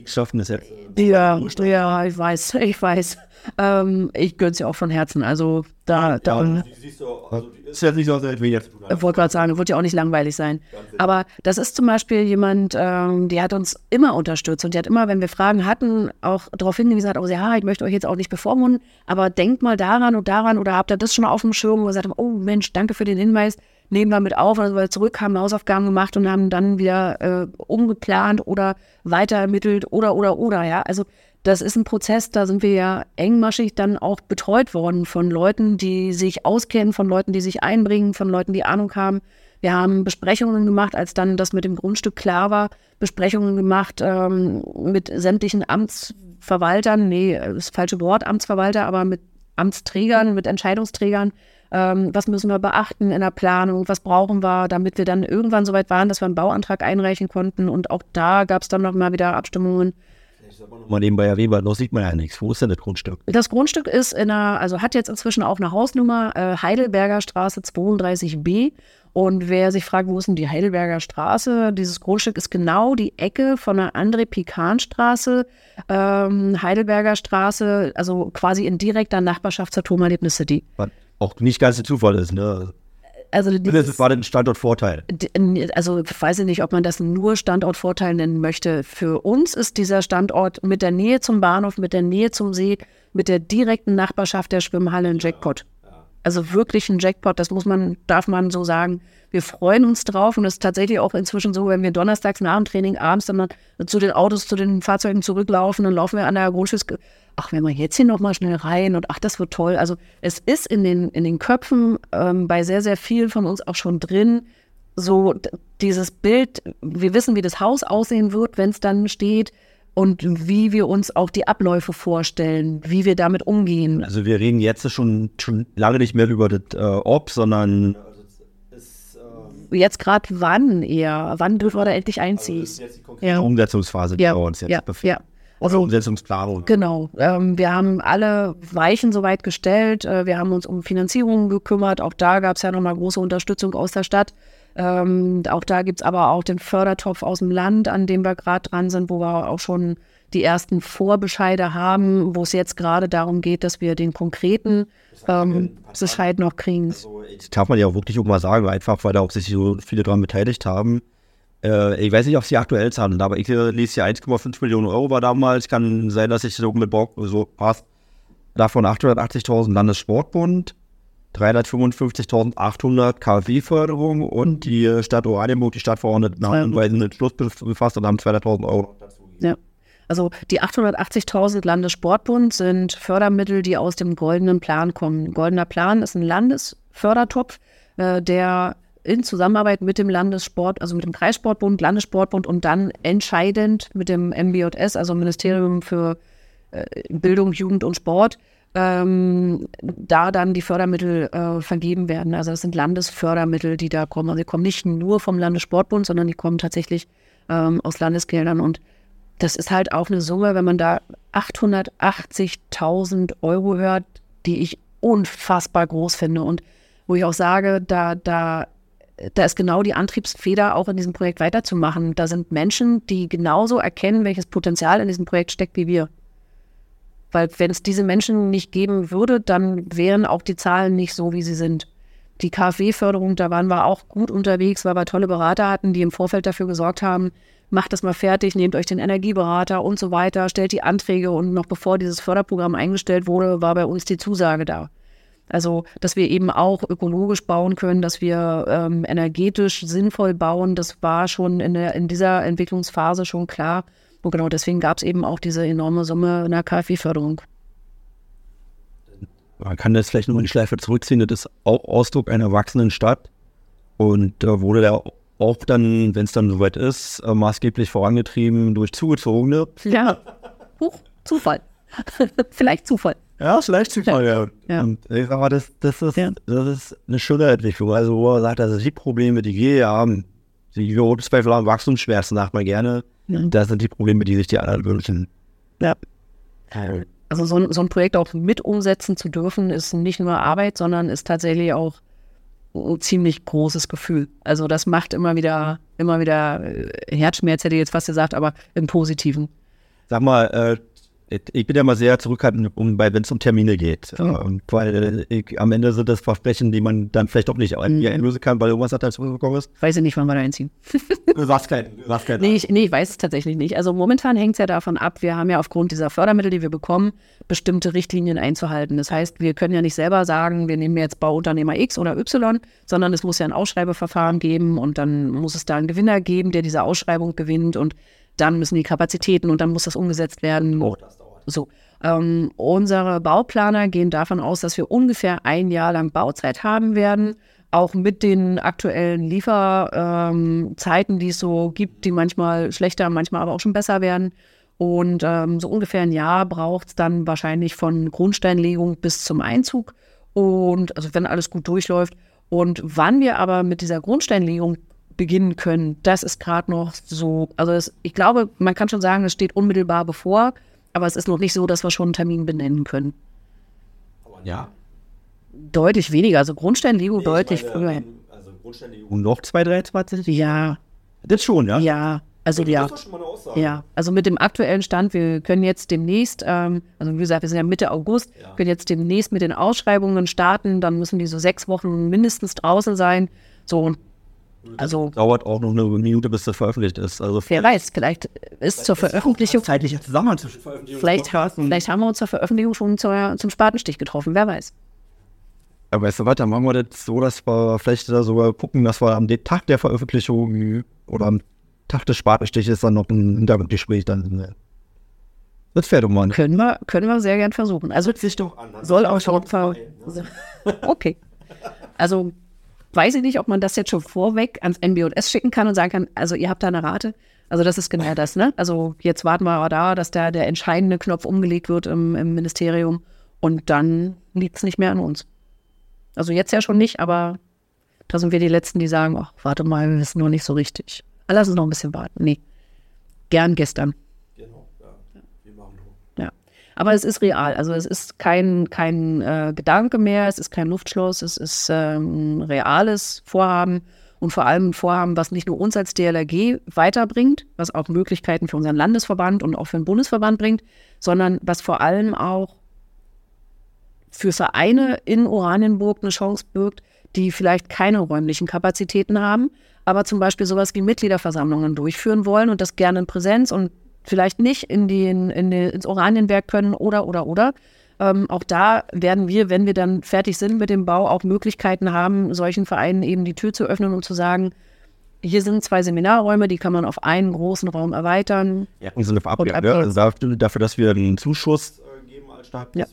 Schaffen jetzt. Ja, ja, ich weiß, ich weiß. Ähm, ich gönne es ja auch von Herzen. Also da, ja, da. siehst du, Also ist ja nicht so, als wir jetzt Ich wollte gerade sagen, wird ja auch nicht langweilig sein. Aber das ist zum Beispiel jemand, ähm, die hat uns immer unterstützt und die hat immer, wenn wir Fragen hatten, auch darauf hingewiesen, hat, oh ja, ich möchte euch jetzt auch nicht bevormunden, aber denkt mal daran und daran oder habt ihr das schon auf dem Schirm, wo gesagt haben, oh Mensch, danke für den Hinweis, nehmen wir mit auf. Sind wir zurück, haben Hausaufgaben gemacht und haben dann wieder äh, umgeplant oder weiter ermittelt oder, oder, oder, ja. Also das ist ein Prozess, da sind wir ja engmaschig dann auch betreut worden von Leuten, die sich auskennen, von Leuten, die sich einbringen, von Leuten, die Ahnung haben. Wir haben Besprechungen gemacht, als dann das mit dem Grundstück klar war, Besprechungen gemacht ähm, mit sämtlichen Amtsverwaltern, nee, das falsche Wort, Amtsverwalter, aber mit Amtsträgern, mit Entscheidungsträgern. Ähm, was müssen wir beachten in der Planung? Was brauchen wir, damit wir dann irgendwann so weit waren, dass wir einen Bauantrag einreichen konnten? Und auch da gab es dann noch mal wieder Abstimmungen Mal nebenbei erwähnen, weil noch sieht man ja nichts. Wo ist denn das Grundstück? Das Grundstück ist in einer, also hat jetzt inzwischen auch eine Hausnummer, äh, Heidelberger Straße 32b. Und wer sich fragt, wo ist denn die Heidelberger Straße? Dieses Grundstück ist genau die Ecke von der André-Pikan-Straße, ähm, Heidelberger Straße, also quasi in direkter Nachbarschaft zur Turmerlebnis City. Auch nicht ganz der Zufall ist, ne? Also Das war ein Standortvorteil. Also ich weiß ich nicht, ob man das nur Standortvorteil nennen möchte. Für uns ist dieser Standort mit der Nähe zum Bahnhof, mit der Nähe zum See, mit der direkten Nachbarschaft der Schwimmhalle ein Jackpot. Also wirklich ein Jackpot, das muss man, darf man so sagen. Wir freuen uns drauf und es ist tatsächlich auch inzwischen so, wenn wir donnerstags nach dem Training abends dann zu den Autos, zu den Fahrzeugen zurücklaufen, dann laufen wir an der Grundstücks ach, wenn wir jetzt hier nochmal schnell rein und ach, das wird toll. Also es ist in den, in den Köpfen ähm, bei sehr, sehr vielen von uns auch schon drin, so dieses Bild, wir wissen, wie das Haus aussehen wird, wenn es dann steht und wie wir uns auch die Abläufe vorstellen, wie wir damit umgehen. Also wir reden jetzt schon, schon lange nicht mehr über das äh, Ob, sondern Jetzt gerade wann eher, wann dürfen wir da endlich einziehen? ja. Umsetzungsphase, die Ja, bei uns jetzt ja, befindet. ja. Also Umsetzungsplanung. Genau. Ähm, wir haben alle Weichen soweit gestellt. Äh, wir haben uns um Finanzierungen gekümmert. Auch da gab es ja nochmal große Unterstützung aus der Stadt. Ähm, auch da gibt es aber auch den Fördertopf aus dem Land, an dem wir gerade dran sind, wo wir auch schon die ersten Vorbescheide haben, wo es jetzt gerade darum geht, dass wir den konkreten ähm, Bescheid noch kriegen. Das darf man ja auch wirklich auch mal sagen, einfach weil da auch sich so viele daran beteiligt haben. Äh, ich weiß nicht, ob sie aktuell zahlen, aber ich äh, lese hier 1,5 Millionen Euro war damals. Kann sein, dass ich so mit Bock so passt. Davon 880.000 Landessportbund, 355.800 KfW-Förderung und die Stadt Oranienburg, die Stadtverordneten haben einen Schluss befasst und haben 200.000 Euro. Ja. Also die 880.000 Landessportbund sind Fördermittel, die aus dem goldenen Plan kommen. Goldener Plan ist ein Landesfördertopf, äh, der in Zusammenarbeit mit dem Landessport, also mit dem Kreissportbund, Landessportbund und dann entscheidend mit dem MBJS, also Ministerium für äh, Bildung, Jugend und Sport, ähm, da dann die Fördermittel äh, vergeben werden. Also das sind Landesfördermittel, die da kommen. Also die kommen nicht nur vom Landessportbund, sondern die kommen tatsächlich ähm, aus Landesgeldern. Und das ist halt auch eine Summe, wenn man da 880.000 Euro hört, die ich unfassbar groß finde. Und wo ich auch sage, da, da, da ist genau die Antriebsfeder, auch in diesem Projekt weiterzumachen. Da sind Menschen, die genauso erkennen, welches Potenzial in diesem Projekt steckt wie wir. Weil wenn es diese Menschen nicht geben würde, dann wären auch die Zahlen nicht so, wie sie sind. Die KfW-Förderung, da waren wir auch gut unterwegs, weil wir tolle Berater hatten, die im Vorfeld dafür gesorgt haben, macht das mal fertig, nehmt euch den Energieberater und so weiter, stellt die Anträge und noch bevor dieses Förderprogramm eingestellt wurde, war bei uns die Zusage da. Also, dass wir eben auch ökologisch bauen können, dass wir ähm, energetisch sinnvoll bauen, das war schon in, der, in dieser Entwicklungsphase schon klar. Und genau deswegen gab es eben auch diese enorme Summe in der KfW-Förderung. Man kann das vielleicht noch in die Schleife zurückziehen. Das ist auch Ausdruck einer wachsenden Stadt und äh, wurde da auch dann, wenn es dann soweit ist, äh, maßgeblich vorangetrieben durch Zugezogene. Ja. Huch, Zufall. [laughs] Vielleicht Zufall. Ja, vielleicht Zufall, ja. Ja. Und ich sag mal, das, das, ist, Ja. das ist eine schöne Entwicklung. Also, wo man sagt, also die Probleme, die wir haben, die Zweifel haben Wachstumsschmerzen, sagt man gerne. Ja. Das sind die Probleme, die sich die anderen wünschen. Ja. Also so ein, so ein Projekt auch mit umsetzen zu dürfen, ist nicht nur Arbeit, sondern ist tatsächlich auch ein ziemlich großes Gefühl. Also das macht immer wieder, immer wieder äh, Herzschmerz, hätte ich jetzt fast gesagt, aber im Positiven. Sag mal, äh, Ich bin ja mal sehr zurückhaltend, um, wenn es um Termine geht. Ja. Ähm, weil ich, am Ende sind das Versprechen, die man dann vielleicht auch nicht Mhm. einlösen kann, weil irgendwas hat da zurückgekommen ist. Weiß ich nicht, wann wir da einziehen. [laughs] Du sagst keinen. Du sagst keinen. Nee ich, nee, ich weiß es tatsächlich nicht. Also momentan hängt es ja davon ab, wir haben ja aufgrund dieser Fördermittel, die wir bekommen, bestimmte Richtlinien einzuhalten. Das heißt, wir können ja nicht selber sagen, wir nehmen jetzt Bauunternehmer X oder Y, sondern es muss ja ein Ausschreibeverfahren geben und dann muss es da einen Gewinner geben, der diese Ausschreibung gewinnt und dann müssen die Kapazitäten und dann muss das umgesetzt werden. Oh, das dauert. So. Ähm, unsere Bauplaner gehen davon aus, dass wir ungefähr ein Jahr lang Bauzeit haben werden. Auch mit den aktuellen Lieferzeiten, ähm, die es so gibt, die manchmal schlechter, manchmal aber auch schon besser werden. Und ähm, so ungefähr ein Jahr braucht es dann wahrscheinlich von Grundsteinlegung bis zum Einzug. Und also wenn alles gut durchläuft. Und wann wir aber mit dieser Grundsteinlegung beginnen können, das ist gerade noch so, also es, ich glaube, man kann schon sagen, es steht unmittelbar bevor, aber es ist noch nicht so, dass wir schon einen Termin benennen können. Ja. Deutlich weniger, also Grundsteinlegung deutlich früher. Also Grundsteinlegung noch 2023? Ja, Das schon, ja? ja, also ja. schon mal eine Aussage. Ja, also mit dem aktuellen Stand, wir können jetzt demnächst, ähm, also wie gesagt, wir sind ja Mitte August, Ja. können jetzt demnächst mit den Ausschreibungen starten, dann müssen die so sechs Wochen mindestens draußen sein. So, und also Dauert auch noch eine Minute, bis das veröffentlicht ist. Also wer weiß, vielleicht ist zur Veröffentlichung, zeitlicher Zusammenhang zwischen Veröffentlichung vielleicht, vielleicht haben wir uns zur Veröffentlichung schon zur, zum Spatenstich getroffen, wer weiß. Ja, weißt du was, dann machen wir das so, dass wir vielleicht da sogar gucken, dass wir am Tag der Veröffentlichung oder am Tag des Spatenstiches dann noch ein Hintergrundgespräch dann. Das doch mal. Können wir, können wir sehr gern versuchen. Also sich doch an. soll auch schon ver Okay. Also weiß ich nicht, ob man das jetzt schon vorweg ans NBS schicken kann und sagen kann, also ihr habt da eine Rate. Also das ist genau das, ne? Also jetzt warten wir aber da, dass da der entscheidende Knopf umgelegt wird im, im Ministerium und dann liegt es nicht mehr an uns. Also jetzt ja schon nicht, aber da sind wir die Letzten, die sagen, ach, warte mal, wir wissen noch nicht so richtig. Ah, Lass uns noch ein bisschen warten. Nee. Gern gestern. Genau, ja. Wir machen so. Ja. Aber es ist real. Also es ist kein, kein äh, Gedanke mehr, es ist kein Luftschloss, es ist ähm, ein reales Vorhaben. Und vor allem ein Vorhaben, was nicht nur uns als DLRG weiterbringt, was auch Möglichkeiten für unseren Landesverband und auch für den Bundesverband bringt, sondern was vor allem auch für Vereine in Oranienburg eine Chance birgt, die vielleicht keine räumlichen Kapazitäten haben, aber zum Beispiel sowas wie Mitgliederversammlungen durchführen wollen und das gerne in Präsenz und vielleicht nicht in den, in den, ins Oranienwerk können oder, oder, oder. Ähm, auch da werden wir, wenn wir dann fertig sind mit dem Bau, auch Möglichkeiten haben, solchen Vereinen eben die Tür zu öffnen und zu sagen, hier sind zwei Seminarräume, die kann man auf einen großen Raum erweitern. Ja, Sinne von Und Abwehr, ne? Also dafür, dafür, dass wir einen Zuschuss äh, geben als Stadt. Ja.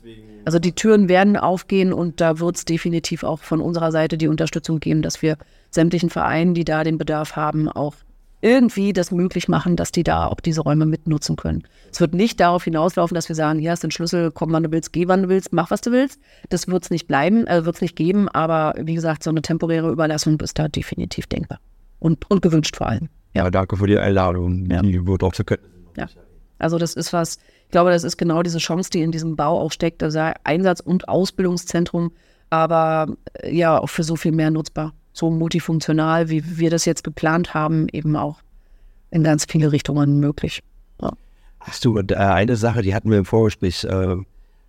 Also die Türen werden aufgehen und da wird es definitiv auch von unserer Seite die Unterstützung geben, dass wir sämtlichen Vereinen, die da den Bedarf haben, auch irgendwie das möglich machen, dass die da auch diese Räume mitnutzen können. Es wird nicht darauf hinauslaufen, dass wir sagen, hier hast du den Schlüssel, komm wann du willst, geh wann du willst, mach was du willst. Das wird es nicht bleiben, äh, wird es nicht geben, aber wie gesagt, so eine temporäre Überlassung ist da definitiv denkbar. Und, und gewünscht vor allem. ja, danke für die Einladung. Ja. Die wird auch zu können. Ja. Also das ist was, ich glaube, das ist genau diese Chance, die in diesem Bau auch steckt. Also Einsatz- und Ausbildungszentrum, aber äh, ja, auch für so viel mehr nutzbar. So multifunktional, wie wir das jetzt geplant haben, eben auch in ganz viele Richtungen möglich. Ja. Hast du äh, eine Sache, die hatten wir im Vorgespräch. Äh,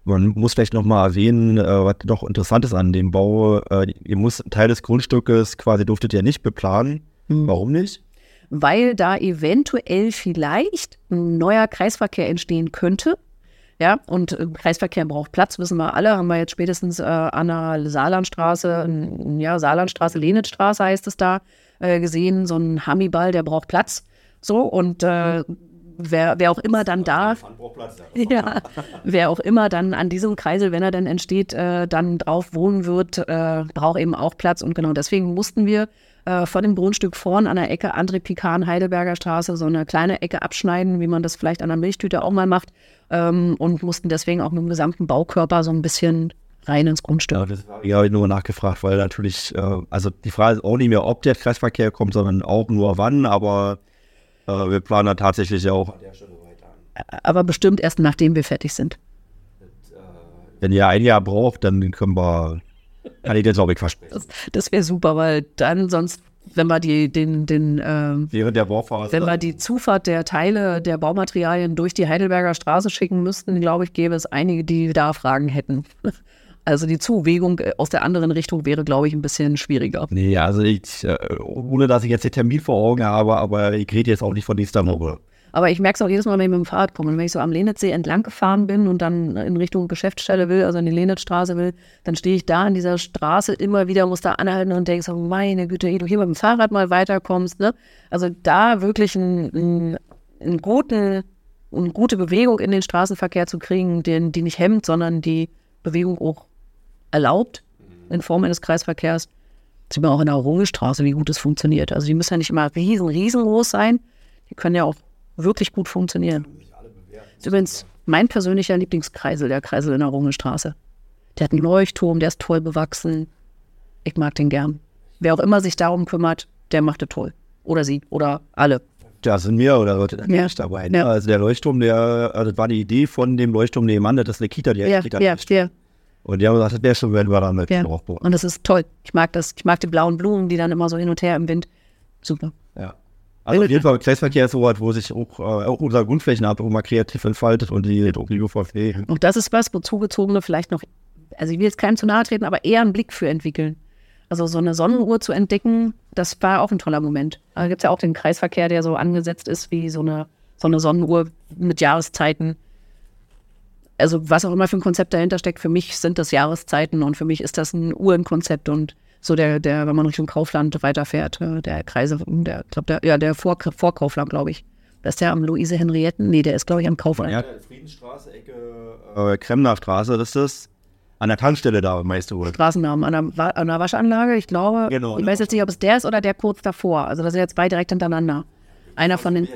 man muss vielleicht noch mal erwähnen, äh, was noch interessant ist an dem Bau. Äh, ihr einen Teil des Grundstückes quasi durftet ihr nicht beplanen. Hm. Warum nicht? weil da eventuell vielleicht ein neuer Kreisverkehr entstehen könnte. Ja, und äh, Kreisverkehr braucht Platz, wissen wir alle. Haben wir jetzt spätestens äh, an der Saarlandstraße, n- ja, Saarlandstraße, Lenitzstraße heißt es da, äh, gesehen. So ein Hamiball, der braucht Platz. So, und äh, wer, wer auch immer dann da, ja, [laughs] wer auch immer dann an diesem Kreisel, wenn er dann entsteht, äh, dann drauf wohnen wird, äh, braucht eben auch Platz. Und genau deswegen mussten wir äh, von dem Grundstück vorn an der Ecke André Pikan Heidelberger Straße so eine kleine Ecke abschneiden, wie man das vielleicht an der Milchtüte auch mal macht. Ähm, und mussten deswegen auch mit dem gesamten Baukörper so ein bisschen rein ins Grundstück. Ja, das war, ja, hab ich nur nachgefragt, weil natürlich, äh, also die Frage ist auch nicht mehr, ob der Kreisverkehr kommt, sondern auch nur wann, aber wir planen da tatsächlich ja auch an der Stelle weiter an. Aber bestimmt erst nachdem wir fertig sind. Wenn ihr ein Jahr braucht, dann können wir, kann ich dir glaube ich versprechen. Das, das wäre super, weil dann sonst wenn wir die, den, den, ähm, Während der Bohrphase. wenn wir die Zufahrt der Teile der Baumaterialien durch die Heidelberger Straße schicken müssten, glaube ich, gäbe es einige, die da Fragen hätten. Also die Zuwegung äh, aus der anderen Richtung wäre, glaube ich, ein bisschen schwieriger. Nee, also ich, äh, ohne dass ich jetzt den Termin vor Augen habe, aber ich rede jetzt auch nicht von nächster Woche. Aber ich merke es auch jedes Mal, wenn ich mit dem Fahrrad komme. Und wenn ich so am Lenitzsee entlang gefahren bin und dann in Richtung Geschäftsstelle will, also in die Lenitzstraße will, dann stehe ich da an dieser Straße immer wieder, muss da anhalten und denke so, meine Güte, ehe du hier mit dem Fahrrad mal weiterkommst. Ne? Also da wirklich einen, einen guten, eine gute Bewegung in den Straßenverkehr zu kriegen, den, die nicht hemmt, sondern die Bewegung auch erlaubt in Form eines Kreisverkehrs. Sieht man auch in der Rungestraße, wie gut es funktioniert. Also die müssen ja nicht immer riesen, riesengroß sein. Die können ja auch wirklich gut funktionieren. Das ist übrigens mein persönlicher Lieblingskreisel, der Kreisel in der Rungestraße. Der hat einen Leuchtturm, der ist toll bewachsen. Ich mag den gern. Wer auch immer sich darum kümmert, der macht das toll. Oder sie oder alle. Da sind wir oder Leute Ja. nicht dabei. Ne? Ja. Also der Leuchtturm, der, also das war die Idee von dem Leuchtturm nebenan, das ist eine Kita, die Ja, Kita ja, ja, Und die haben gesagt, das wäre schon, wenn wir da mit ja. draufbauen. Und das ist toll. Ich mag das. Ich mag die blauen Blumen, die dann immer so hin und her im Wind. Super. Ja. Also auf jeden Fall Kreisverkehr ist so was, wo sich auch, äh, auch unser Grundflächenabdruck mal kreativ entfaltet und die die UVP. Und das ist was, wo Zugezogene vielleicht noch, also ich will jetzt keinem zu nahe treten, aber eher einen Blick für entwickeln. Also so eine Sonnenuhr zu entdecken, das war auch ein toller Moment. Da gibt es ja auch den Kreisverkehr, der so angesetzt ist wie so eine, so eine Sonnenuhr mit Jahreszeiten. Also was auch immer für ein Konzept dahinter steckt, für mich sind das Jahreszeiten und für mich ist das ein Uhrenkonzept und so der, der, wenn man Richtung Kaufland weiterfährt, äh, der Kreise, der, glaub, der, ja, der Vor Vorkaufland, glaube ich. Das ist der am Luise Henrietten? Nee, der ist, glaube ich, am Kaufland. Ja, Friedensstraße, Ecke äh, Kremner Straße, das ist das. An der Tankstelle da, meinst du wohl. Straßennamen an einer Waschanlage. Ich glaube, Genau, ich weiß jetzt nicht, ob es der ist oder der kurz davor. Also das sind jetzt zwei direkt hintereinander. Einer von den,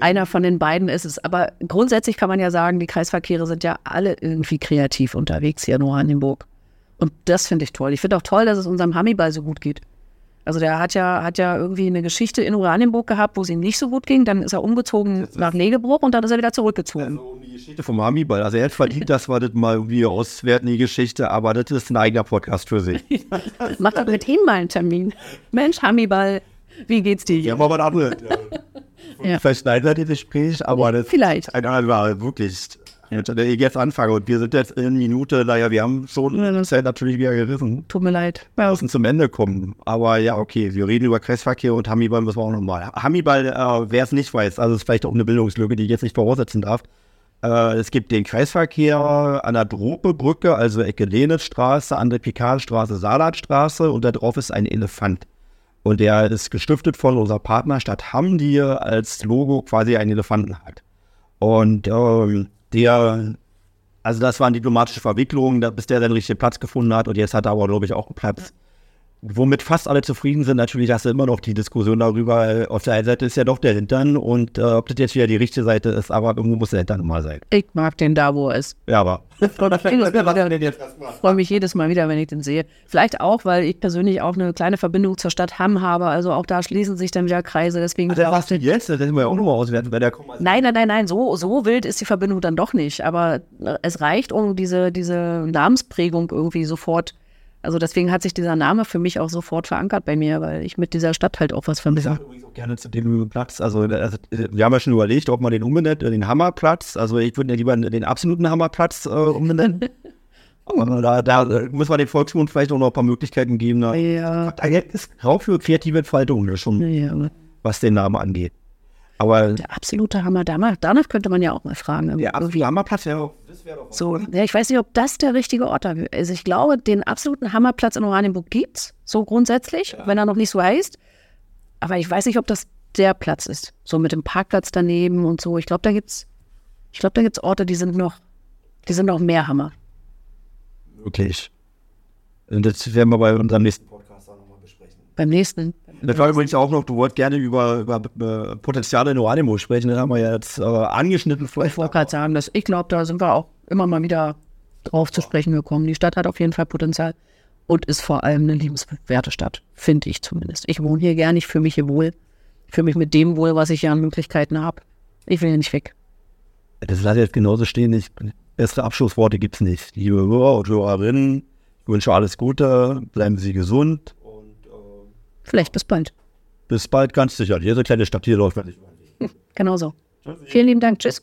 einer von den beiden ist es. Aber grundsätzlich kann man ja sagen, die Kreisverkehre sind ja alle irgendwie kreativ unterwegs hier in Oranienburg. Und das finde ich toll. Ich finde auch toll, dass es unserem Hannibal so gut geht. Also der hat ja, hat ja irgendwie eine Geschichte in Oranienburg gehabt, wo es ihm nicht so gut ging. Dann ist er umgezogen nach Legebruch und dann ist er wieder zurückgezogen. Also um die Geschichte vom Hamiball. Also er hat verdient, dass wir das mal irgendwie auswerten, die Geschichte, aber das ist ein eigener Podcast für sich. [laughs] Mach doch mit ihm mal einen Termin. Mensch, Hannibal, wie geht's dir haben aber ein anderes. Ja. Vielleicht schneiden wir das Gespräch, aber das Vielleicht. ein anderer wirklich. Jetzt, ich jetzt anfange und wir sind jetzt in Minute, naja, wir haben schon Ja, Zeit natürlich wieder gerissen. Tut mir leid. Wir müssen zum Ende kommen. Aber ja, okay, wir reden über Kreisverkehr und Hamiball müssen wir auch nochmal. Hamiball, äh, wer es nicht weiß, also ist vielleicht auch eine Bildungslücke, die ich jetzt nicht voraussetzen darf. Äh, es gibt den Kreisverkehr an der Drope-Brücke, also Ecke Lenitzstraße, an der Pikanstraße, Salatstraße und da drauf ist ein Elefant. Und der ist gestiftet von unserer Partnerstadt Hamm, die als Logo quasi einen Elefanten hat. Und ähm, der, also das waren diplomatische Verwicklungen, bis der seinen richtigen Platz gefunden hat. Und jetzt hat er aber, glaube ich, auch einen Platz. Womit fast alle zufrieden sind, natürlich hast du immer noch die Diskussion darüber, äh, auf der einen Seite ist ja doch der Hintern und äh, ob das jetzt wieder die richtige Seite ist, aber irgendwo muss der Hintern mal sein. Ich mag den da, wo er ist. Ja, aber. Ich freue [laughs] mich, jedes Mal wieder- wenn ich den sehe. Vielleicht auch, weil ich persönlich auch eine kleine Verbindung zur Stadt Hamm habe. Also auch da schließen sich dann wieder Kreise. Deswegen Der warst du jetzt, das hätten wir ja auch nochmal auswerten, weil der kommt. Nein, nein, nein, nein, so, so wild ist die Verbindung dann doch nicht. Aber äh, es reicht, um diese, diese Namensprägung irgendwie sofort. Also deswegen hat sich dieser Name für mich auch sofort verankert bei mir, weil ich mit dieser Stadt halt auch was Ich verbinde. sage übrigens auch gerne zu dem Platz. Also, also, wir haben ja schon überlegt, ob man den umbenennt, äh, den Hammerplatz. Also, ich würde ja lieber den absoluten Hammerplatz äh, umbenennen. [laughs] Aber da, da äh, muss man dem Volksmund vielleicht auch noch ein paar Möglichkeiten geben. Da, Ja, da ist Raum für kreative Entfaltung schon, ja, was den Namen angeht. Aber der absolute Hammer. Danach, danach könnte man ja auch mal fragen. der absolute Hammerplatz wäre das wäre doch So, ja, ich weiß nicht, ob das der richtige Ort dafür ist. Also ich glaube, den absoluten Hammerplatz in Oranienburg gibt's, so grundsätzlich, wenn er noch nicht so heißt. Aber ich weiß nicht, ob das der Platz ist. So mit dem Parkplatz daneben und so. Ich glaube, da gibt's, ich glaube, da gibt's Orte, die sind noch, die sind noch mehr Hammer. möglich. Und das werden wir bei unserem nächsten Podcast auch nochmal besprechen. Beim nächsten. Das war übrigens auch noch, du wolltest gerne über, über äh, Potenziale in Oranienburg sprechen. Das haben wir ja jetzt äh, angeschnitten. Ich wollte gerade sagen, dass ich glaube, da sind wir auch immer mal wieder drauf zu sprechen gekommen. Die Stadt hat auf jeden Fall Potenzial und ist vor allem eine liebenswerte Stadt, finde ich zumindest. Ich wohne hier gern, ich fühle mich hier wohl. Ich fühle mich mit dem wohl, was ich hier an Möglichkeiten habe. Ich will hier nicht weg. Das lasse ich jetzt genauso stehen. Ich, bessere Abschlussworte gibt es nicht. Liebe Hörer und Hörerinnen, ich wünsche alles Gute, bleiben Sie gesund und vielleicht bis bald. Bis bald, ganz sicher. Jede kleine Stadt hier läuft, [laughs] wenn ich Genauso. Vielen lieben Dank. Tschüss.